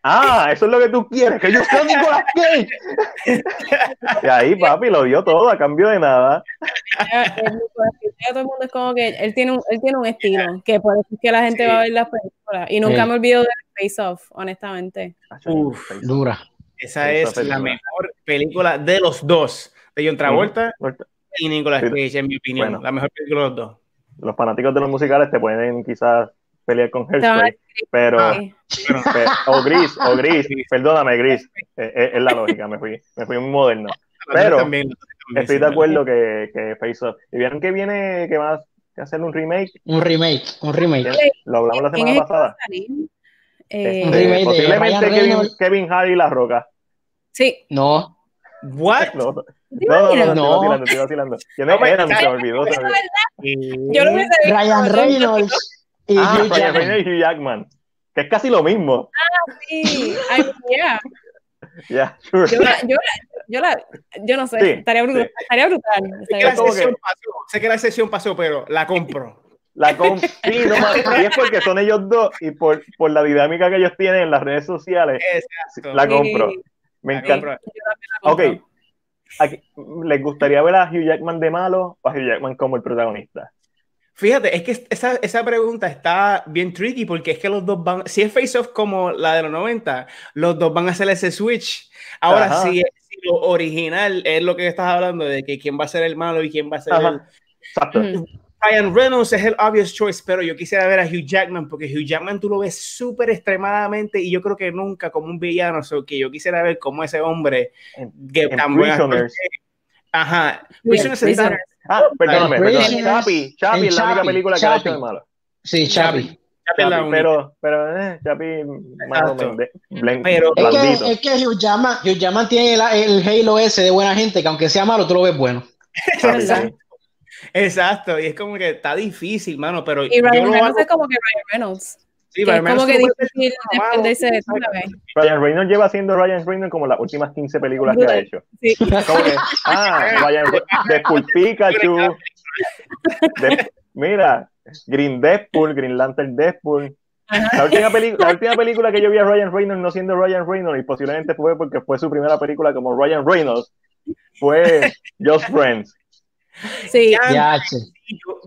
[SPEAKER 1] Ah, eso es lo que tú quieres, que yo sea Nicolas Cage. y ahí, papi, lo dio todo a cambio de nada.
[SPEAKER 3] El todo el mundo es como que él tiene un, él tiene un estilo, que por eso es que la gente
[SPEAKER 2] Sí.
[SPEAKER 3] va a ver las películas. Y nunca
[SPEAKER 4] Sí.
[SPEAKER 3] me olvido de Face Off, honestamente.
[SPEAKER 2] Uf.
[SPEAKER 4] Dura.
[SPEAKER 2] Esa es la mejor película de los dos, de John Travolta y Nicolas
[SPEAKER 1] Sí.
[SPEAKER 2] Cage, en mi opinión.
[SPEAKER 1] Bueno.
[SPEAKER 2] La mejor película de los dos.
[SPEAKER 1] Los fanáticos de los musicales te pueden quizás pelear con Hairspray, pero,
[SPEAKER 2] Ah.
[SPEAKER 1] O Gris, o Gris, perdóname, Gris, Eh, eh, es la lógica, me fui, me fui muy moderno. Pero
[SPEAKER 2] también, también,
[SPEAKER 1] Estoy de acuerdo que, que Face Off. ¿Y vieron que viene, que va a hacer un remake?
[SPEAKER 4] Un remake, un remake.
[SPEAKER 1] Lo hablamos la
[SPEAKER 3] ¿Quién
[SPEAKER 1] semana pasada. Este,
[SPEAKER 3] Eh,
[SPEAKER 4] Un remake de
[SPEAKER 1] posiblemente Kevin. Kevin Hart y La Roca.
[SPEAKER 3] sí.
[SPEAKER 4] No,
[SPEAKER 2] What?
[SPEAKER 1] No, no,
[SPEAKER 3] ¿Te
[SPEAKER 1] no, no, no,
[SPEAKER 4] No.
[SPEAKER 1] vacilando, estoy vacilando. ¿Quiénes
[SPEAKER 2] No, me-
[SPEAKER 1] me olvidó. me.
[SPEAKER 3] Yo hubiese visto.
[SPEAKER 4] Ryan
[SPEAKER 3] ¿no?
[SPEAKER 4] Reynolds y
[SPEAKER 1] Ah,
[SPEAKER 4] Hugh
[SPEAKER 1] Ryan
[SPEAKER 4] Jackman.
[SPEAKER 1] Reynolds y Hugh Jackman. Que es casi lo mismo.
[SPEAKER 3] Sí. Ay, yeah.
[SPEAKER 1] Ya, sure.
[SPEAKER 3] Yo la, yo la, yo la, yo no sé,
[SPEAKER 1] Sí,
[SPEAKER 3] estaría brutal.
[SPEAKER 1] sí.
[SPEAKER 3] Estaría brutal.
[SPEAKER 2] Sé que la sesión
[SPEAKER 1] que-
[SPEAKER 2] pasó, sé que la sesión pasó, pero la compro.
[SPEAKER 1] La com sí, no, más- y es porque son ellos dos y por, por la dinámica que ellos tienen en las redes sociales,
[SPEAKER 2] Exacto.
[SPEAKER 1] la
[SPEAKER 3] Sí.
[SPEAKER 1] compro. Me
[SPEAKER 2] La
[SPEAKER 1] encanta.
[SPEAKER 2] compro.
[SPEAKER 1] Ok. Aquí, ¿Les gustaría ver a Hugh Jackman de malo o a Hugh Jackman como el protagonista?
[SPEAKER 2] Fíjate, es que esa, esa pregunta está bien tricky porque es que los dos van, si es Face Off como la de los 90, los dos van a hacer ese switch. Ahora,
[SPEAKER 1] Ajá.
[SPEAKER 2] si, si lo original es lo que estás hablando de que quién va a ser el malo y quién va a ser
[SPEAKER 1] Ajá.
[SPEAKER 2] el,
[SPEAKER 1] Exacto.
[SPEAKER 2] Ryan Reynolds es el obvious choice, pero yo quisiera ver a Hugh Jackman porque Hugh Jackman tú lo ves súper extremadamente y yo creo que nunca como un villano, so que yo quisiera ver cómo ese hombre
[SPEAKER 1] En-
[SPEAKER 2] que
[SPEAKER 1] en
[SPEAKER 2] tan que- Ajá, Prisoners.
[SPEAKER 1] Ah, perdóname, perdóname. Chapi, Chapi es la única
[SPEAKER 4] Chappie,
[SPEAKER 1] película que ha hecho de malo.
[SPEAKER 4] Sí, Chapi.
[SPEAKER 1] Pero, pero, eh, Chapi, malo,
[SPEAKER 2] Exacto.
[SPEAKER 1] mende- blen-
[SPEAKER 2] Pero-
[SPEAKER 4] Es que, es que Hugh Jackman, Hugh Jackman tiene el, el halo ese de buena gente, que aunque sea malo, tú lo ves bueno.
[SPEAKER 1] Sí.
[SPEAKER 2] Exacto, y es como que está difícil, mano, pero
[SPEAKER 3] Y Ryan Reynolds
[SPEAKER 2] hago-
[SPEAKER 3] es como que Ryan Reynolds.
[SPEAKER 2] Sí,
[SPEAKER 3] que
[SPEAKER 2] Ryan
[SPEAKER 3] es como
[SPEAKER 2] Reynolds
[SPEAKER 3] que difícil defenderse de vez.
[SPEAKER 1] Ryan Reynolds lleva haciendo Ryan Reynolds como las últimas 15 películas que ha hecho.
[SPEAKER 3] Sí.
[SPEAKER 1] Como que, ah, Ryan Deadpool Pikachu. De- mira, Green Deadpool, Green Lantern Deadpool. La última, peli- la última película que yo vi a Ryan Reynolds no siendo Ryan Reynolds, y posiblemente fue porque fue su primera película como Ryan Reynolds, fue Just Friends.
[SPEAKER 3] Sí.
[SPEAKER 2] Ya,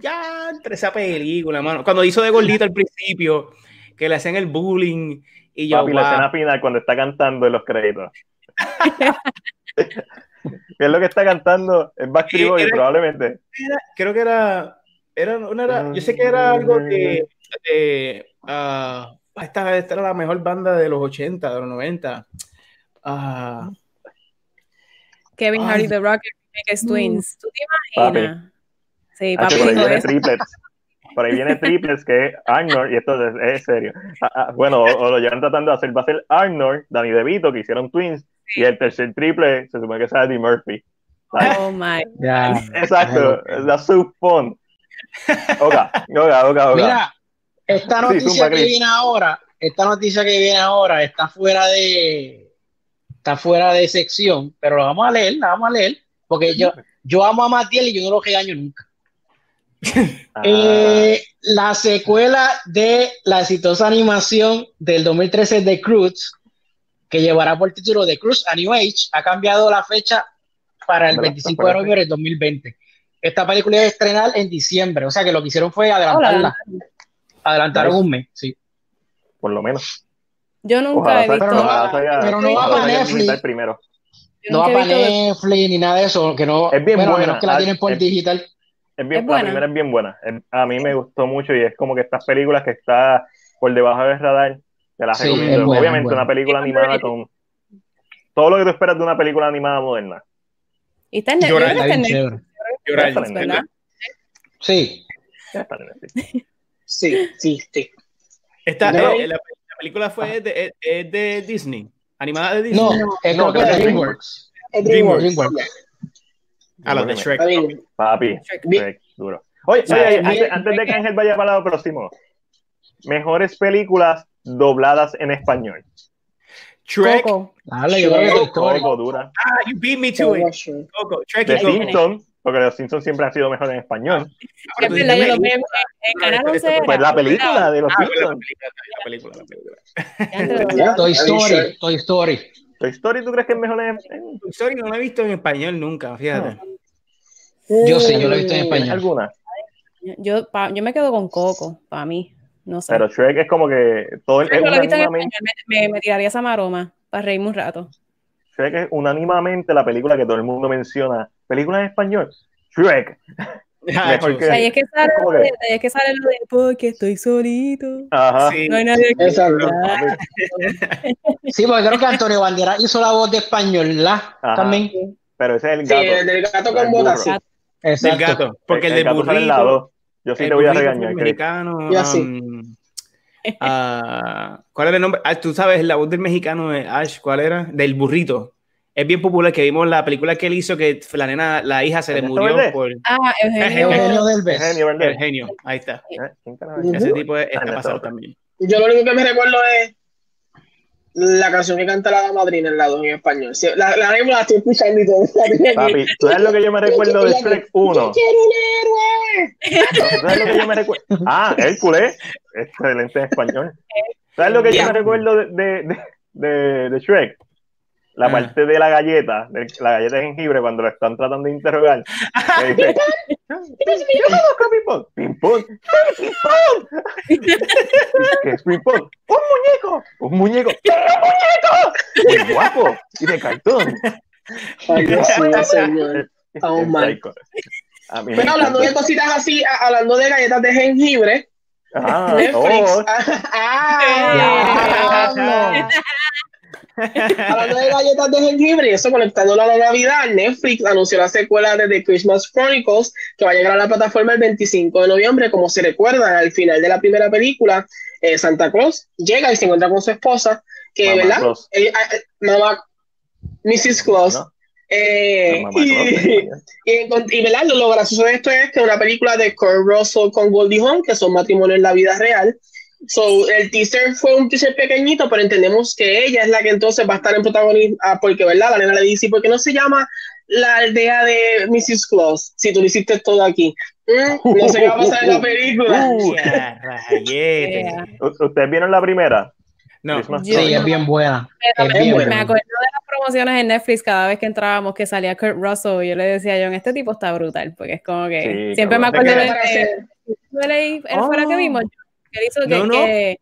[SPEAKER 4] ya
[SPEAKER 2] entre esa película, mano. Cuando hizo de gordito al principio, que le hacían el bullying y yo,
[SPEAKER 1] Papi, la escena final cuando está cantando en los créditos. ¿Qué es lo que está cantando? Es Backstreet Boys, probablemente.
[SPEAKER 2] Era- creo que era, era, no era, yo sé que era algo de, ah, esta, esta era la mejor banda de los 80, de los 90. Ah,
[SPEAKER 3] Kevin
[SPEAKER 2] Ay.
[SPEAKER 3] Hart y The Rock Biggest Twins. ¿Tú te imaginas? Sí, papi
[SPEAKER 1] que
[SPEAKER 3] dijo eso.
[SPEAKER 1] triplets. Por ahí viene triplets que es Arnold, y esto es, es serio. Ah, ah, bueno, o, o lo llevan tratando de hacer, va a ser Arnold, Danny DeVito, que hicieron Twins, y el tercer triple se supone que sea Eddie Murphy.
[SPEAKER 3] Oh my.
[SPEAKER 4] Ya.
[SPEAKER 1] Exacto, that's so fun. Oga, oga, oga, oga.
[SPEAKER 4] Mira, esta noticia que
[SPEAKER 1] Chris.
[SPEAKER 4] viene ahora, esta noticia que viene ahora está fuera de está fuera de sección, pero la vamos a leer, la vamos a leer, porque yo, yo amo a Matiel y yo no lo regaño nunca.
[SPEAKER 1] Ah,
[SPEAKER 4] Eh, la secuela de la exitosa animación del 2013 de Cruz, que llevará por título de Cruz a New Age, ha cambiado la fecha para el
[SPEAKER 1] ¿Verdad?
[SPEAKER 4] 25 de noviembre del 2020. Esta película iba a estrenar en diciembre, o sea que lo que hicieron fue adelantarla. Adelantaron un mes, sí.
[SPEAKER 1] por lo menos.
[SPEAKER 3] Yo nunca
[SPEAKER 1] Ojalá
[SPEAKER 3] he visto.
[SPEAKER 4] pero no-
[SPEAKER 1] sea-
[SPEAKER 4] pero no va para Netflix.
[SPEAKER 1] primero.
[SPEAKER 4] No va para Netflix ni nada de eso, que no,
[SPEAKER 1] Es bien
[SPEAKER 4] bueno, a
[SPEAKER 1] buena.
[SPEAKER 4] menos que la
[SPEAKER 1] Ah,
[SPEAKER 4] tienen por
[SPEAKER 1] es-
[SPEAKER 4] digital.
[SPEAKER 1] Es bien,
[SPEAKER 3] Es
[SPEAKER 1] la
[SPEAKER 3] buena.
[SPEAKER 1] primera es bien buena. A mí me gustó mucho y es como que estas películas que está por debajo del radar, te las
[SPEAKER 4] Sí,
[SPEAKER 1] recomiendo.
[SPEAKER 4] buena,
[SPEAKER 1] Obviamente una película animada con todo lo que tú esperas de una película animada moderna.
[SPEAKER 3] Y está en ¿verdad?
[SPEAKER 4] Sí.
[SPEAKER 5] Sí, sí, sí.
[SPEAKER 2] Esta,
[SPEAKER 5] No.
[SPEAKER 2] eh, la, la película fue de, de Disney, animada de Disney.
[SPEAKER 4] no, es
[SPEAKER 1] No,
[SPEAKER 4] DreamWorks.
[SPEAKER 5] Es
[SPEAKER 2] DreamWorks.
[SPEAKER 4] DreamWorks.
[SPEAKER 2] Ah, la de Shrek.
[SPEAKER 5] Bien.
[SPEAKER 1] Papi,
[SPEAKER 5] Bien.
[SPEAKER 1] Shrek, duro. Oye,
[SPEAKER 2] sea,
[SPEAKER 1] oye,
[SPEAKER 4] bien.
[SPEAKER 1] antes, antes de que Ángel vaya para lado próximo, mejores películas dobladas en español.
[SPEAKER 2] Shrek.
[SPEAKER 3] Coco.
[SPEAKER 4] Dale, yo creo que.
[SPEAKER 1] Coco, dura.
[SPEAKER 2] Ah, you beat me to it. Coco, Shrek
[SPEAKER 1] The. Simpsons, porque los Simpsons siempre han sido mejores en español.
[SPEAKER 2] Ah,
[SPEAKER 3] Es verdad, yo lo vi en, en Canal 11.
[SPEAKER 1] Pues la película de los
[SPEAKER 2] Ah, la
[SPEAKER 1] Simpsons.
[SPEAKER 2] película, la película, la película.
[SPEAKER 3] Antes
[SPEAKER 4] Toy Story,
[SPEAKER 5] Shrek.
[SPEAKER 4] Toy Story.
[SPEAKER 1] ¿Toy Story tú crees que es mejor en, en-
[SPEAKER 2] Toy Story no la he visto en español nunca, fíjate.
[SPEAKER 4] Yo sí, yo lo he visto en español.
[SPEAKER 1] alguna?
[SPEAKER 3] Yo, pa- yo me quedo con Coco, para mí. No sé.
[SPEAKER 1] Pero Shrek es como que todo es
[SPEAKER 3] lo en
[SPEAKER 1] unánimamente,
[SPEAKER 3] español, me, me- me tiraría esa maroma para reírme un rato.
[SPEAKER 1] Shrek es unánimamente la película que todo el mundo menciona. ¿Película en español? Shrek.
[SPEAKER 2] Ah,
[SPEAKER 1] Mejor que-
[SPEAKER 3] y es que sale,
[SPEAKER 1] ¿Cómo
[SPEAKER 3] lo
[SPEAKER 1] que?
[SPEAKER 3] de, es que sale lo de porque estoy solito.
[SPEAKER 1] Ajá.
[SPEAKER 2] sí.
[SPEAKER 3] No hay nadie.
[SPEAKER 5] Exacto.
[SPEAKER 4] Sí, porque creo que Antonio Bandera hizo la voz de español, ¿la?
[SPEAKER 1] Ajá.
[SPEAKER 4] También.
[SPEAKER 1] Pero ese es el
[SPEAKER 5] Sí,
[SPEAKER 1] gato.
[SPEAKER 5] el del gato
[SPEAKER 1] El
[SPEAKER 5] con botas,
[SPEAKER 1] burro.
[SPEAKER 2] Del
[SPEAKER 4] Exacto.
[SPEAKER 2] gato. Porque el, del
[SPEAKER 1] gato sale en la
[SPEAKER 2] burrito.
[SPEAKER 1] Yo sí
[SPEAKER 2] el
[SPEAKER 1] te voy a regañar.
[SPEAKER 2] Mexicano.
[SPEAKER 5] Yo sí.
[SPEAKER 2] um, ah, ¿Cuál era el nombre? Ah, tú sabes, la voz del mexicano de Ash, ¿cuál era? Del burrito. Es bien popular que vimos la película que él hizo que la nena, la hija se le
[SPEAKER 1] ¿Ernesto
[SPEAKER 2] murió por
[SPEAKER 3] Ah, Eugenio.
[SPEAKER 4] Eugenio Delves.
[SPEAKER 1] Genio, ¿verdad?
[SPEAKER 2] el genio. Ahí está.
[SPEAKER 1] ¿Eh?
[SPEAKER 2] Ese tipo es- está pasado también.
[SPEAKER 5] Yo lo único que me recuerdo es la canción que canta la madrina en lado en español. Sí, La, la, la estoy escuchando y todo.
[SPEAKER 1] Papi, ¿tú sabes lo que yo me recuerdo de Shrek 1?
[SPEAKER 5] Yo quiero un héroe.
[SPEAKER 1] ¿Tú ¿Sabes lo que yo me recuerdo? Ah, Hércules. Excelente en español. ¿Sabes lo que yo me recuerdo de, de, de, de- de Shrek? La
[SPEAKER 2] Ah.
[SPEAKER 1] parte de la galleta, de la galleta de jengibre, cuando lo están tratando de interrogar. Que dice, yo conozco a Pimpón. Pimpón. ¿Qué Pimpón? ¿Qué es Pimpón? ¡Un muñeco! ¡Un muñeco! ¡Sí, un muñeco! Muy guapo. Y de cartón.
[SPEAKER 5] Ay, Dios mío, señor.
[SPEAKER 1] Qué mí me
[SPEAKER 5] Pero hablando de cositas así, a- hablando de galletas de jengibre,
[SPEAKER 1] Ah,
[SPEAKER 5] Netflix.
[SPEAKER 1] oh,
[SPEAKER 5] Ah. Hablando de galletas de jengibre, y eso conectándolo a la Navidad, Netflix anunció la secuela de The Christmas Chronicles que va a llegar a la plataforma el 25 de noviembre. Como se recuerda, al final de la primera película, eh, Santa Claus llega y se encuentra con su esposa, que,
[SPEAKER 1] Mamá
[SPEAKER 5] ¿verdad?
[SPEAKER 1] Claus.
[SPEAKER 5] Eh, eh, mamá, Mrs. Claus.
[SPEAKER 1] ¿no?
[SPEAKER 5] Eh, y, y, encont- y, ¿verdad? Lo, lo gracioso de esto es que una película de Kurt Russell con Goldie Hawn, que son matrimonios en la vida real. So, el teaser fue un teaser pequeñito, pero entendemos que ella es la que entonces va a estar en protagonismo, ah, porque, ¿verdad? La nena le dice, ¿por qué no se llama la aldea de Mrs. Claus? Si tú lo hiciste todo aquí. Mm, no sé qué va a pasar en la película.
[SPEAKER 1] Uh,
[SPEAKER 2] Ya, rayete.
[SPEAKER 3] Yeah.
[SPEAKER 1] ¿u- ¿Ustedes vieron la primera?
[SPEAKER 2] No,
[SPEAKER 4] Sí, es bien buena. Es
[SPEAKER 3] me,
[SPEAKER 4] bien
[SPEAKER 3] me
[SPEAKER 4] buena.
[SPEAKER 3] acuerdo de las promociones en Netflix cada vez que entrábamos que salía Kurt Russell y yo le decía a John, este tipo está brutal, porque es como que
[SPEAKER 1] Sí,
[SPEAKER 3] siempre me acuerdo
[SPEAKER 5] ¿De
[SPEAKER 3] él fue la que
[SPEAKER 2] Oh.
[SPEAKER 3] vimos, que él hizo que,
[SPEAKER 2] No, no.
[SPEAKER 3] que,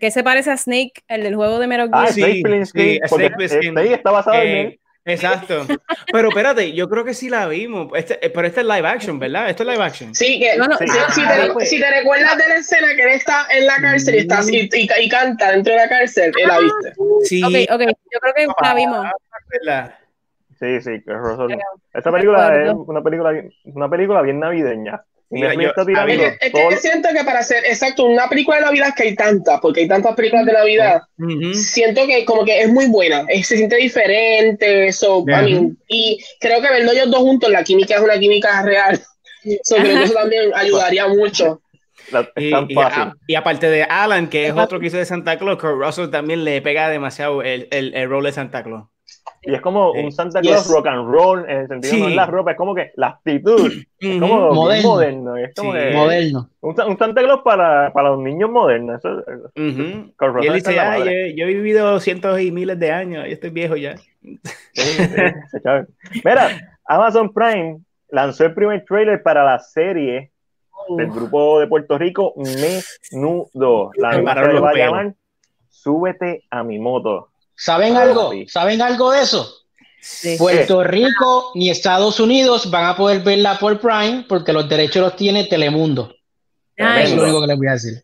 [SPEAKER 3] que se parece a Snake, el del juego de Metal Gear.
[SPEAKER 1] Ah,
[SPEAKER 2] Sí,
[SPEAKER 1] Snake Plissken,
[SPEAKER 2] sí, Snake Plissken.
[SPEAKER 1] Snake está basado en
[SPEAKER 2] Eh,
[SPEAKER 1] él.
[SPEAKER 2] exacto. Pero espérate, yo creo que sí la vimos. Este, eh, pero este es live action, ¿verdad? Esto es live action.
[SPEAKER 5] Sí, que
[SPEAKER 3] No, no,
[SPEAKER 5] si,
[SPEAKER 1] sí.
[SPEAKER 5] si
[SPEAKER 2] Ah,
[SPEAKER 5] te,
[SPEAKER 2] pues.
[SPEAKER 5] si te recuerdas de la escena que él está en la cárcel y, está, y, y- y canta dentro de la cárcel, él la viste.
[SPEAKER 2] Sí.
[SPEAKER 3] Ok, ok, yo creo que la vimos.
[SPEAKER 2] ¿verdad?
[SPEAKER 1] Sí, sí, Esta película es una película, bien- una película bien navideña.
[SPEAKER 2] Mira, yo- a
[SPEAKER 5] Es que, es que
[SPEAKER 1] todo-
[SPEAKER 5] yo siento que para hacer, exacto, una película de Navidad que hay tantas, porque hay tantas películas de Navidad, siento que como que es muy buena, es- se siente diferente, so, y creo que verlo ellos dos juntos, la química es una química real, so, creo que eso también ayudaría mucho.
[SPEAKER 1] la-
[SPEAKER 2] Y,
[SPEAKER 1] tan
[SPEAKER 2] y
[SPEAKER 1] fácil.
[SPEAKER 2] a- y aparte de Alan, que es otro que hizo de Santa Claus, Kurt Russell también le pega demasiado el, el, el rol de Santa Claus.
[SPEAKER 1] Y es como un Santa Claus
[SPEAKER 5] Yes.
[SPEAKER 1] rock and roll, en el sentido
[SPEAKER 2] Sí.
[SPEAKER 1] no es la ropa, es como que la actitud. Es como
[SPEAKER 4] Moderno.
[SPEAKER 1] moderno. Es como
[SPEAKER 2] Sí.
[SPEAKER 1] que
[SPEAKER 4] Moderno.
[SPEAKER 1] un, un Santa Claus para, para los niños modernos. Eso,
[SPEAKER 2] Y él dice,
[SPEAKER 1] la
[SPEAKER 2] "Ay,
[SPEAKER 1] madre".
[SPEAKER 2] yo, yo he vivido cientos y miles de años, yo estoy viejo ya.
[SPEAKER 1] Sí, sí, se sabe. Mira, Amazon Prime lanzó el primer trailer para la serie del grupo de Puerto Rico Menudo. La
[SPEAKER 2] Me los
[SPEAKER 1] va a llamar Súbete a mi moto.
[SPEAKER 4] ¿Saben algo? ¿Saben algo de eso?
[SPEAKER 3] Sí.
[SPEAKER 4] Puerto Rico ni Estados Unidos van a poder verla por Prime porque los derechos los tiene Telemundo.
[SPEAKER 3] Ay,
[SPEAKER 4] Eso es lo único que les voy a decir.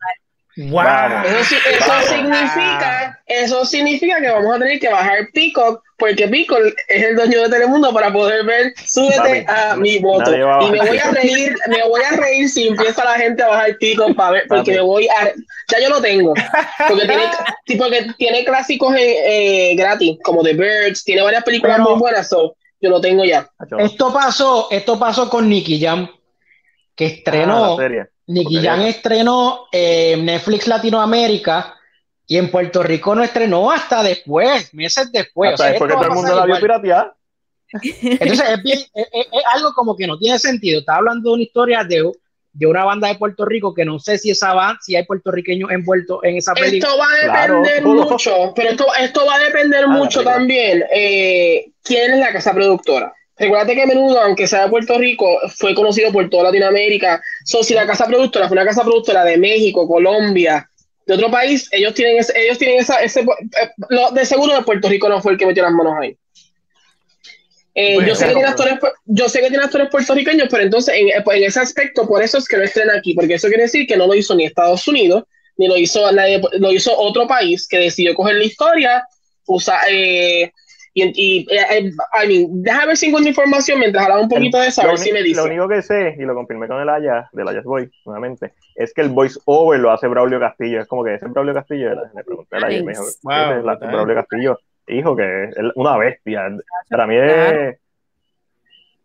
[SPEAKER 2] Wow.
[SPEAKER 5] Eso, eso
[SPEAKER 1] Vamos.
[SPEAKER 5] significa, eso significa que vamos a tener que bajar Peacock, porque Peacock es el dueño de Telemundo para poder ver Súbete
[SPEAKER 1] Papi,
[SPEAKER 5] a mi voto.
[SPEAKER 1] va
[SPEAKER 5] Y me voy a reír, me voy a reír si empieza la gente a bajar Peacock para ver, porque me voy a, ya yo lo tengo, porque tiene, porque tiene clásicos eh, eh, gratis, como The Birds, tiene varias películas
[SPEAKER 4] Pero-
[SPEAKER 5] muy buenas, so, yo lo tengo ya.
[SPEAKER 4] Esto pasó, esto pasó con Nicky Jam, que
[SPEAKER 1] ah,
[SPEAKER 4] estrenó,
[SPEAKER 1] serie.
[SPEAKER 4] Nicky. Jam estrenó eh, Netflix Latinoamérica y en Puerto Rico no estrenó hasta después, meses después. O
[SPEAKER 1] Hasta
[SPEAKER 4] sea,
[SPEAKER 1] después que
[SPEAKER 4] esto
[SPEAKER 1] todo el
[SPEAKER 4] va a
[SPEAKER 1] mundo
[SPEAKER 4] pasar
[SPEAKER 1] la vio
[SPEAKER 4] igual.
[SPEAKER 1] pirateada.
[SPEAKER 4] Entonces es, bien, es, es- es algo como que no tiene sentido. Estaba hablando de una historia de, de una banda de Puerto Rico que no sé si esa banda, si hay puertorriqueños envueltos en esa película.
[SPEAKER 5] Esto va a depender mucho, pero esto, esto va a depender
[SPEAKER 1] la
[SPEAKER 5] mucho también eh, quién es la casa productora. Recuerda que Menudo, aunque sea de Puerto Rico, fue conocido por toda Latinoamérica. So, si la casa productora fue una casa productora de México, Colombia, de otro país, ellos tienen, ese- ellos tienen esa, ese, eh, lo- de seguro de Puerto Rico no fue el que metió las manos ahí. Eh,
[SPEAKER 2] Bueno,
[SPEAKER 5] yo, sé que tiene actores, yo sé que tiene actores puertorriqueños, pero entonces en, eh, en ese aspecto, por eso es que lo estrena aquí, porque eso quiere decir que no lo hizo ni Estados Unidos, ni lo hizo nadie, lo hizo otro país que decidió coger la historia, usa, eh, y, y eh, eh, I mean, déjame ver si encuentro información mientras hablaba un poquito de eso, a ver si me dice.
[SPEAKER 1] Lo único que sé, y lo confirmé con el Aya, del Ayas Boy, nuevamente, es que el voice over lo hace Braulio Castillo. Es como que ese es Braulio Castillo. era. Le pregunté a Aya me dijo,
[SPEAKER 3] Nice.
[SPEAKER 1] "Ese es la-
[SPEAKER 2] Wow,
[SPEAKER 1] Braulio Castillo. Hijo, que es una bestia. Para mí
[SPEAKER 3] Claro.
[SPEAKER 1] es,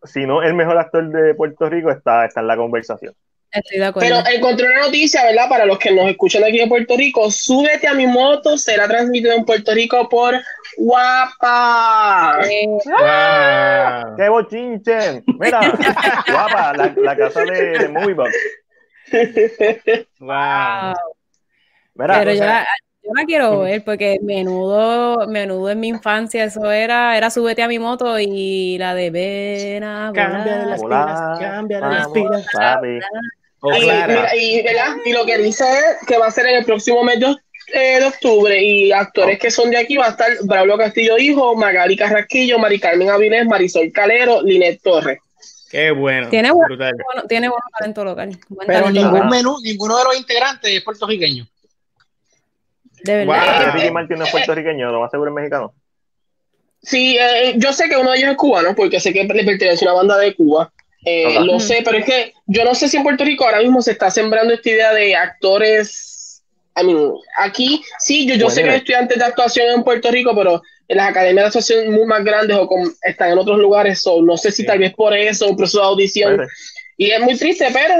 [SPEAKER 1] si no el mejor actor de Puerto Rico, está, está en la conversación.
[SPEAKER 3] Estoy de acuerdo.
[SPEAKER 5] Pero encontré una noticia, ¿verdad? Para los que nos escuchan aquí de Puerto Rico, Súbete a mi moto será transmitido en Puerto Rico por Guapa.
[SPEAKER 3] Eh,
[SPEAKER 2] Wow.
[SPEAKER 1] ¡Qué bochinche! Mira, guapa, la, la casa de, de Moviebox.
[SPEAKER 2] Wow.
[SPEAKER 1] Mira,
[SPEAKER 3] pero
[SPEAKER 2] o
[SPEAKER 3] yo, la, yo la quiero ver porque menudo, menudo en mi infancia, eso era, era súbete a mi moto y la de ven a
[SPEAKER 2] Cambia las pilas, cambia las pilas. Oh,
[SPEAKER 5] Y, mira, y, lo que dice es que va a ser en el próximo mes de, eh, de octubre y actores que son de aquí va a estar Braulio Castillo Hijo, Magali Carrasquillo, Mari Carmen Avilés, Marisol Calero, Linet Torres.
[SPEAKER 2] Qué bueno.
[SPEAKER 3] Tiene buen-. Bueno, tiene buen talento local. buen
[SPEAKER 4] Pero
[SPEAKER 3] talento
[SPEAKER 4] ningún
[SPEAKER 3] local,
[SPEAKER 4] menú, ninguno de los integrantes es puertorriqueño.
[SPEAKER 3] de
[SPEAKER 2] Wow.
[SPEAKER 3] verdad.
[SPEAKER 1] Ricky Martin no es puertorriqueño, lo más seguro es mexicano.
[SPEAKER 5] Sí, eh, yo sé que uno de ellos es cubano porque sé que le pertenece a una banda de Cuba. Eh. Lo sé, pero es que yo no sé si en Puerto Rico ahora mismo se está sembrando esta idea de actores. I mean, aquí sí, yo, yo sé que hay estudiantes de actuación en Puerto Rico, pero en las academias de actuación muy más grandes o con- están en otros lugares, so, no sé si
[SPEAKER 2] Sí.
[SPEAKER 5] tal vez por eso, un proceso de audición.
[SPEAKER 1] Puede
[SPEAKER 5] Y es muy triste, pero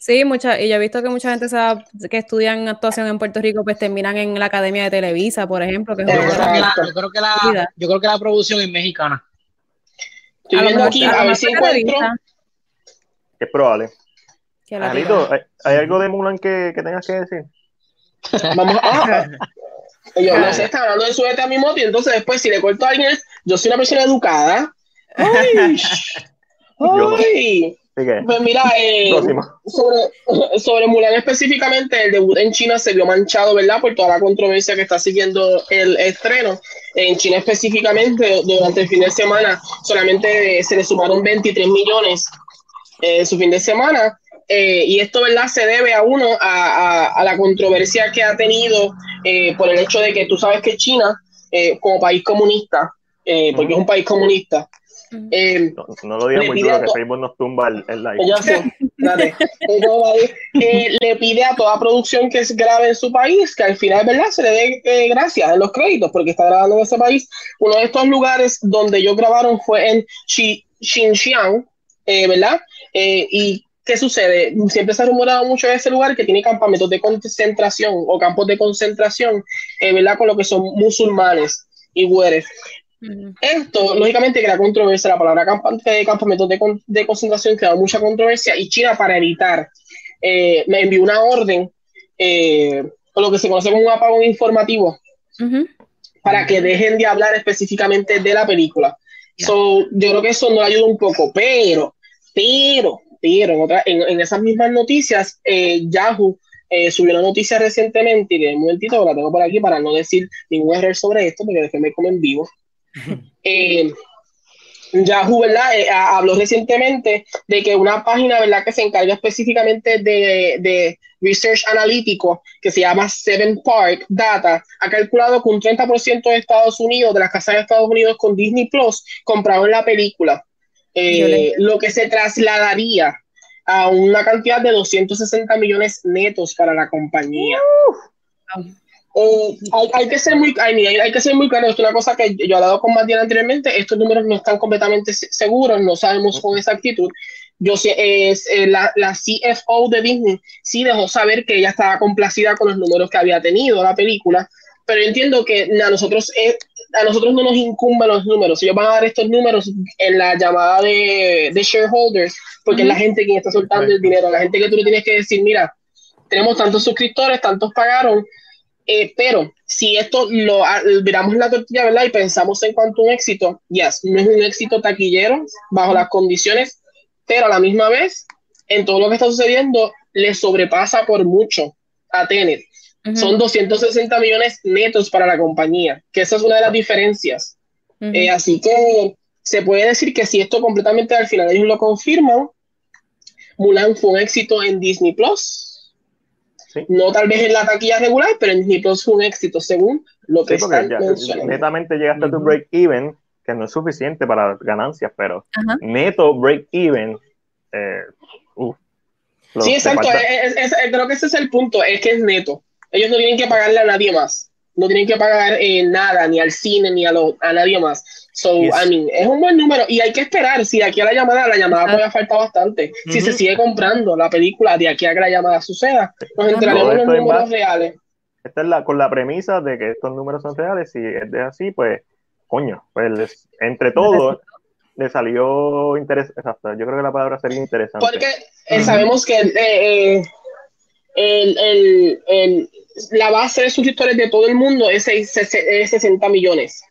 [SPEAKER 3] Sí, mucha, y yo he visto que mucha gente sabe que estudian actuación en Puerto Rico, pues terminan en la Academia de Televisa, por ejemplo, que es
[SPEAKER 4] Yo creo, que la, yo, creo que la, yo creo que la producción es mexicana.
[SPEAKER 5] Estoy
[SPEAKER 3] a
[SPEAKER 5] viendo aquí,
[SPEAKER 3] a
[SPEAKER 5] ver si encuentro.
[SPEAKER 1] Es probable. Angelito, ¿hay, hay algo de Mulan que, que tengas que decir?
[SPEAKER 5] Vamos a. Yo no sé, está hablando de suerte a mi moto y entonces después si le corto a alguien, yo soy una persona educada. ¡Ay!
[SPEAKER 1] Yo.
[SPEAKER 5] ¡Ay!
[SPEAKER 1] Que,
[SPEAKER 5] Pues mira, eh, sobre, sobre Mulan específicamente, el debut en China se vio manchado, ¿verdad? Por toda la controversia que está siguiendo el estreno. En China específicamente, durante el fin de semana, solamente se le sumaron 23 millones eh, en su fin de semana. Eh, y esto, ¿verdad? Se debe a uno, a, a- a la controversia que ha tenido eh, por el hecho de que tú sabes que China, eh, como país comunista, eh, porque es un país comunista, eh,
[SPEAKER 1] No, no lo digas muy duro que Facebook nos tumba el, el like.
[SPEAKER 5] ya sé, dale. Eh, le pide a toda producción que es grave en su país que al final, ¿verdad? Se le dé eh, gracias en los créditos porque está grabando en ese país. Uno de estos lugares donde ellos grabaron fue en Xi- Xinjiang, eh, ¿verdad? Eh, y ¿qué sucede? Siempre se ha rumorado mucho de ese lugar que tiene campamentos de concentración o campos de concentración, eh, ¿verdad? Con lo que son musulmanes y güeres. Esto, lógicamente, crea controversia. La palabra eh, campamentos de, con- de concentración crea mucha controversia. Y China, para evitar, eh, me envió una orden, eh, o lo que se conoce como un apagón informativo, para que dejen de hablar específicamente de la película.
[SPEAKER 3] Ya.
[SPEAKER 5] So, yo creo que eso nos ayuda un poco, pero, pero, pero, en, otra- en, en esas mismas noticias, eh, Yahoo eh, subió una noticia recientemente, y de un momentito la tengo por aquí para no decir ningún error sobre esto, porque después me comen vivo. Eh, Yahoo, ¿verdad? Eh, habló recientemente de que una página, ¿verdad? Que se encarga específicamente de, de research analítico, que se llama Seven Park Data, ha calculado que un 30% de Estados Unidos, de las casas de Estados Unidos con Disney Plus, compraron la película. Eh, lo que se trasladaría a una cantidad de 260 millones netos para la compañía. Eh, hay, que ser muy, hay, que ser muy claro, esto es una cosa que yo he hablado con Matías anteriormente, estos números no están completamente seguros, no sabemos con exactitud. Yo sé, es, eh, la, la, CFO de Disney sí dejó saber que ella estaba complacida con los números que había tenido la película, pero entiendo que a nosotros, eh, a nosotros no nos incumben los números. Ellos van a dar estos números en la llamada de, de shareholders, porque es la gente quien está soltando el dinero, la gente que tú le tienes que decir, mira, tenemos tantos suscriptores, tantos pagaron, eh, pero si esto lo miramos la tortilla, ¿verdad? Y pensamos en cuanto a un éxito, yes, no es un éxito taquillero bajo las condiciones, pero a la misma vez, en todo lo que está sucediendo, le sobrepasa por mucho a Tenet. Son 260 millones netos para la compañía, que esa es una de las diferencias. Eh, así que se puede decir que si esto completamente al final ellos lo confirman, Mulan fue un éxito en Disney Plus, no tal vez en la taquilla regular, pero en Disney Plus fue un éxito, según lo que sí, están
[SPEAKER 1] Netamente llegaste a tu break-even, que no es suficiente para ganancias, pero neto break-even, eh,
[SPEAKER 5] Sí, exacto, creo que ese es el punto, es que es neto. Ellos no tienen que pagarle a nadie más no tienen que pagar eh, nada, ni al cine, ni a, a nadie más. So, I mean, es un buen número y hay que esperar. Si de aquí a la llamada, la llamada puede faltar bastante. Si se sigue comprando la película de aquí a que la llamada suceda, nos entraremos en los números reales.
[SPEAKER 1] Esta es la, con la premisa de que estos números son reales. Si es de así, pues, coño, pues entre todos le salió interesante. Yo creo que la palabra sería interesante.
[SPEAKER 5] Porque eh, sabemos que eh, el, el, el la base de suscriptores de todo el mundo es, 60 millones.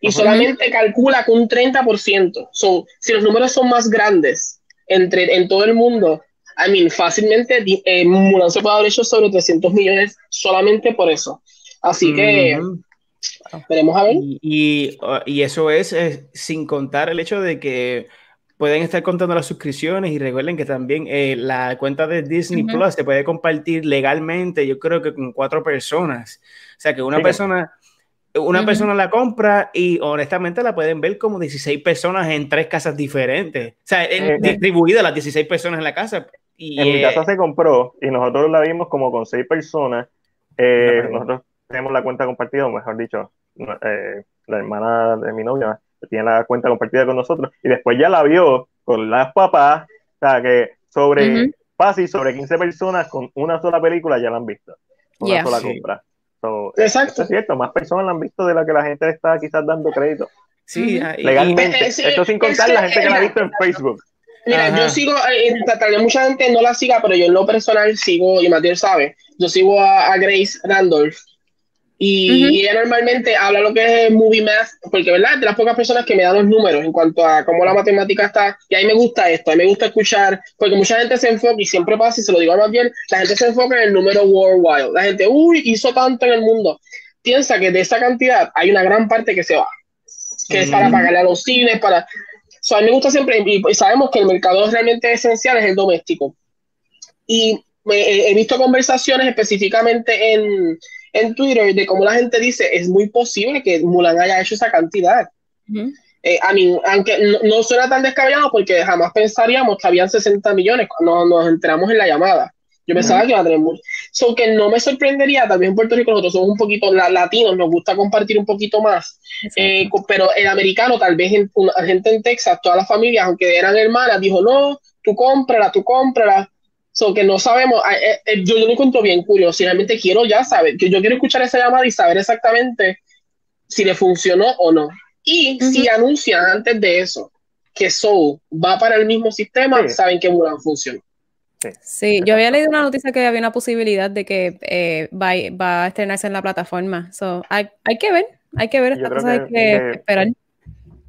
[SPEAKER 5] Y solamente calcula que un 30%. son si los números son más grandes entre, en todo el mundo, I mean, fácilmente eh, Mulan se puede haber hecho sobre 300 millones solamente por eso. Así que veremos a ver.
[SPEAKER 2] Y, y, eso es, sin contar el hecho de que pueden estar contando las suscripciones y recuerden que también eh, la cuenta de Disney Plus se puede compartir legalmente, yo creo que con cuatro personas. O sea que una persona, una persona la compra y honestamente la pueden ver como 16 personas en tres casas diferentes. O sea, eh, distribuidas las 16 personas en la casa.
[SPEAKER 1] Y, en mi eh, casa se compró y nosotros la vimos como con seis personas. nosotros tenemos la cuenta compartida, mejor dicho, la hermana de mi novia tiene la cuenta compartida con nosotros, y después ya la vio con las papás, o sea, que sobre, fácil, sobre 15 personas con una sola película ya la han visto, una sola compra.
[SPEAKER 5] Exacto.
[SPEAKER 1] Es cierto, más personas la han visto de la que la gente está quizás dando crédito.
[SPEAKER 2] Sí,
[SPEAKER 1] legalmente. Esto sin contar la gente que la ha visto en Facebook.
[SPEAKER 5] Mira, yo sigo, eh, tal vez mucha gente no la siga, pero yo en lo personal sigo, y Matías sabe, yo sigo a Grace Randolph, y, ella normalmente habla lo que es movie math, porque, ¿verdad? De las pocas personas que me dan los números en cuanto a cómo la matemática está. Y a mí me gusta esto, a mí me gusta escuchar, porque mucha gente se enfoca, y siempre pasa, y se lo digo más bien, la gente se enfoca en el número worldwide. La gente, uy, hizo tanto en el mundo. Piensa que de esa cantidad hay una gran parte que se va, que es para pagarle a los cines, para. A mí me gusta siempre, y, sabemos que el mercado realmente esencial es el doméstico. Y he visto conversaciones específicamente en en Twitter de cómo la gente dice, es muy posible que Mulan haya hecho esa cantidad. Eh, a mí, aunque no, suena tan descabellado porque jamás pensaríamos que habían 60 millones cuando nos enteramos en la llamada. Yo pensaba que iba a tener mucho. So que no me sorprendería, también en Puerto Rico nosotros somos un poquito latinos, nos gusta compartir un poquito más. Eh, pero el americano, tal vez en, gente en Texas, todas las familias, aunque eran hermanas, dijo, no, tú cómprala, tú cómprala. So que no sabemos, eh, eh, yo, yo lo encuentro bien curioso, si realmente quiero ya saber, que yo quiero escuchar esa llamada y saber exactamente si le funcionó o no. Y si anuncian antes de eso que Soul va para el mismo sistema, saben que Mulan funciona.
[SPEAKER 3] Sí. yo había leído una noticia que había una posibilidad de que eh, va, va, a estrenarse en la plataforma. So, hay, hay que ver, hay que ver, esta cosa hay que, esperar.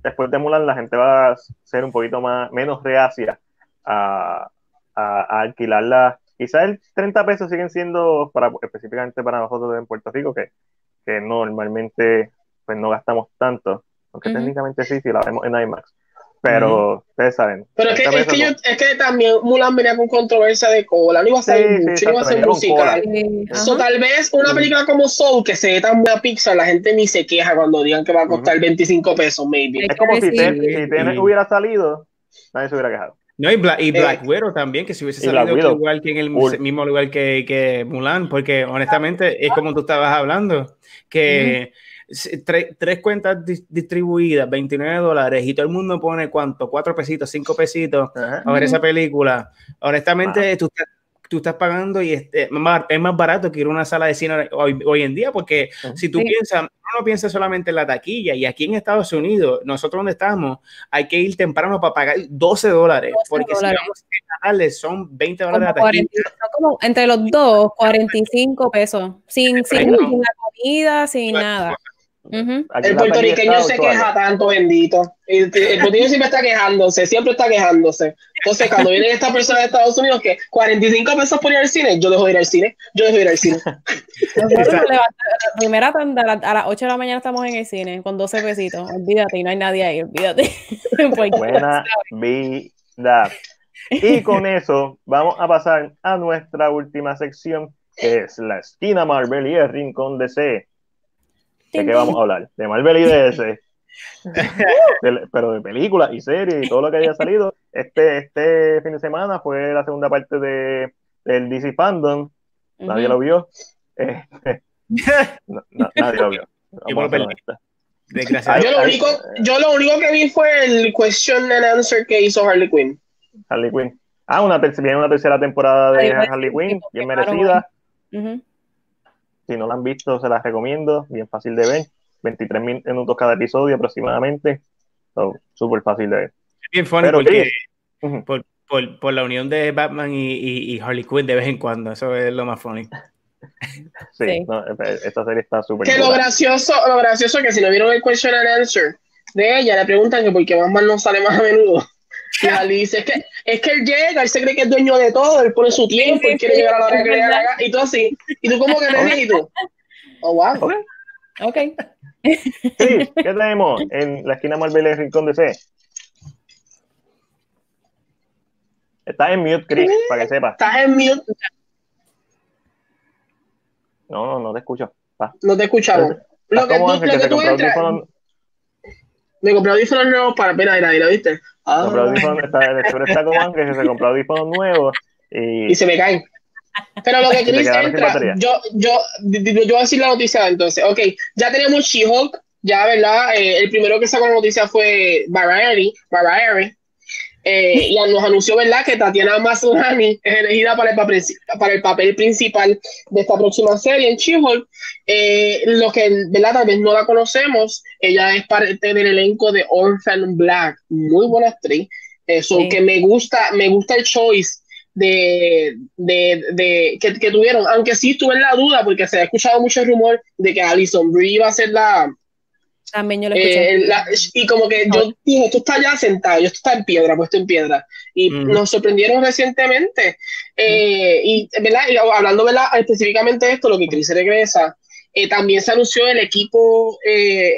[SPEAKER 1] Después de Mulan, la gente va a ser un poquito más, menos reacia a, a, alquilarla. Quizás el 30 pesos siguen siendo para, específicamente para nosotros en Puerto Rico, que, que normalmente pues no gastamos tanto. Aunque técnicamente sí, si la vemos en IMAX. Pero ustedes saben.
[SPEAKER 5] Pero es que, es, que yo, es que también Mulan venía con controversia de cola, no iba a ser
[SPEAKER 1] Sí, sí,
[SPEAKER 5] mucho, no iba a ser musical.
[SPEAKER 3] Sí,
[SPEAKER 5] So,
[SPEAKER 3] ajá.
[SPEAKER 5] tal vez una película como Soul, que se ve tan buena Pixar, la gente ni se queja cuando digan que va a costar 25 pesos, maybe.
[SPEAKER 1] Es como si,
[SPEAKER 3] Sí.
[SPEAKER 1] Ten- si
[SPEAKER 2] Sí.
[SPEAKER 1] hubiera salido, nadie se hubiera quejado.
[SPEAKER 2] No, y, Bla- y Black
[SPEAKER 5] Eh,
[SPEAKER 2] Widow también, que si hubiese salido igual que en el mismo lugar que, que Mulan, porque honestamente es como tú estabas hablando, que tre- tres cuentas dis- distribuidas, 29 dólares, y todo el mundo pone cuánto, cuatro pesitos, cinco pesitos a ver esa película. Honestamente, tú, estás, tú estás pagando y es, es más, es más barato que ir a una sala de cine hoy, hoy en día, porque si tú
[SPEAKER 3] Sí.
[SPEAKER 2] piensas, uno no piensa solamente en la taquilla, y aquí en Estados Unidos, nosotros donde estamos, hay que ir temprano para pagar 12 dólares,
[SPEAKER 3] 12
[SPEAKER 2] porque
[SPEAKER 3] dólares.
[SPEAKER 2] si vamos a darle son 20 dólares
[SPEAKER 3] Como
[SPEAKER 2] la taquilla.
[SPEAKER 3] 40, son como entre los dos, 45 pesos. Sin, sin, la comida, sin nada. Ujú.
[SPEAKER 1] Aquí
[SPEAKER 5] El puertorriqueño se queja
[SPEAKER 1] años.
[SPEAKER 5] tanto, bendito. El, el puertorriqueño siempre está quejándose, siempre está quejándose. Entonces, cuando vienen estas personas de Estados Unidos que 45 pesos por ir al cine, yo dejo de ir al cine, yo dejo de ir al cine.
[SPEAKER 3] Nosotros la primera tanda a, la- a las 8 de la mañana estamos en el cine con 12 pesitos. Olvídate, y no hay nadie ahí, olvídate.
[SPEAKER 1] Buena vida. Y con eso vamos a pasar a nuestra última sección, que es la esquina Marvel y el rincón DC. ¿De qué vamos a hablar? De Marvel y DC. De- pero de películas y series y todo lo que haya salido. Este, este fin de semana fue la segunda parte de, del DC Fandom. Nadie
[SPEAKER 3] Ujú.
[SPEAKER 1] lo vio. Eh, no- no- nadie lo vio.
[SPEAKER 2] Yo lo.
[SPEAKER 5] Yo único, yo lo único que vi fue el question and answer que hizo Harley Quinn.
[SPEAKER 1] Harley Quinn. Ah, una viene una tercera temporada de
[SPEAKER 3] Ay,
[SPEAKER 1] Harley Quinn, bien
[SPEAKER 3] claro,
[SPEAKER 1] merecida.
[SPEAKER 3] Ujú.
[SPEAKER 1] Si no la han visto, se las recomiendo. Bien fácil de ver. 23 min- minutos cada episodio aproximadamente. So, Súper fácil de ver.
[SPEAKER 2] Es bien funny
[SPEAKER 1] Pero
[SPEAKER 2] porque por, por, por la unión de Batman y, y, y Harley Quinn de vez en cuando, eso es lo más funny.
[SPEAKER 1] Sí,
[SPEAKER 3] Sí.
[SPEAKER 1] no, eh, esta serie está súper
[SPEAKER 5] Que lo gracioso, lo gracioso que si no vieron el question and answer de ella, le preguntan que por qué Batman no sale más a menudo. Dice, es que, es que él llega, él se cree que es dueño de todo, él pone su tiempo, él quiere
[SPEAKER 3] sí,
[SPEAKER 5] llegar a la hora que le la gana, y tú así, y tú como que te ríes y tú, oh wow.
[SPEAKER 1] Ok.
[SPEAKER 3] Ok.
[SPEAKER 1] Sí, ¿qué tenemos en la esquina Marvel rincón de C? Estás en mute, Chris, para que sepas.
[SPEAKER 5] Estás en mute,
[SPEAKER 1] No, no, no te escucho. Va.
[SPEAKER 5] no te escuchamos. Lo que tú, lo
[SPEAKER 1] que
[SPEAKER 5] tú entras, me compré audífonos nuevos para pena ahí, ¿lo viste? Ah,
[SPEAKER 1] está, el seguro está como Ángel, que se compró audífonos nuevos y,
[SPEAKER 5] y se me caen. Pero lo que Chris entra, yo, yo, yo, yo voy a decir la noticia entonces. Ok, ya tenemos She-Hulk, ya, ¿verdad? Eh, el primero que sacó la noticia fue Variety, Variety. Eh, y nos anunció, ¿verdad?, que Tatiana Maslany es elegida para el, papel, para el papel principal de esta próxima serie en She-Hulk. Eh, lo que, ¿verdad?, tal vez no la conocemos, ella es parte del elenco de Orphan Black, muy buena actriz. Eso
[SPEAKER 3] Sí.
[SPEAKER 5] que me gusta, me gusta el choice de, de, de que, que tuvieron, aunque sí estuve en la duda porque se ha escuchado mucho rumor de que Alison Brie iba a ser la,
[SPEAKER 3] También yo lo escuché.
[SPEAKER 5] eh, la- y como que yo dije, esto está ya sentado, esto está en piedra, puesto en piedra. Y
[SPEAKER 2] Mm.
[SPEAKER 5] nos sorprendieron recientemente. Eh, y, ¿verdad? Y hablando ¿verdad? específicamente de esto, lo que Chris regresa, eh, también se anunció el equipo, eh,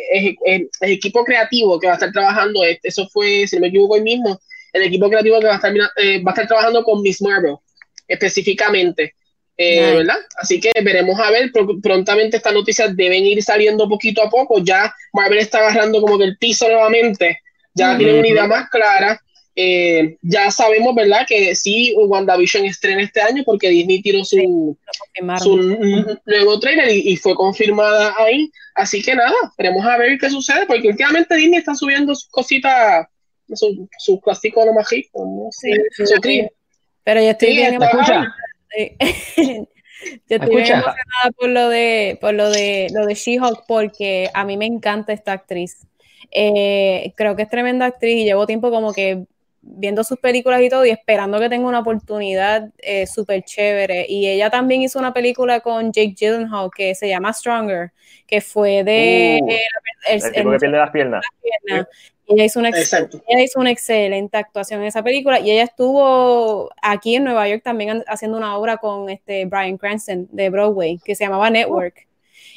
[SPEAKER 5] el, el equipo creativo que va a estar trabajando, eso fue, si no me equivoco hoy mismo, el equipo creativo que va a estar, eh, va a estar trabajando con Miss Marvel, específicamente. Eh. Así que veremos a ver, pro- prontamente estas noticias deben ir saliendo poquito a poco, ya Marvel está agarrando como que el piso nuevamente, ya
[SPEAKER 3] Ujú.
[SPEAKER 5] tienen una idea más clara, Eh, ya sabemos, ¿verdad? Que sí, WandaVision estrena este año porque Disney tiró su, su nuevo trailer y, y fue confirmada ahí. Así que nada, veremos a ver qué sucede, porque últimamente Disney está subiendo sus cositas, sus su clásicos no sé,
[SPEAKER 3] Sí, Pero yo estoy bien
[SPEAKER 5] está-.
[SPEAKER 3] Sí. Yo estoy bien emocionada por lo de, por lo de, lo de She-Hulk porque a mí me encanta esta actriz. Eh, creo que es tremenda actriz y llevo tiempo como que viendo sus películas y todo y esperando que tenga una oportunidad eh, súper chévere. Y ella también hizo una película con Jake Gyllenhaal que se llama Stronger, que fue de
[SPEAKER 1] Uh,
[SPEAKER 3] eh, el-
[SPEAKER 1] El tipo que pierde las piernas.
[SPEAKER 3] Ella hizo, una ella hizo una excelente actuación en esa película y ella estuvo aquí en Nueva York también haciendo una obra con este Brian Cranston de Broadway que se llamaba Network.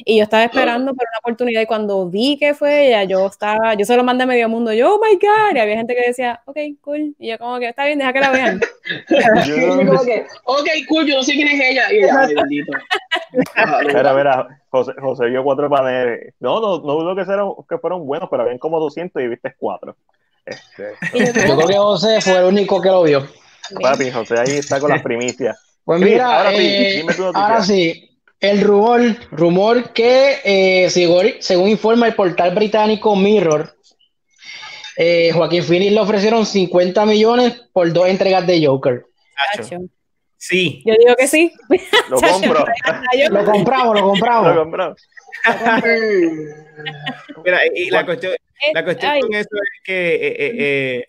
[SPEAKER 3] Y yo estaba esperando por una oportunidad y cuando vi que fue ella, yo estaba, yo se lo mandé a medio mundo, yo, oh my God, y había gente que decía, ok, cool, y yo como que está bien, deja que la vean.
[SPEAKER 5] Como que, ok, cool, yo no sé quién es ella. Y ella, ay, bendito.
[SPEAKER 1] Mira, mira, José, José vio cuatro paneles. No, no, no dudo que, fueron, que fueron buenos, pero habían como 200 y viste cuatro. Este,
[SPEAKER 3] yo
[SPEAKER 4] Yo creo que José fue el único que lo vio.
[SPEAKER 1] papi, José ahí está con las primicias.
[SPEAKER 4] Pues
[SPEAKER 1] Chris,
[SPEAKER 4] mira,
[SPEAKER 1] ahora sí,
[SPEAKER 4] eh,
[SPEAKER 1] dime tu noticia.
[SPEAKER 4] ahora sí, el rumor, rumor que eh, según, según informa el portal británico Mirror, eh, Joaquín Phoenix le ofrecieron 50 millones por dos entregas de Joker.
[SPEAKER 2] Sí.
[SPEAKER 3] Yo digo que sí.
[SPEAKER 1] Lo compro.
[SPEAKER 4] Lo compramos, lo
[SPEAKER 1] Lo
[SPEAKER 4] compramos.
[SPEAKER 1] compro.
[SPEAKER 2] Mira, y la cuestión, la cuestión con eso es que eh, eh, eh,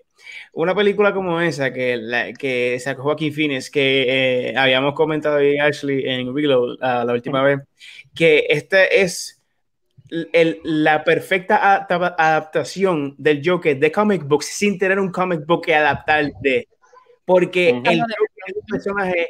[SPEAKER 2] una película como esa que, la, que sacó Joaquín Phoenix, que eh, habíamos comentado y Ashley en Reload ah, la última vez, que esta es el- la perfecta adapta- adaptación del Joker de comic books sin tener un comic book que adaptar de. Porque
[SPEAKER 1] Ujú.
[SPEAKER 2] el Joker es un personaje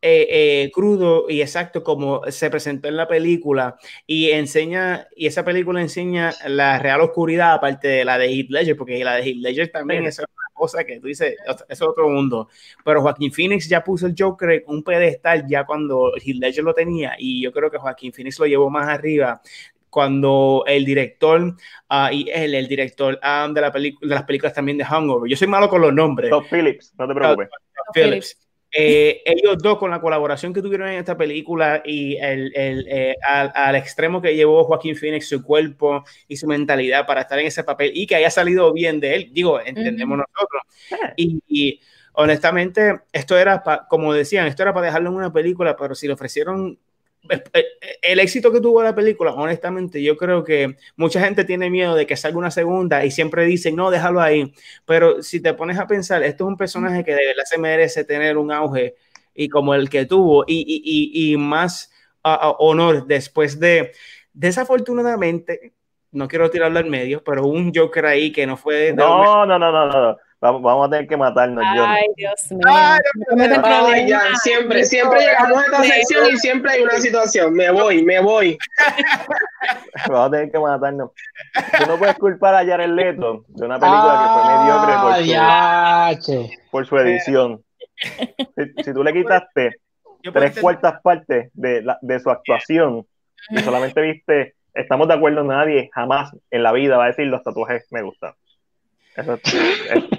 [SPEAKER 2] eh, eh, crudo y exacto como se presentó en la película y enseña, y esa película enseña la real oscuridad aparte de la de Heath Ledger, porque la de Heath Ledger también
[SPEAKER 1] Sí.
[SPEAKER 2] es una cosa que tú dices, es otro mundo. Pero Joaquín Phoenix ya puso el Joker en un pedestal ya cuando Heath Ledger lo tenía, y yo creo que Joaquín Phoenix lo llevó más arriba cuando el director ah, y él, el director ah, de, la de las películas también de Hangover, yo soy malo con los nombres,
[SPEAKER 1] Top Phillips, no te preocupes.
[SPEAKER 2] Phillips. Eh, ellos dos con la colaboración que tuvieron en esta película y el, el, eh, al, al extremo que llevó Joaquín Phoenix su cuerpo y su mentalidad para estar en ese papel y que haya salido bien de él, digo, entendemos nosotros. Y, y honestamente, esto era, pa- como decían, esto era para dejarlo en una película, pero si le ofrecieron el éxito que tuvo la película, honestamente, yo creo que mucha gente tiene miedo de que salga una segunda y siempre dicen, no, déjalo ahí. Pero si te pones a pensar, esto es un personaje que de verdad se merece tener un auge y como el que tuvo y, y- y- y más ah, honor después de, desafortunadamente, no quiero tirarlo al medio, pero un Joker ahí que no fue.
[SPEAKER 1] No, no, no, no, no. Vamos, vamos a tener que matarnos, John.
[SPEAKER 3] Ay, Dios mío.
[SPEAKER 2] Ay,
[SPEAKER 5] Ay, ya, siempre, siempre llegamos a esta sección y siempre hay una situación. Me voy, me voy.
[SPEAKER 1] Vamos a tener que matarnos. Tú no puedes culpar a Jared Leto de una película que fue mediocre
[SPEAKER 4] Ah,
[SPEAKER 1] por su,
[SPEAKER 4] ya, che.
[SPEAKER 1] por su edición. Si, si tú le quitaste tres
[SPEAKER 2] entender-
[SPEAKER 1] cuartas partes de, la- de su actuación y solamente viste, estamos de acuerdo, nadie jamás en la vida va a decir los tatuajes me gustan. Eso, es-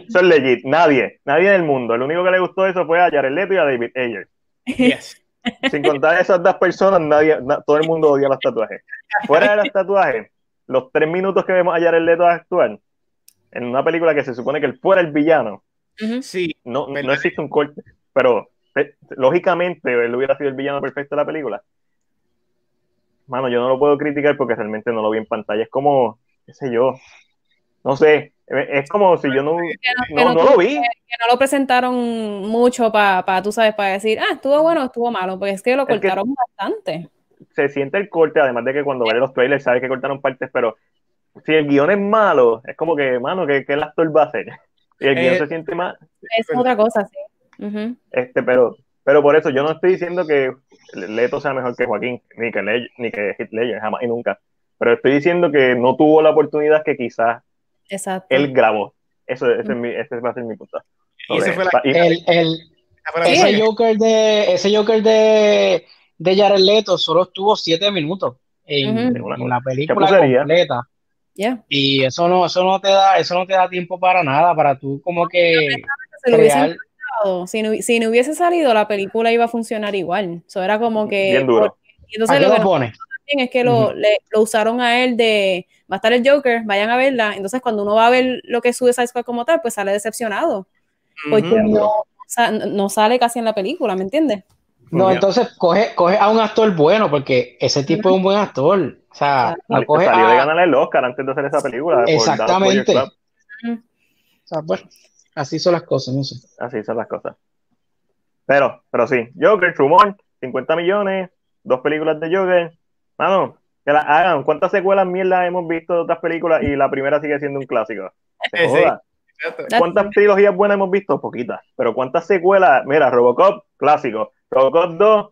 [SPEAKER 1] eso es legit, nadie, nadie del mundo. El único que le gustó eso fue a Jared Leto y a David Ayer.
[SPEAKER 2] Yes.
[SPEAKER 1] Sin contar esas dos personas, nadie, na- todo el mundo odia los tatuajes. Fuera de los tatuajes, los tres minutos que vemos a Jared Leto actuar en una película que se supone que él fuera el villano.
[SPEAKER 2] Sí,
[SPEAKER 1] no, no existe un corte, pero eh, lógicamente él hubiera sido el villano perfecto de la película. Mano, yo no lo puedo criticar porque realmente no lo vi en pantalla. Es como, qué sé yo, no sé, eh, es como si yo no,
[SPEAKER 3] que
[SPEAKER 1] no,
[SPEAKER 3] no
[SPEAKER 1] no lo vi.
[SPEAKER 3] que no lo presentaron mucho para, tú sabes, para decir, ah, estuvo bueno o estuvo malo, porque es que lo
[SPEAKER 1] Es que-
[SPEAKER 3] cortaron bastante.
[SPEAKER 1] se siente el corte, además de que cuando ves los trailers sabes que cortaron partes, pero si el guion es malo, es como que, mano, ¿qué, qué el actor va a hacer? Y el guion
[SPEAKER 2] Eh,
[SPEAKER 1] se siente mal,
[SPEAKER 3] Es otra cosa, sí.
[SPEAKER 1] Este, pero, pero por eso yo no estoy diciendo que Leto sea mejor que Joaquín, ni que, Le- ni que Ledger, jamás y nunca. Pero estoy diciendo que no tuvo la oportunidad que quizás
[SPEAKER 3] Exacto.
[SPEAKER 1] él grabó. Eso, ese, es mi, ese va a ser mi punto.
[SPEAKER 2] Y ese fue la-
[SPEAKER 4] El, ese Joker de ese Joker de, de Jared Leto solo estuvo siete minutos en, la película completa. Y eso no, eso no te da, eso no te da tiempo para nada, para tú como que crear.
[SPEAKER 3] si, no, si no hubiese salido, la película iba a funcionar igual. Eso era como que.
[SPEAKER 1] Bien duro.
[SPEAKER 3] entonces
[SPEAKER 4] ¿A qué
[SPEAKER 3] lo
[SPEAKER 4] pones?
[SPEAKER 3] Es que lo, le- lo usaron a él de va a estar el Joker, vayan a verla. Entonces, cuando uno va a ver lo que es Suicide Squad como tal, pues sale decepcionado. Porque no, o sea, no- no sale casi en la película, ¿me entiendes?
[SPEAKER 4] No, entonces coge, coge a un actor bueno, porque ese tipo es un buen actor. O sea,
[SPEAKER 1] Salió
[SPEAKER 4] coge
[SPEAKER 1] salió de ganar el Oscar antes de hacer esa película. por
[SPEAKER 4] Exactamente. O sea, bueno, así son las cosas, no sé.
[SPEAKER 1] Así son las cosas. Pero, pero sí, Joker, rumor, 50 millones, dos películas de Joker. Mano, que la hagan. ¿Cuántas secuelas mierda hemos visto de otras películas y la primera sigue siendo un clásico? Se
[SPEAKER 2] Sí,
[SPEAKER 1] joda.
[SPEAKER 2] Exacto.
[SPEAKER 1] ¿Cuántas trilogías buenas hemos visto? Poquitas. Pero ¿cuántas secuelas? Mira, Robocop, clásico. Robocop 2,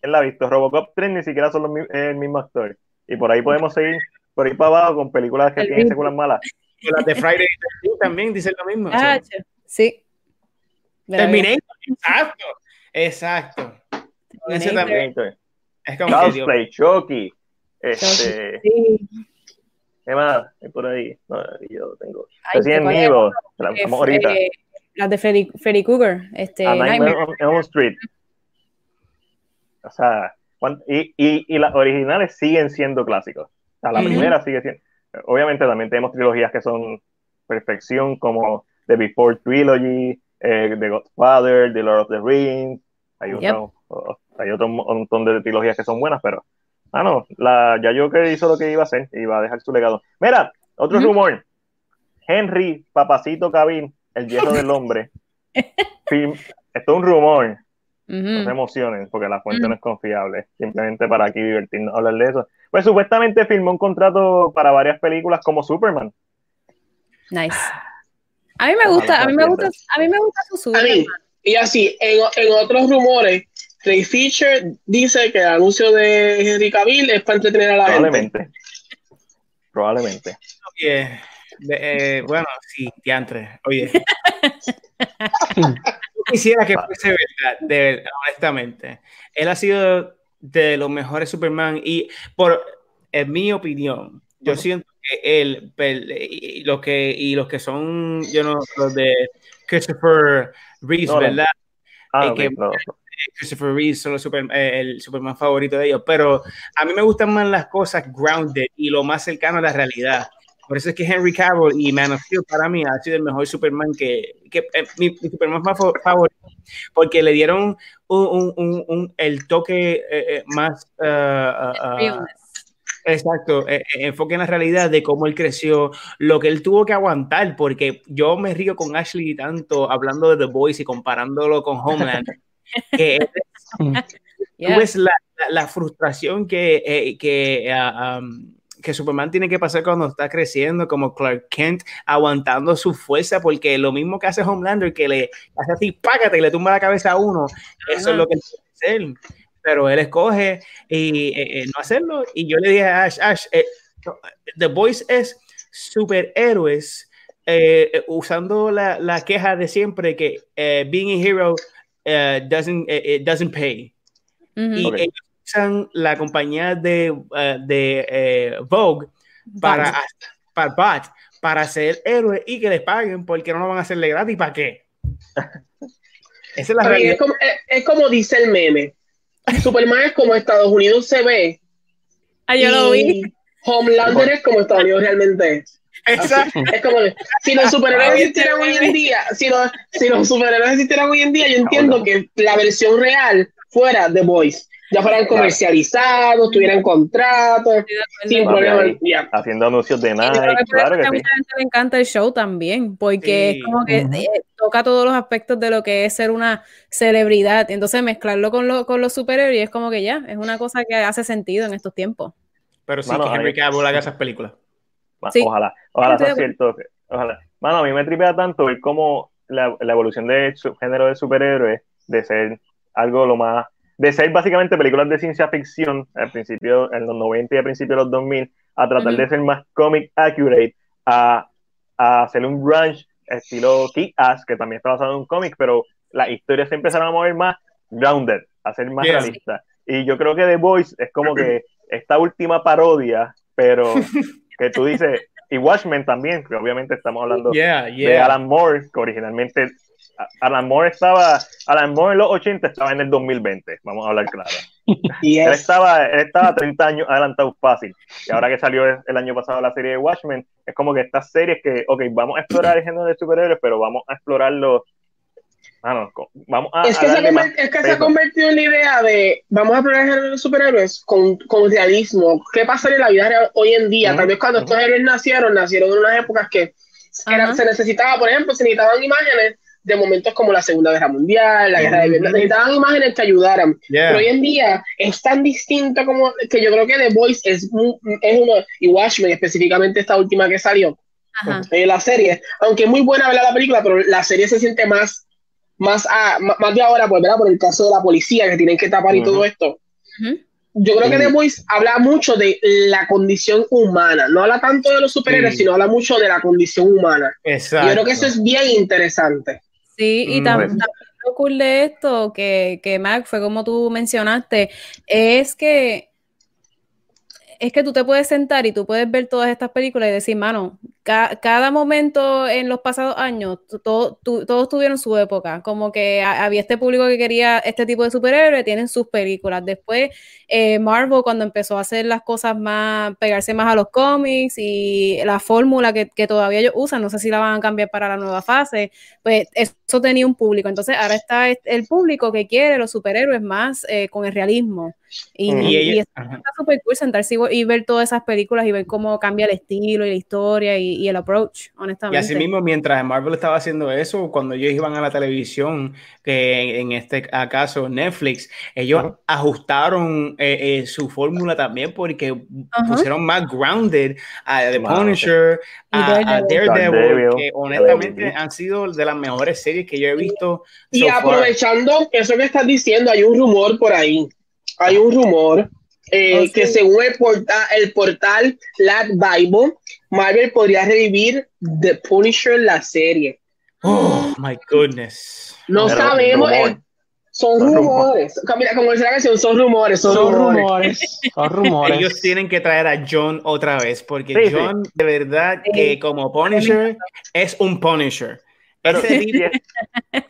[SPEAKER 1] ¿Quién la ha visto? Robocop 3 ni siquiera son los, mi- el mismo actor. Y por ahí podemos seguir por ahí para abajo con películas que
[SPEAKER 3] El
[SPEAKER 1] tienen
[SPEAKER 3] mismo.
[SPEAKER 1] secuelas malas.
[SPEAKER 2] Y las de Friday the 13th también dicen lo mismo.
[SPEAKER 3] Ah, sí.
[SPEAKER 2] Terminator, exacto, exacto. Ese
[SPEAKER 3] Terminator.
[SPEAKER 2] también. Es como que,
[SPEAKER 1] Cosplay, Chucky. Este,
[SPEAKER 3] Sí.
[SPEAKER 1] ¿Qué más? Hay por ahí. No, yo tengo.
[SPEAKER 3] Ay,
[SPEAKER 1] Resident
[SPEAKER 3] ¿cuál es?
[SPEAKER 1] Evil. La
[SPEAKER 3] Eh,
[SPEAKER 1] ahorita.
[SPEAKER 3] eh, las de Freddy, Freddy Cougar. Este,
[SPEAKER 1] A Nightmare
[SPEAKER 3] Nightmare.
[SPEAKER 1] on Elm Street. O sea, y, y, y las originales siguen siendo clásicos. O sea, la primera sigue siendo. Obviamente también tenemos trilogías que son perfección, como The Before Trilogy, eh, The Godfather, The Lord of the Rings. Hay,
[SPEAKER 3] Yep.
[SPEAKER 1] otro, hay otro montón de trilogías que son buenas, pero. Ah, no, la, ya yo que hizo lo que iba a hacer, iba a dejar su legado. Mira, otro rumor. Henry Papacito Cabin, el hierro del hombre. Film- esto es un rumor, no se emocionen, porque la fuente
[SPEAKER 3] Mm.
[SPEAKER 1] no es confiable. Simplemente para aquí divertirnos, hablar de eso. Pues supuestamente firmó un contrato para varias películas como Superman.
[SPEAKER 3] Nice. A mí me gusta, a mí me gusta, a mí me gusta su
[SPEAKER 5] A mí,
[SPEAKER 3] Superman.
[SPEAKER 5] y así, en, en otros rumores, Ray Fisher dice que el anuncio de Henry Cavill es para entretener a la gente.
[SPEAKER 1] Probablemente. Probablemente.
[SPEAKER 2] eh, bueno, sí, diantre. Oye. Yo quisiera que fuese verdad, de verdad, honestamente. Él ha sido de los mejores Superman y por en mi opinión, yo siento que él pel- y los que y los que son yo no los de Christopher Reeves,
[SPEAKER 1] Nolan.
[SPEAKER 2] ¿verdad?
[SPEAKER 1] Ah,
[SPEAKER 2] Eh,
[SPEAKER 1] ok,
[SPEAKER 2] que-
[SPEAKER 1] no, no.
[SPEAKER 2] Christopher Reeves son los super- eh, el Superman favorito de ellos, pero a mí me gustan más las cosas grounded y lo más cercano a la realidad. Por eso es que Henry Cavill y Man of Steel para mí ha sido el mejor Superman que, que eh, mi, mi Superman fa- favorito, porque le dieron un, un- un- el toque eh, eh, más ah, ah, ah. Exacto, eh, eh, enfoque en la realidad de cómo él creció, lo que él tuvo que aguantar, porque yo me río con Ashley tanto hablando de The Voice y comparándolo con Homeland, que tú
[SPEAKER 3] Yeah.
[SPEAKER 2] ves la, la- la frustración que, eh, que, ah, um, que Superman tiene que pasar cuando está creciendo, como Clark Kent aguantando su fuerza, porque lo mismo que hace Homelander, que le hace así, págate y le tumba la cabeza a uno, eso
[SPEAKER 3] Ajá.
[SPEAKER 2] es lo que él hacer. Pero él escoge y, eh, eh, no hacerlo. Y yo le dije a Ash, Ash, eh, The Voice es superhéroes eh, eh, usando la, la queja de siempre que eh, being a hero eh, doesn't, eh, eh, doesn't pay. Y ellos usan la compañía de, eh, de eh, Vogue para, para, Bat, para ser héroes y que les paguen porque no lo van a hacerle gratis. ¿Para qué? Esa es la realidad.
[SPEAKER 5] es, como, es- es como dice el meme. Superman es como Estados Unidos se ve.
[SPEAKER 3] Ah, yo lo vi.
[SPEAKER 5] Homelander es como Estados Unidos realmente es.
[SPEAKER 2] Exacto.
[SPEAKER 5] Es como si los superhéroes existieran hoy en día, si los, si los superhéroes existieran hoy en día, yo entiendo que la versión real fuera The Voice. Ya fueran comercializados, tuvieran contratos, sin problema.
[SPEAKER 1] ahí. Haciendo anuncios de
[SPEAKER 3] creo
[SPEAKER 1] Nike,
[SPEAKER 3] que
[SPEAKER 1] claro
[SPEAKER 3] que a
[SPEAKER 1] que sí.
[SPEAKER 3] mucha gente le encanta el show también, porque
[SPEAKER 2] Sí.
[SPEAKER 3] es como que eh, toca todos los aspectos de lo que es ser una celebridad. Entonces mezclarlo con, lo- con los superhéroes es como que ya, es una cosa que hace sentido en estos tiempos.
[SPEAKER 2] Pero sí,
[SPEAKER 1] Mano,
[SPEAKER 2] que Henry Cavill haga esas películas.
[SPEAKER 3] Sí.
[SPEAKER 1] Ojalá, ojalá sea cierto. Ojalá. Mano, a mí me tripea tanto ver cómo la, la evolución del subgénero de superhéroes, de ser algo lo más, de ser básicamente películas de ciencia ficción al principio, en los 90 y al principio de los 2000, a tratar
[SPEAKER 3] Ujú.
[SPEAKER 1] de ser más comic accurate, a, a hacer un brunch estilo Kick-Ass, que también está basado en un cómic, pero las historias se empezaron a mover más grounded, a ser más
[SPEAKER 2] Yeah.
[SPEAKER 1] realistas. Y yo creo que The Voice es como que esta última parodia, pero que tú dices, y Watchmen también, que obviamente estamos hablando
[SPEAKER 2] Yeah,
[SPEAKER 1] de. Alan Moore, que originalmente Alan Moore estaba, Alan Moore en los 80 estaba en el 2020, vamos a hablar claro. Él
[SPEAKER 5] es-
[SPEAKER 1] estaba, él estaba 30 años adelantado fácil. Y ahora que salió el, el año pasado la serie de Watchmen, es como que estas series que, ok, vamos a explorar el género de superhéroes, pero vamos a explorarlo. Ah, no, vamos a.
[SPEAKER 5] Es que,
[SPEAKER 1] a
[SPEAKER 5] se ha, es que se ha convertido en la idea de vamos a el género de superhéroes con, con realismo. ¿Qué pasaría en la vida real hoy en día?
[SPEAKER 1] Ujú,
[SPEAKER 5] Tal vez cuando
[SPEAKER 1] ujú.
[SPEAKER 5] estos héroes nacieron, nacieron en unas épocas que era- se necesitaba, por ejemplo, se necesitaban imágenes de momentos como la Segunda Guerra Mundial, la Guerra de. Vietnam, necesitaban imágenes que ayudaran.
[SPEAKER 2] Yeah.
[SPEAKER 5] Pero hoy en día es tan distinto como que yo creo que The Voice es, es uno, y Watchmen específicamente esta última que salió,
[SPEAKER 3] Ajá.
[SPEAKER 5] eh, la serie, aunque es muy buena ¿verdad? la película, pero la serie se siente más, más, a- más de ahora, pues, ¿verdad? por el caso de la policía que tienen que tapar y todo esto. yo creo que The Voice habla mucho de la condición humana, no habla tanto de los superhéroes, sino habla mucho de la condición humana.
[SPEAKER 2] Exacto.
[SPEAKER 5] Yo creo que eso es bien interesante.
[SPEAKER 3] Sí, y
[SPEAKER 2] Mm,
[SPEAKER 3] también lo cool de esto, que, que Mac, fue como tú mencionaste, es que es que tú te puedes sentar y tú puedes ver todas estas películas y decir, mano, ca- cada momento en los pasados años, to- todo- tu- todos tuvieron su época, como que ha- había este público que quería este tipo de superhéroes, tienen sus películas. Después, eh, Marvel, cuando empezó a hacer las cosas más, pegarse más a los cómics y la fórmula que, que todavía ellos usan, no sé si la van a cambiar para la nueva fase, pues eso tenía un público. Entonces ahora está est- el público que quiere los superhéroes más eh, con el realismo. Y.
[SPEAKER 2] Y
[SPEAKER 3] y
[SPEAKER 2] ella-
[SPEAKER 3] está
[SPEAKER 2] ajá.
[SPEAKER 3] súper cool sentarse y, y ver todas esas películas y ver cómo cambia el estilo y la historia y, y el approach,
[SPEAKER 2] Y
[SPEAKER 3] honestamente.
[SPEAKER 2] así mismo, mientras Marvel estaba haciendo eso, cuando ellos iban a la televisión, que en este caso Netflix, ellos
[SPEAKER 1] Ajá.
[SPEAKER 2] ajustaron eh, eh, su fórmula también porque
[SPEAKER 3] Ajá.
[SPEAKER 2] pusieron más grounded a The
[SPEAKER 1] Wow,
[SPEAKER 2] Punisher,
[SPEAKER 3] Y
[SPEAKER 2] a, a
[SPEAKER 3] Daredevil.
[SPEAKER 2] Que honestamente
[SPEAKER 1] Daredevil.
[SPEAKER 2] han sido de las mejores series que yo he visto.
[SPEAKER 5] Y
[SPEAKER 2] so far.
[SPEAKER 5] aprovechando eso que estás diciendo, hay un rumor por ahí. Hay un rumor eh,
[SPEAKER 3] Oh, sí.
[SPEAKER 5] que según el, porta- el portal Lat Bible, Marvel podría revivir The Punisher, la serie.
[SPEAKER 2] Oh my goodness.
[SPEAKER 5] No
[SPEAKER 1] Pero,
[SPEAKER 5] sabemos. Son rumores. Mira, como dice la canción, son rumores, son,
[SPEAKER 4] Son
[SPEAKER 5] rumores.
[SPEAKER 4] rumores. Son rumores.
[SPEAKER 2] Ellos tienen que traer a John otra vez, porque
[SPEAKER 1] Sí, sí.
[SPEAKER 2] John, de verdad,
[SPEAKER 3] Sí.
[SPEAKER 2] que como Punisher, es un Punisher.
[SPEAKER 1] Pero
[SPEAKER 2] Ese
[SPEAKER 1] sí,
[SPEAKER 2] tipo-
[SPEAKER 1] es-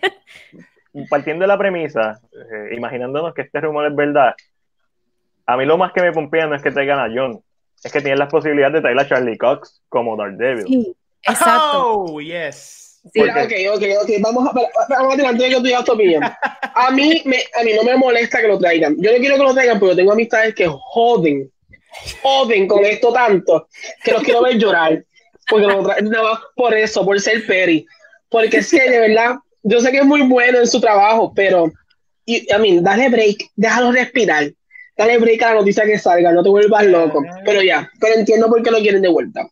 [SPEAKER 1] partiendo de la premisa, eh, imaginándonos que este rumor es verdad, a mí lo más que me pompea no es que traigan a John, es que tienen las posibilidades de traer a Charlie Cox como Daredevil.
[SPEAKER 3] Sí, exacto.
[SPEAKER 2] Oh, yes.
[SPEAKER 3] Sí.
[SPEAKER 5] Ok, ok, ok. Vamos a, vamos a tirar antes de que tú digas tu opinión. A mí, me, a mí no me molesta que lo traigan. Yo no quiero que lo traigan, pero tengo amistades que joden, joden con esto tanto, que los quiero ver llorar. Porque lo traen nada más por eso, por ser Perry. Porque es que de verdad, yo sé que es muy bueno en su trabajo, pero, y, a mí, dale break, déjalo respirar. Dale break a la noticia que salga, no te vuelvas loco. Pero ya, pero entiendo por qué lo quieren de vuelta.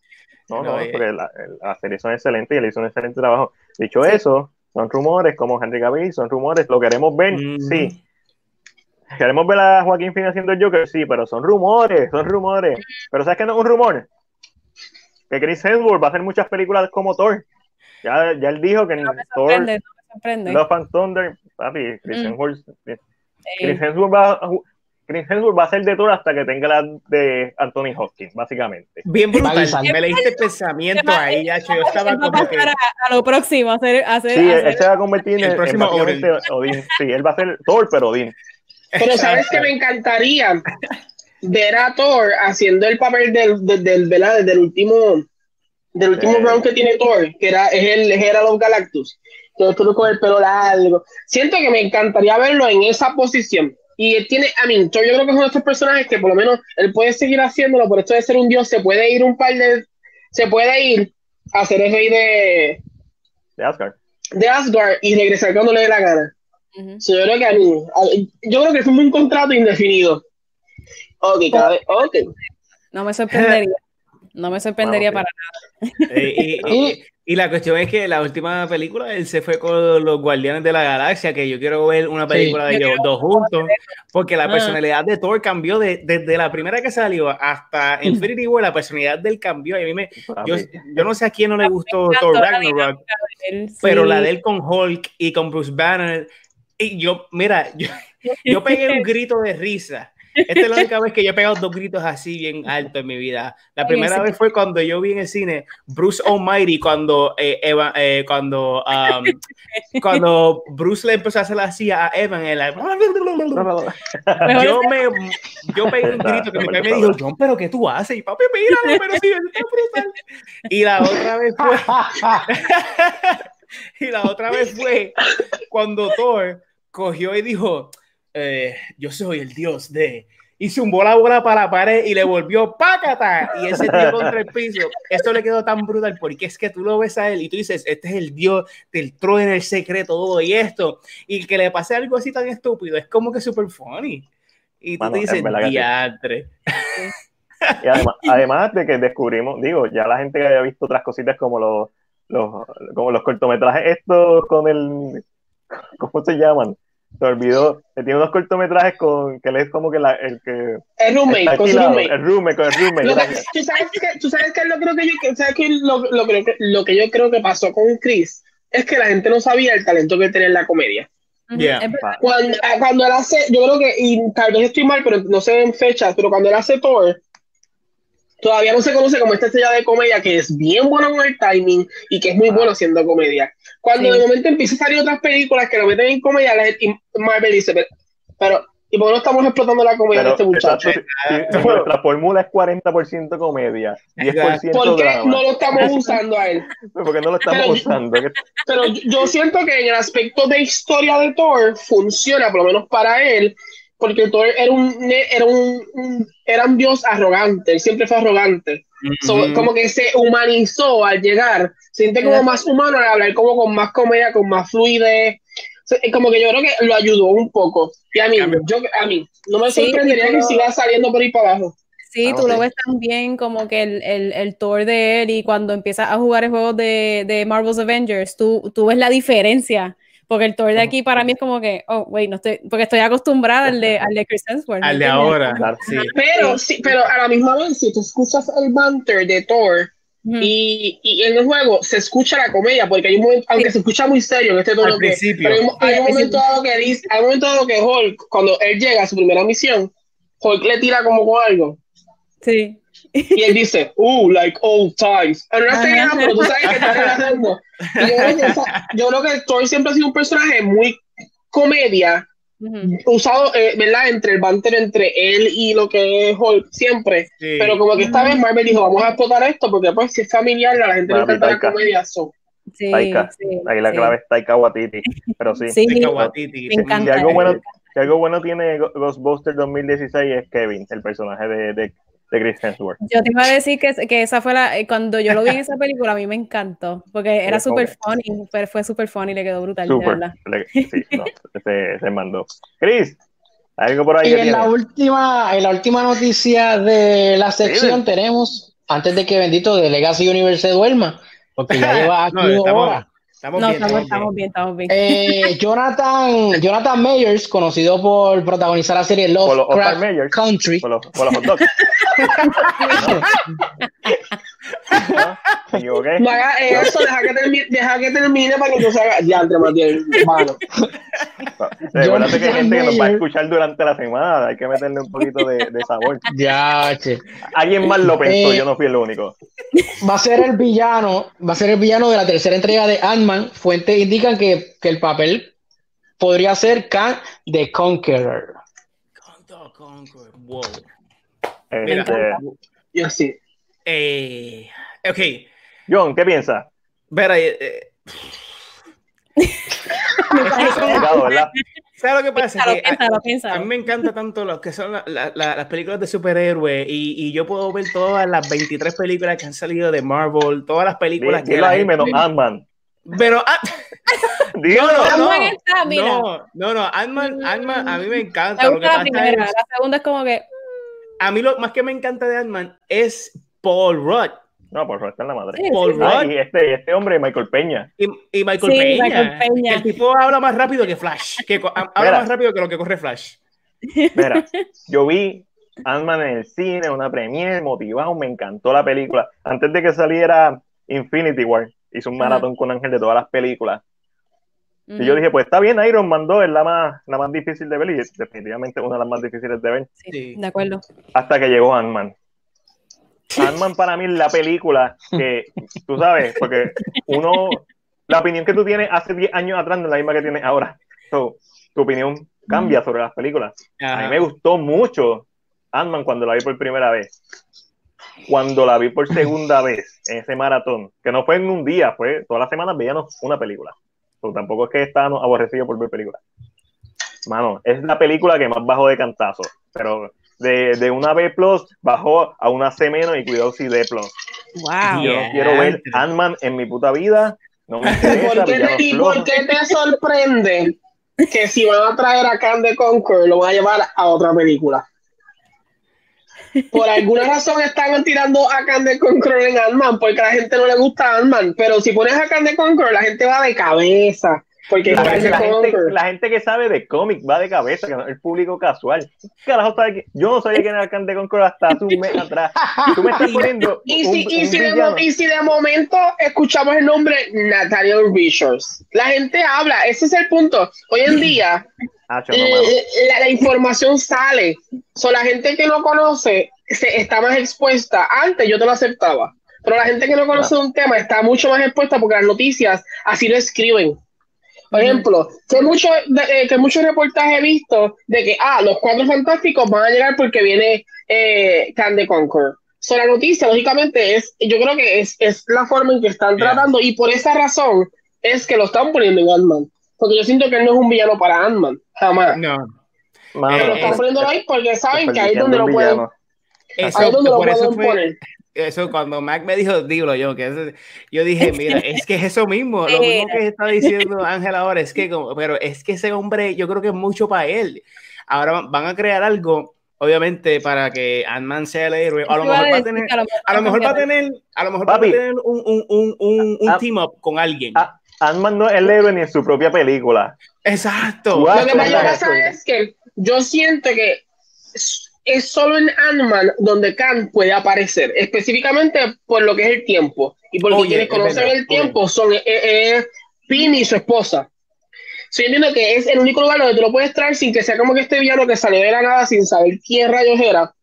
[SPEAKER 1] No,
[SPEAKER 2] No,
[SPEAKER 1] no,
[SPEAKER 2] eh.
[SPEAKER 1] porque la, la serie son excelentes y él hizo un excelente trabajo. Dicho eso, son rumores como Henry Cavill, son rumores, lo queremos ver,
[SPEAKER 2] Mm.
[SPEAKER 1] sí. Queremos ver a Joaquín Phoenix haciendo el Joker, sí, pero son rumores, son rumores. Pero ¿sabes qué no es un rumor? Que Chris Hemsworth va a hacer muchas películas como Thor. Ya, ya él dijo que en
[SPEAKER 3] No
[SPEAKER 1] Thor,
[SPEAKER 3] sorprende, no.
[SPEAKER 1] Love and Thunder, papi, Chris
[SPEAKER 3] Mm.
[SPEAKER 1] Hemsworth,
[SPEAKER 3] Sí.
[SPEAKER 1] Chris Hemsworth va, Chris Hemsworth va a ser de Thor hasta que tenga la de Anthony Hopkins, básicamente.
[SPEAKER 2] Bien brutal. Me leíste el pensamiento ahí, ya yo estaba
[SPEAKER 3] va
[SPEAKER 2] como que.
[SPEAKER 3] pasar a, a lo próximo, a hacer, a hacer,
[SPEAKER 1] Sí,
[SPEAKER 3] a
[SPEAKER 1] él se va a convertir en,
[SPEAKER 2] El
[SPEAKER 1] en
[SPEAKER 2] próximo
[SPEAKER 1] Odín. Sí, él va a ser Thor, pero Odín.
[SPEAKER 5] Pero sabes que me encantaría ver a Thor haciendo el papel del, del, del, ¿verdad? del último del último
[SPEAKER 1] Eh.
[SPEAKER 5] round que tiene Thor, que era es el Herald of Galactus, que estuvo con el pelo largo. Siento que me encantaría verlo en esa posición. Y él tiene, a mí, Thor yo creo que es uno de estos personajes que por lo menos él puede seguir haciéndolo, por esto de ser un dios, se puede ir un par de, se puede ir a ser el rey de,
[SPEAKER 1] De Asgard.
[SPEAKER 5] de Asgard y regresar cuando le dé la gana. So, yo creo que a mí, a- yo creo que es un contrato indefinido. Ok, cada vez, ok.
[SPEAKER 3] No me sorprendería. No me sorprendería
[SPEAKER 1] Wow,
[SPEAKER 3] para
[SPEAKER 2] Eh, y, y- y la cuestión es que la última película él se fue con los Guardianes de la Galaxia, que yo quiero ver una película de
[SPEAKER 3] Yo
[SPEAKER 2] ellos dos juntos, porque la
[SPEAKER 3] Ah.
[SPEAKER 2] personalidad de Thor cambió de- desde la primera que salió hasta Infinity War, la personalidad del cambió. Y a mí me, yo, yo no sé a quién no le gustó Thor Ragnarok,
[SPEAKER 3] él.
[SPEAKER 2] pero la de él con Hulk y con Bruce Banner, y yo, mira, yo, yo pegué un grito de risa. Esta es la única vez que yo he pegado dos gritos así bien alto en mi vida. La primera vez fue cuando yo vi en el cine Bruce Almighty, cuando, eh, Eva- eh, cuando, um, cuando Bruce le empezó a hacer así a Evan. él, yo, me, yo pegué un grito que mi padre me dijo, John, pero ¿qué tú haces? Y papi, míralo, pero sí, está brutal. Y la otra vez fue y la otra vez fue cuando Thor cogió y dijo, eh, yo soy el dios de... Y zumbó la bola para la pared y le volvió pácata. Y ese tío contra el piso. Esto le quedó tan brutal porque es que tú lo ves a él y tú dices, este es el dios del trono en el secreto, todo y esto. Y que le pase algo así tan estúpido, es como que súper funny. Y tú
[SPEAKER 1] Mano,
[SPEAKER 2] te
[SPEAKER 1] es
[SPEAKER 2] dices, diantre.
[SPEAKER 1] Y además, además de que descubrimos, digo, ya la gente que había visto otras cositas como los, los, como los cortometrajes estos con el, ¿cómo se llaman? Se olvidó. que Tiene unos cortometrajes con que él es como que la, el que.
[SPEAKER 5] El roommate, con su roommate.
[SPEAKER 1] El roommate, con el roommate.
[SPEAKER 5] Lo que- tú sabes que, tú sabes que lo creo que yo, que- sabes que lo, lo creo que lo que yo creo que pasó con Chris es que la gente no sabía el talento que tenía en la comedia.
[SPEAKER 2] Yeah.
[SPEAKER 5] Cuando, ah, cuando él hace, yo creo que, y tal vez estoy mal, pero no sé en fechas, pero cuando él hace Thor, todavía no se conoce como esta estrella de comedia que es bien bueno con el timing y que es muy
[SPEAKER 1] Ah.
[SPEAKER 5] bueno haciendo comedia. Cuando
[SPEAKER 3] Sí.
[SPEAKER 5] de momento empieza a salir otras películas que lo meten en comedia, la gente, y Marvel dice, pero, pero, ¿y por qué no estamos explotando la comedia de este muchacho?
[SPEAKER 1] exacto, si- si nuestra fórmula es 40% comedia, 10%
[SPEAKER 5] ¿Por qué
[SPEAKER 1] drama.
[SPEAKER 5] no lo estamos usando a él?
[SPEAKER 1] Porque no lo estamos
[SPEAKER 5] Pero-
[SPEAKER 1] usando. Que-
[SPEAKER 5] Pero yo- yo siento que en el aspecto de historia de Thor funciona, por lo menos para él, porque Thor era un, era un, un- era un dios arrogante, él siempre fue arrogante. So, como que se humanizó al llegar, se siente como más humano al hablar, como con más comedia, con más fluidez. So, es como que yo creo que lo ayudó un poco. Y a mí, yo, a mí, no me
[SPEAKER 3] Sí,
[SPEAKER 5] sorprendería
[SPEAKER 3] pero-
[SPEAKER 5] que siga saliendo por ahí para abajo.
[SPEAKER 3] Sí,
[SPEAKER 1] Ah,
[SPEAKER 3] tú lo ves también como que el, el, el tour de él y cuando empiezas a jugar el juego de, de Marvel's Avengers, tú, tú ves la diferencia. Porque el tour de aquí para mí es como que, oh, wait, no estoy, porque estoy acostumbrada al de, al de Chris Hemsworth. ¿me
[SPEAKER 2] Al de ahora.
[SPEAKER 1] Claro.
[SPEAKER 2] Sí.
[SPEAKER 5] Pero, sí, pero a la misma vez, si tú escuchas el banter de Thor. Y, y en el juego se escucha la comedia, porque hay un momento, aunque se escucha muy serio en este tono
[SPEAKER 2] Al
[SPEAKER 5] que,
[SPEAKER 2] principio.
[SPEAKER 5] pero hay, un momento dado que dice, hay un momento dado que Hulk, cuando él llega a su primera misión, Hulk le tira como con algo,
[SPEAKER 3] Sí.
[SPEAKER 5] Y él dice, uh, like old times. Pero no
[SPEAKER 3] Ajá.
[SPEAKER 5] sé nada, pero tú sabes que está relajando. Y yo creo que, esa- yo creo que Thor siempre ha sido un personaje muy comedia,
[SPEAKER 3] Ujú.
[SPEAKER 5] usado, eh, ¿verdad? Entre el banter entre él y lo que es Hulk, siempre.
[SPEAKER 2] Sí.
[SPEAKER 5] Pero como que esta vez Marvel dijo, vamos a explotar esto porque pues si es familiar, la gente le
[SPEAKER 1] Mami,
[SPEAKER 5] encanta la
[SPEAKER 1] Taika.
[SPEAKER 5] comedia. so.
[SPEAKER 3] Sí,
[SPEAKER 1] Taika.
[SPEAKER 3] sí,
[SPEAKER 1] Ahí la
[SPEAKER 3] sí.
[SPEAKER 1] clave es Taika Waititi. Pero sí.
[SPEAKER 3] Sí,
[SPEAKER 2] Taika Waititi.
[SPEAKER 3] me encanta.
[SPEAKER 1] Si algo bueno, si algo bueno tiene Ghostbusters 2016 es Kevin, el personaje de, de, de Chris Hemsworth.
[SPEAKER 3] Yo te iba a decir que, que esa fue la, eh, cuando yo lo vi en esa película, a mí me encantó, porque era
[SPEAKER 1] Sí,
[SPEAKER 3] súper funny, pero fue súper funny, le quedó brutal, de
[SPEAKER 1] Super.
[SPEAKER 3] verdad.
[SPEAKER 1] Le- Sí, no, se, se mandó. Chris, algo por ahí
[SPEAKER 4] Y
[SPEAKER 1] que
[SPEAKER 4] en la última, en la última noticia de la sección
[SPEAKER 1] Dime.
[SPEAKER 4] tenemos, antes de que bendito de Legacy Universe se duerma, porque ya lleva aquí
[SPEAKER 2] No, estamos,
[SPEAKER 4] horas.
[SPEAKER 2] Estamos
[SPEAKER 3] No,
[SPEAKER 2] bien,
[SPEAKER 3] estamos,
[SPEAKER 2] estamos bien.
[SPEAKER 3] estamos bien, estamos bien.
[SPEAKER 4] Eh, Jonathan, Jonathan Mayers, conocido por protagonizar la serie Lovecraft. Country.
[SPEAKER 1] Por los, por los hot dogs. ¿No? Me equivoqué.
[SPEAKER 5] No hagas eso, deja que, termine, deja que termine para que tú se haga. Ya, entre Matías, mano.
[SPEAKER 1] Recuerda que hay gente que nos va a escuchar durante la semana. Hay que meterle un poquito de, de sabor.
[SPEAKER 4] Ya, che.
[SPEAKER 1] Alguien más lo pensó,
[SPEAKER 4] Eh,
[SPEAKER 1] yo no fui el único.
[SPEAKER 4] Va a ser el villano, va a ser el villano de la tercera entrega de Ant-Man. Fuentes indican que, que el papel podría ser Khan the Conqueror.
[SPEAKER 2] Conco, Wow.
[SPEAKER 1] Este,
[SPEAKER 5] Yo sí.
[SPEAKER 2] Eh, ok.
[SPEAKER 1] John, ¿qué piensas?
[SPEAKER 2] Vera, eh, eh,
[SPEAKER 1] Complicado, ¿verdad?
[SPEAKER 2] ¿sabes lo que pasa?
[SPEAKER 3] Piénsalo,
[SPEAKER 2] Que a-
[SPEAKER 3] piénsalo,
[SPEAKER 2] a,
[SPEAKER 3] piénsalo.
[SPEAKER 2] mí me encanta tanto lo que son la- la- la- las películas de superhéroes y, y yo puedo ver todas las 23 películas que han salido de Marvel, todas las películas que
[SPEAKER 1] Dilo
[SPEAKER 2] la
[SPEAKER 1] ahí menos Ant-Man.
[SPEAKER 2] Pero ah,
[SPEAKER 1] Dilo.
[SPEAKER 2] no, no,
[SPEAKER 3] Ant-Man está, mira.
[SPEAKER 2] no, no, no, Ant-Man, Ant-Man a mí me encanta.
[SPEAKER 3] Me
[SPEAKER 2] Lo que
[SPEAKER 3] la
[SPEAKER 2] pasa
[SPEAKER 3] primera,
[SPEAKER 2] es-
[SPEAKER 3] la segunda es como que,
[SPEAKER 2] a mí lo más que me encanta de Ant-Man es Paul Rudd.
[SPEAKER 1] No, por favor, está en la madre.
[SPEAKER 3] Sí,
[SPEAKER 2] Paul
[SPEAKER 3] sí,
[SPEAKER 1] Ah,
[SPEAKER 2] Rudd
[SPEAKER 1] y este, este hombre, Michael Peña.
[SPEAKER 2] y, y Michael,
[SPEAKER 3] Sí,
[SPEAKER 2] Peña.
[SPEAKER 3] Michael Peña.
[SPEAKER 2] El tipo habla más rápido que Flash. Que habla
[SPEAKER 1] Mira.
[SPEAKER 2] más rápido que lo que corre Flash.
[SPEAKER 1] Mira, yo vi Ant-Man en el cine, una premiere, motivado, me encantó la película. Antes de que saliera Infinity War, hice un maratón con Ángel de todas las películas. Y yo dije, pues está bien, Iron Man 2 es la más, la más difícil de ver y es definitivamente una de las más difíciles de ver.
[SPEAKER 3] sí,
[SPEAKER 2] Sí.
[SPEAKER 3] de acuerdo.
[SPEAKER 1] Hasta que llegó Ant-Man. Ant-Man para mí es la película que, tú sabes, porque uno, la opinión que tú tienes hace 10 años atrás no es la misma que tienes ahora. So, tu opinión cambia sobre las películas. A mí me gustó mucho Ant-Man cuando la vi por primera vez. Cuando la vi por segunda vez en ese maratón, que no fue en un día, fue todas las semanas veíamos una película. So, tampoco es que estábamos aborrecidos por ver películas. Mano, es la película que más bajó de cantazo, pero de, de una B plus bajó a una C menos y cuidado si D plus.
[SPEAKER 3] Wow.
[SPEAKER 1] Yo no quiero ver Ant-Man en mi puta vida. No me interesa,
[SPEAKER 5] ¿Por qué ¿Y por qué te sorprende que si van a traer a Khan the Conqueror lo van a llevar a otra película? Por alguna razón están tirando a Khan the Conqueror en Ant-Man porque a la gente no le gusta Ant-Man. Pero si pones a Khan the Conqueror, la gente va de cabeza. Porque
[SPEAKER 1] La, gente,
[SPEAKER 5] que
[SPEAKER 1] la gente- la gente que sabe de cómic va de cabeza, que el público casual. ¿Qué Carajo, sabe que- yo no sabía quién era Can de Conquer hasta hace un mes atrás. Tú me estás poniendo
[SPEAKER 5] Y
[SPEAKER 1] un,
[SPEAKER 5] si, y,
[SPEAKER 1] un
[SPEAKER 5] si de, y si de momento escuchamos el nombre Nathaniel Richards, la gente habla, ese es el punto. Hoy en día
[SPEAKER 1] Ah,
[SPEAKER 5] la, la información sale. So, la gente que no conoce se, está más expuesta. Antes yo te lo aceptaba, pero la gente que no conoce un tema está mucho más expuesta porque las noticias así lo escriben. Por ejemplo, que muchos eh, que muchos reportajes he visto de que ah, los cuatro fantásticos van a llegar porque viene eh, Can the. So, la noticia, lógicamente, es, yo creo que es, es la forma en que están
[SPEAKER 2] Yeah.
[SPEAKER 5] tratando, y por esa razón es que lo están poniendo en Ant-Man. Porque yo siento que él no es un villano para Ant-Man, jamás.
[SPEAKER 2] No.
[SPEAKER 1] Mano,
[SPEAKER 5] Pero lo están
[SPEAKER 2] es-
[SPEAKER 5] poniendo ahí porque saben que ahí es donde lo pueden.
[SPEAKER 2] Eso,
[SPEAKER 5] ahí es donde lo pueden
[SPEAKER 2] fue,
[SPEAKER 5] poner.
[SPEAKER 2] Eso cuando Mac me dijo, dilo yo, que eso- yo dije, mira, es que es eso mismo, lo mismo que está diciendo Ángel ahora, es que, como- pero es que ese hombre, yo creo que es mucho para él. Ahora van a crear algo, obviamente, para que Ant-Man sea el héroe. A lo mejor va a tener,
[SPEAKER 3] a lo
[SPEAKER 2] mejor va a tener, a lo mejor va a tener un, un, un, un, un team up con alguien.
[SPEAKER 1] Ant-Man no es el héroe ni en su propia película.
[SPEAKER 2] Exacto.
[SPEAKER 5] Lo que pasa es que yo siento que es, solo en Ant-Man donde Khan puede aparecer, específicamente por lo que es el tiempo. Y porque
[SPEAKER 2] Oye,
[SPEAKER 5] quienes
[SPEAKER 2] es
[SPEAKER 5] conocen
[SPEAKER 2] verdad,
[SPEAKER 5] el tiempo son eh, eh, Pin y su esposa. So, yo entiendo que es el único lugar donde tú lo puedes traer sin que sea como que este villano que salió de la nada sin saber quién rayos era.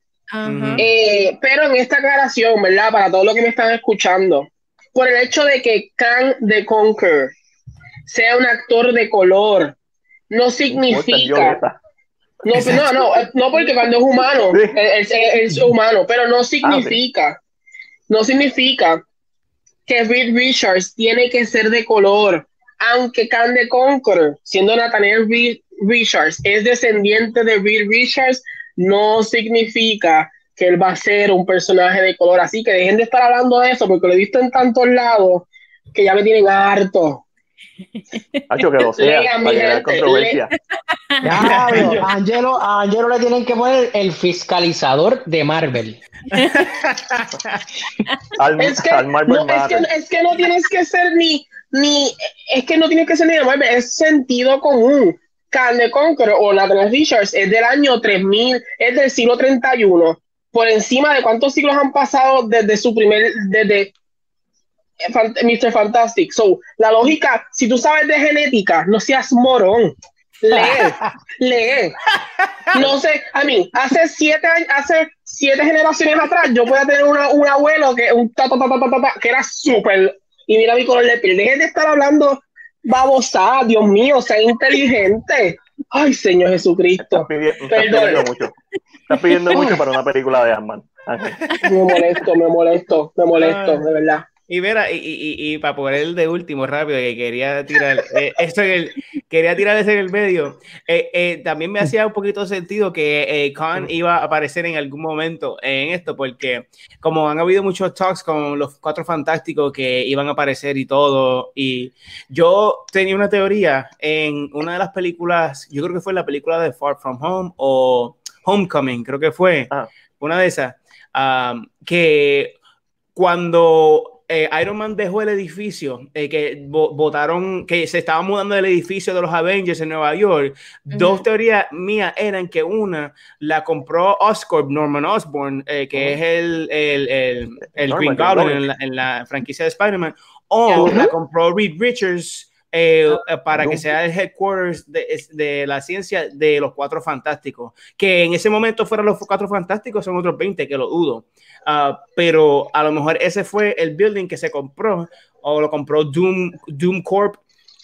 [SPEAKER 5] Eh, pero en esta aclaración, ¿verdad? Para todos los que me están escuchando, por el hecho de que Khan the Conquer sea un actor de color, no significa. No, no, no, eh, no, porque cuando es humano,
[SPEAKER 1] Sí.
[SPEAKER 5] él es humano, pero no significa, no significa que Reed Richards tiene que ser de color, aunque Khan the Conqueror, siendo Nathaniel Reed Richards, es descendiente de Reed Richards, no significa que él va a ser un personaje de color. Así que dejen de estar hablando de eso, porque lo he visto en tantos lados que ya me tienen harto.
[SPEAKER 1] Hacho, que lo sea, para crear
[SPEAKER 4] a Angelo, a Angelo le tienen que poner el fiscalizador de Marvel.
[SPEAKER 1] Al,
[SPEAKER 5] Es que,
[SPEAKER 1] al Marvel
[SPEAKER 5] no, es, que,
[SPEAKER 1] Matter.
[SPEAKER 5] es que no tienes que ser ni, ni, es que no tienes que ser ni de Marvel, es sentido común. Khan the Conqueror o Nathaniel Richards es del año 3000, es del siglo 31. Por encima de cuántos siglos han pasado desde su primer, desde Mr. Fantastic. So, la lógica, si tú sabes de genética, no seas morón. Lee, lee. No sé, a mí, hace siete años, hace siete generaciones atrás, yo podía tener una- un abuelo que un ta, ta, ta, ta, ta, ta, ta, que era súper, y mira mi color de piel. Dejen de estar hablando babosada, Dios mío, sea inteligente. Ay, Señor Jesucristo.
[SPEAKER 1] Estás pidi- estás
[SPEAKER 5] Perdón.
[SPEAKER 1] pidiendo mucho. Estás pidiendo mucho para una película de Ant-Man.
[SPEAKER 5] Me molesto, me molesto, me molesto, de verdad.
[SPEAKER 2] Y verá, y, y, y, para poner el de último rápido, que quería tirar eh, esto en el, quería tirar ese en el medio, eh, eh, también me hacía un poquito sentido que eh, Khan iba a aparecer en algún momento en esto, porque como han habido muchos talks con los cuatro fantásticos que iban a aparecer y todo, y yo tenía una teoría en una de las películas, yo creo que fue la película de Far From Home o Homecoming, creo que fue
[SPEAKER 1] Ah.
[SPEAKER 2] una de esas, um, que cuando eh, Iron Man dejó el edificio, eh, que vo- votaron, que se estaba mudando del edificio de los Avengers en Nueva York, dos teorías mías eran que una la compró Oscorp, Norman Osborn, eh, que es el, el, el, el
[SPEAKER 1] Norman,
[SPEAKER 2] Green Goblin
[SPEAKER 1] Goblin.
[SPEAKER 2] en la, en la franquicia de Spider-Man, o la compró Reed Richards. Eh, eh, para que sea el headquarters de, de la ciencia de los cuatro fantásticos. Que en ese momento fueran los cuatro fantásticos, son otros 20, que lo dudo. Ah, pero a lo mejor ese fue el building que se compró, o lo compró Doom, Doom Corp,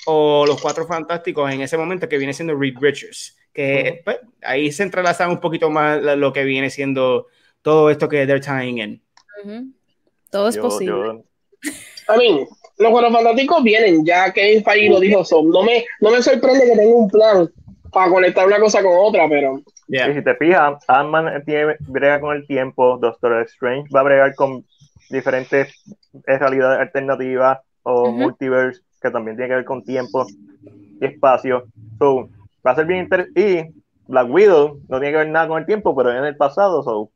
[SPEAKER 2] o los Cuatro Fantásticos en ese momento que viene siendo Reed Richards. Que pues, ahí se entrelaza un poquito más lo que viene siendo todo esto que they're tying in.
[SPEAKER 3] Ujú. Todo es
[SPEAKER 1] Yo-
[SPEAKER 3] posible.
[SPEAKER 5] I
[SPEAKER 1] yo-
[SPEAKER 5] mean, los cuatro fantásticos vienen, ya que Feige lo dijo, so, no, me, no me sorprende que tenga un plan para conectar una cosa con otra, pero
[SPEAKER 1] Y si te fijas, Ant-Man tiene, brega con el tiempo, Doctor Strange va a bregar con diferentes realidades alternativas o
[SPEAKER 3] Ujú.
[SPEAKER 1] multiverse, que también tiene que ver con tiempo y espacio. So, va a ser bien interesante. Y Black Widow no tiene que ver nada con el tiempo, pero en el pasado. So,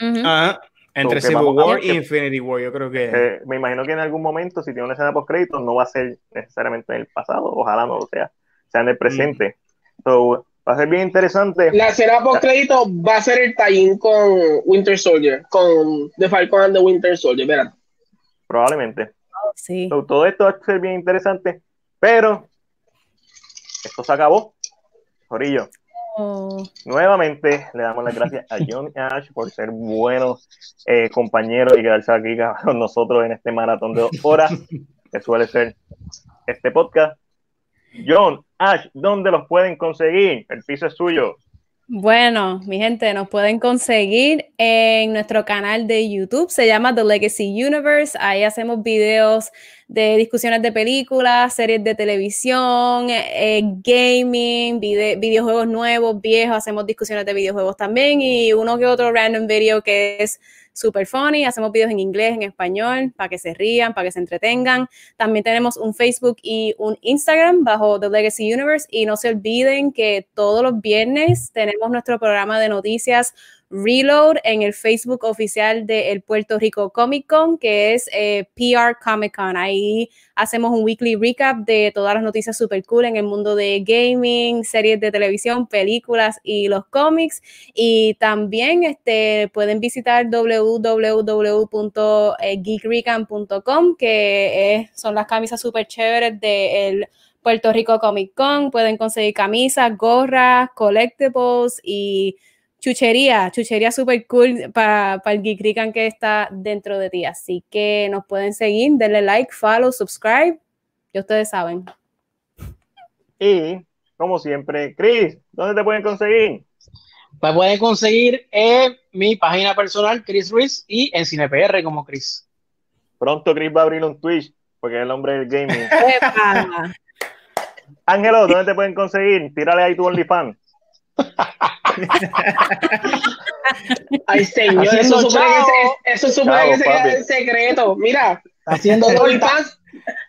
[SPEAKER 3] Ujú.
[SPEAKER 2] Ajá, Entre Civil War y Infinity War, yo creo que.
[SPEAKER 1] Eh, me imagino que en algún momento, si tiene una escena post créditos, no va a ser necesariamente en el pasado, ojalá no lo sea, sea en el presente. So, va a ser bien interesante.
[SPEAKER 5] La escena post crédito va a ser el tie con Winter Soldier, con The Falcon and the Winter Soldier, ¿verdad?
[SPEAKER 1] Probablemente.
[SPEAKER 3] Sí.
[SPEAKER 1] So, todo esto va a ser bien interesante, pero esto se acabó. Jorillo, nuevamente le damos las gracias a John Ash por ser buenos eh, compañeros y quedarse aquí con nosotros en este maratón de dos horas que suele ser este podcast. John, Ash, ¿dónde los pueden conseguir? El piso es suyo.
[SPEAKER 3] Bueno, mi gente, nos pueden conseguir en nuestro canal de YouTube, se llama The Legacy Universe. Ahí hacemos videos de discusiones de películas, series de televisión, eh, gaming, vide- videojuegos nuevos, viejos, hacemos discusiones de videojuegos también y uno que otro random video que es super funny. Hacemos videos en inglés, en español, para que se rían, para que se entretengan. También tenemos un Facebook y un Instagram bajo The Legacy Universe. Y no se olviden que todos los viernes tenemos nuestro programa de noticias Reload en el Facebook oficial de el Puerto Rico Comic Con, que es eh, PR Comic Con. Ahí hacemos un weekly recap de todas las noticias super cool en el mundo de gaming, series de televisión, películas y los cómics. Y también este, pueden visitar www.geekrecon.com, que es- son las camisas súper chéveres del Puerto Rico Comic Con. Pueden conseguir camisas, gorras, collectibles y chuchería, chuchería súper cool para el Geek Recon que está dentro de ti. Así que nos pueden seguir, denle like, follow, subscribe. Ya ustedes saben.
[SPEAKER 1] Y, como siempre, Chris, ¿dónde te pueden conseguir?
[SPEAKER 4] Me pueden conseguir en mi página personal, Chris Ruiz, y en CinePR como Chris.
[SPEAKER 1] Pronto Chris va a abrir un Twitch, porque es el hombre del gaming. Ángelo, ¿dónde te pueden conseguir? Tírale ahí tu OnlyFans.
[SPEAKER 5] Ay, señor,
[SPEAKER 4] Haciendo
[SPEAKER 5] eso supone que,
[SPEAKER 4] chao.
[SPEAKER 5] se- eso supone
[SPEAKER 1] Chao,
[SPEAKER 5] que se queda
[SPEAKER 1] papi.
[SPEAKER 5] en secreto. Mira,
[SPEAKER 4] Haciendo
[SPEAKER 5] OnlyFans.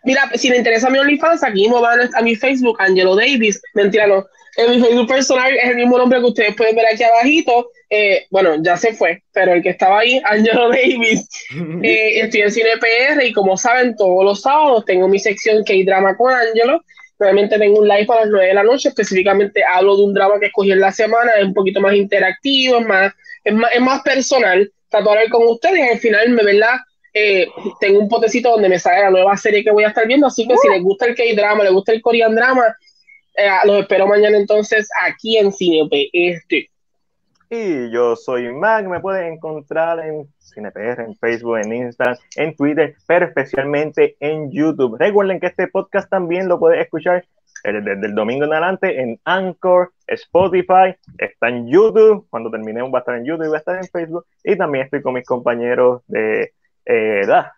[SPEAKER 5] Mira, si le interesa mi OnlyFans, aquí mismo van a mi Facebook, Angelo Davis. Mentira, no. En mi Facebook personal es el mismo nombre que ustedes pueden ver aquí abajito. Eh, bueno, ya se fue, pero el que estaba ahí, Angelo Davis. Eh, estoy en Cine PR y como saben, todos los sábados tengo mi sección K-Drama con Angelo. Realmente tengo un live a las 9 de la noche, específicamente hablo de un drama que escogí en la semana, es un poquito más interactivo, es más, es más, es más personal. Trato de con ustedes al final, me verdad, eh, tengo un potecito donde me sale la nueva serie que voy a estar viendo, así que si les gusta el K-Drama, les gusta el Korean Drama, eh, los espero mañana entonces aquí en Cine PR.
[SPEAKER 1] Y yo soy Mac, me pueden encontrar en CinePR, en Facebook, en Instagram, en Twitter, pero especialmente en YouTube. Recuerden que este podcast también lo puedes escuchar eh, desde el domingo en adelante en Anchor, Spotify, está en YouTube, cuando terminemos va a estar en YouTube y va a estar en Facebook, y también estoy con mis compañeros de, eh, da,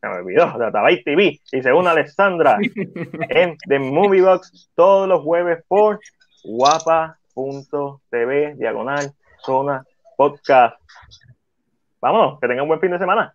[SPEAKER 1] se me olvidó, de Atabay TV, y según Alessandra, en The Movie Box, todos los jueves por guapa.tv, diagonal, zona podcast. Vámonos, que tengan un buen fin de semana.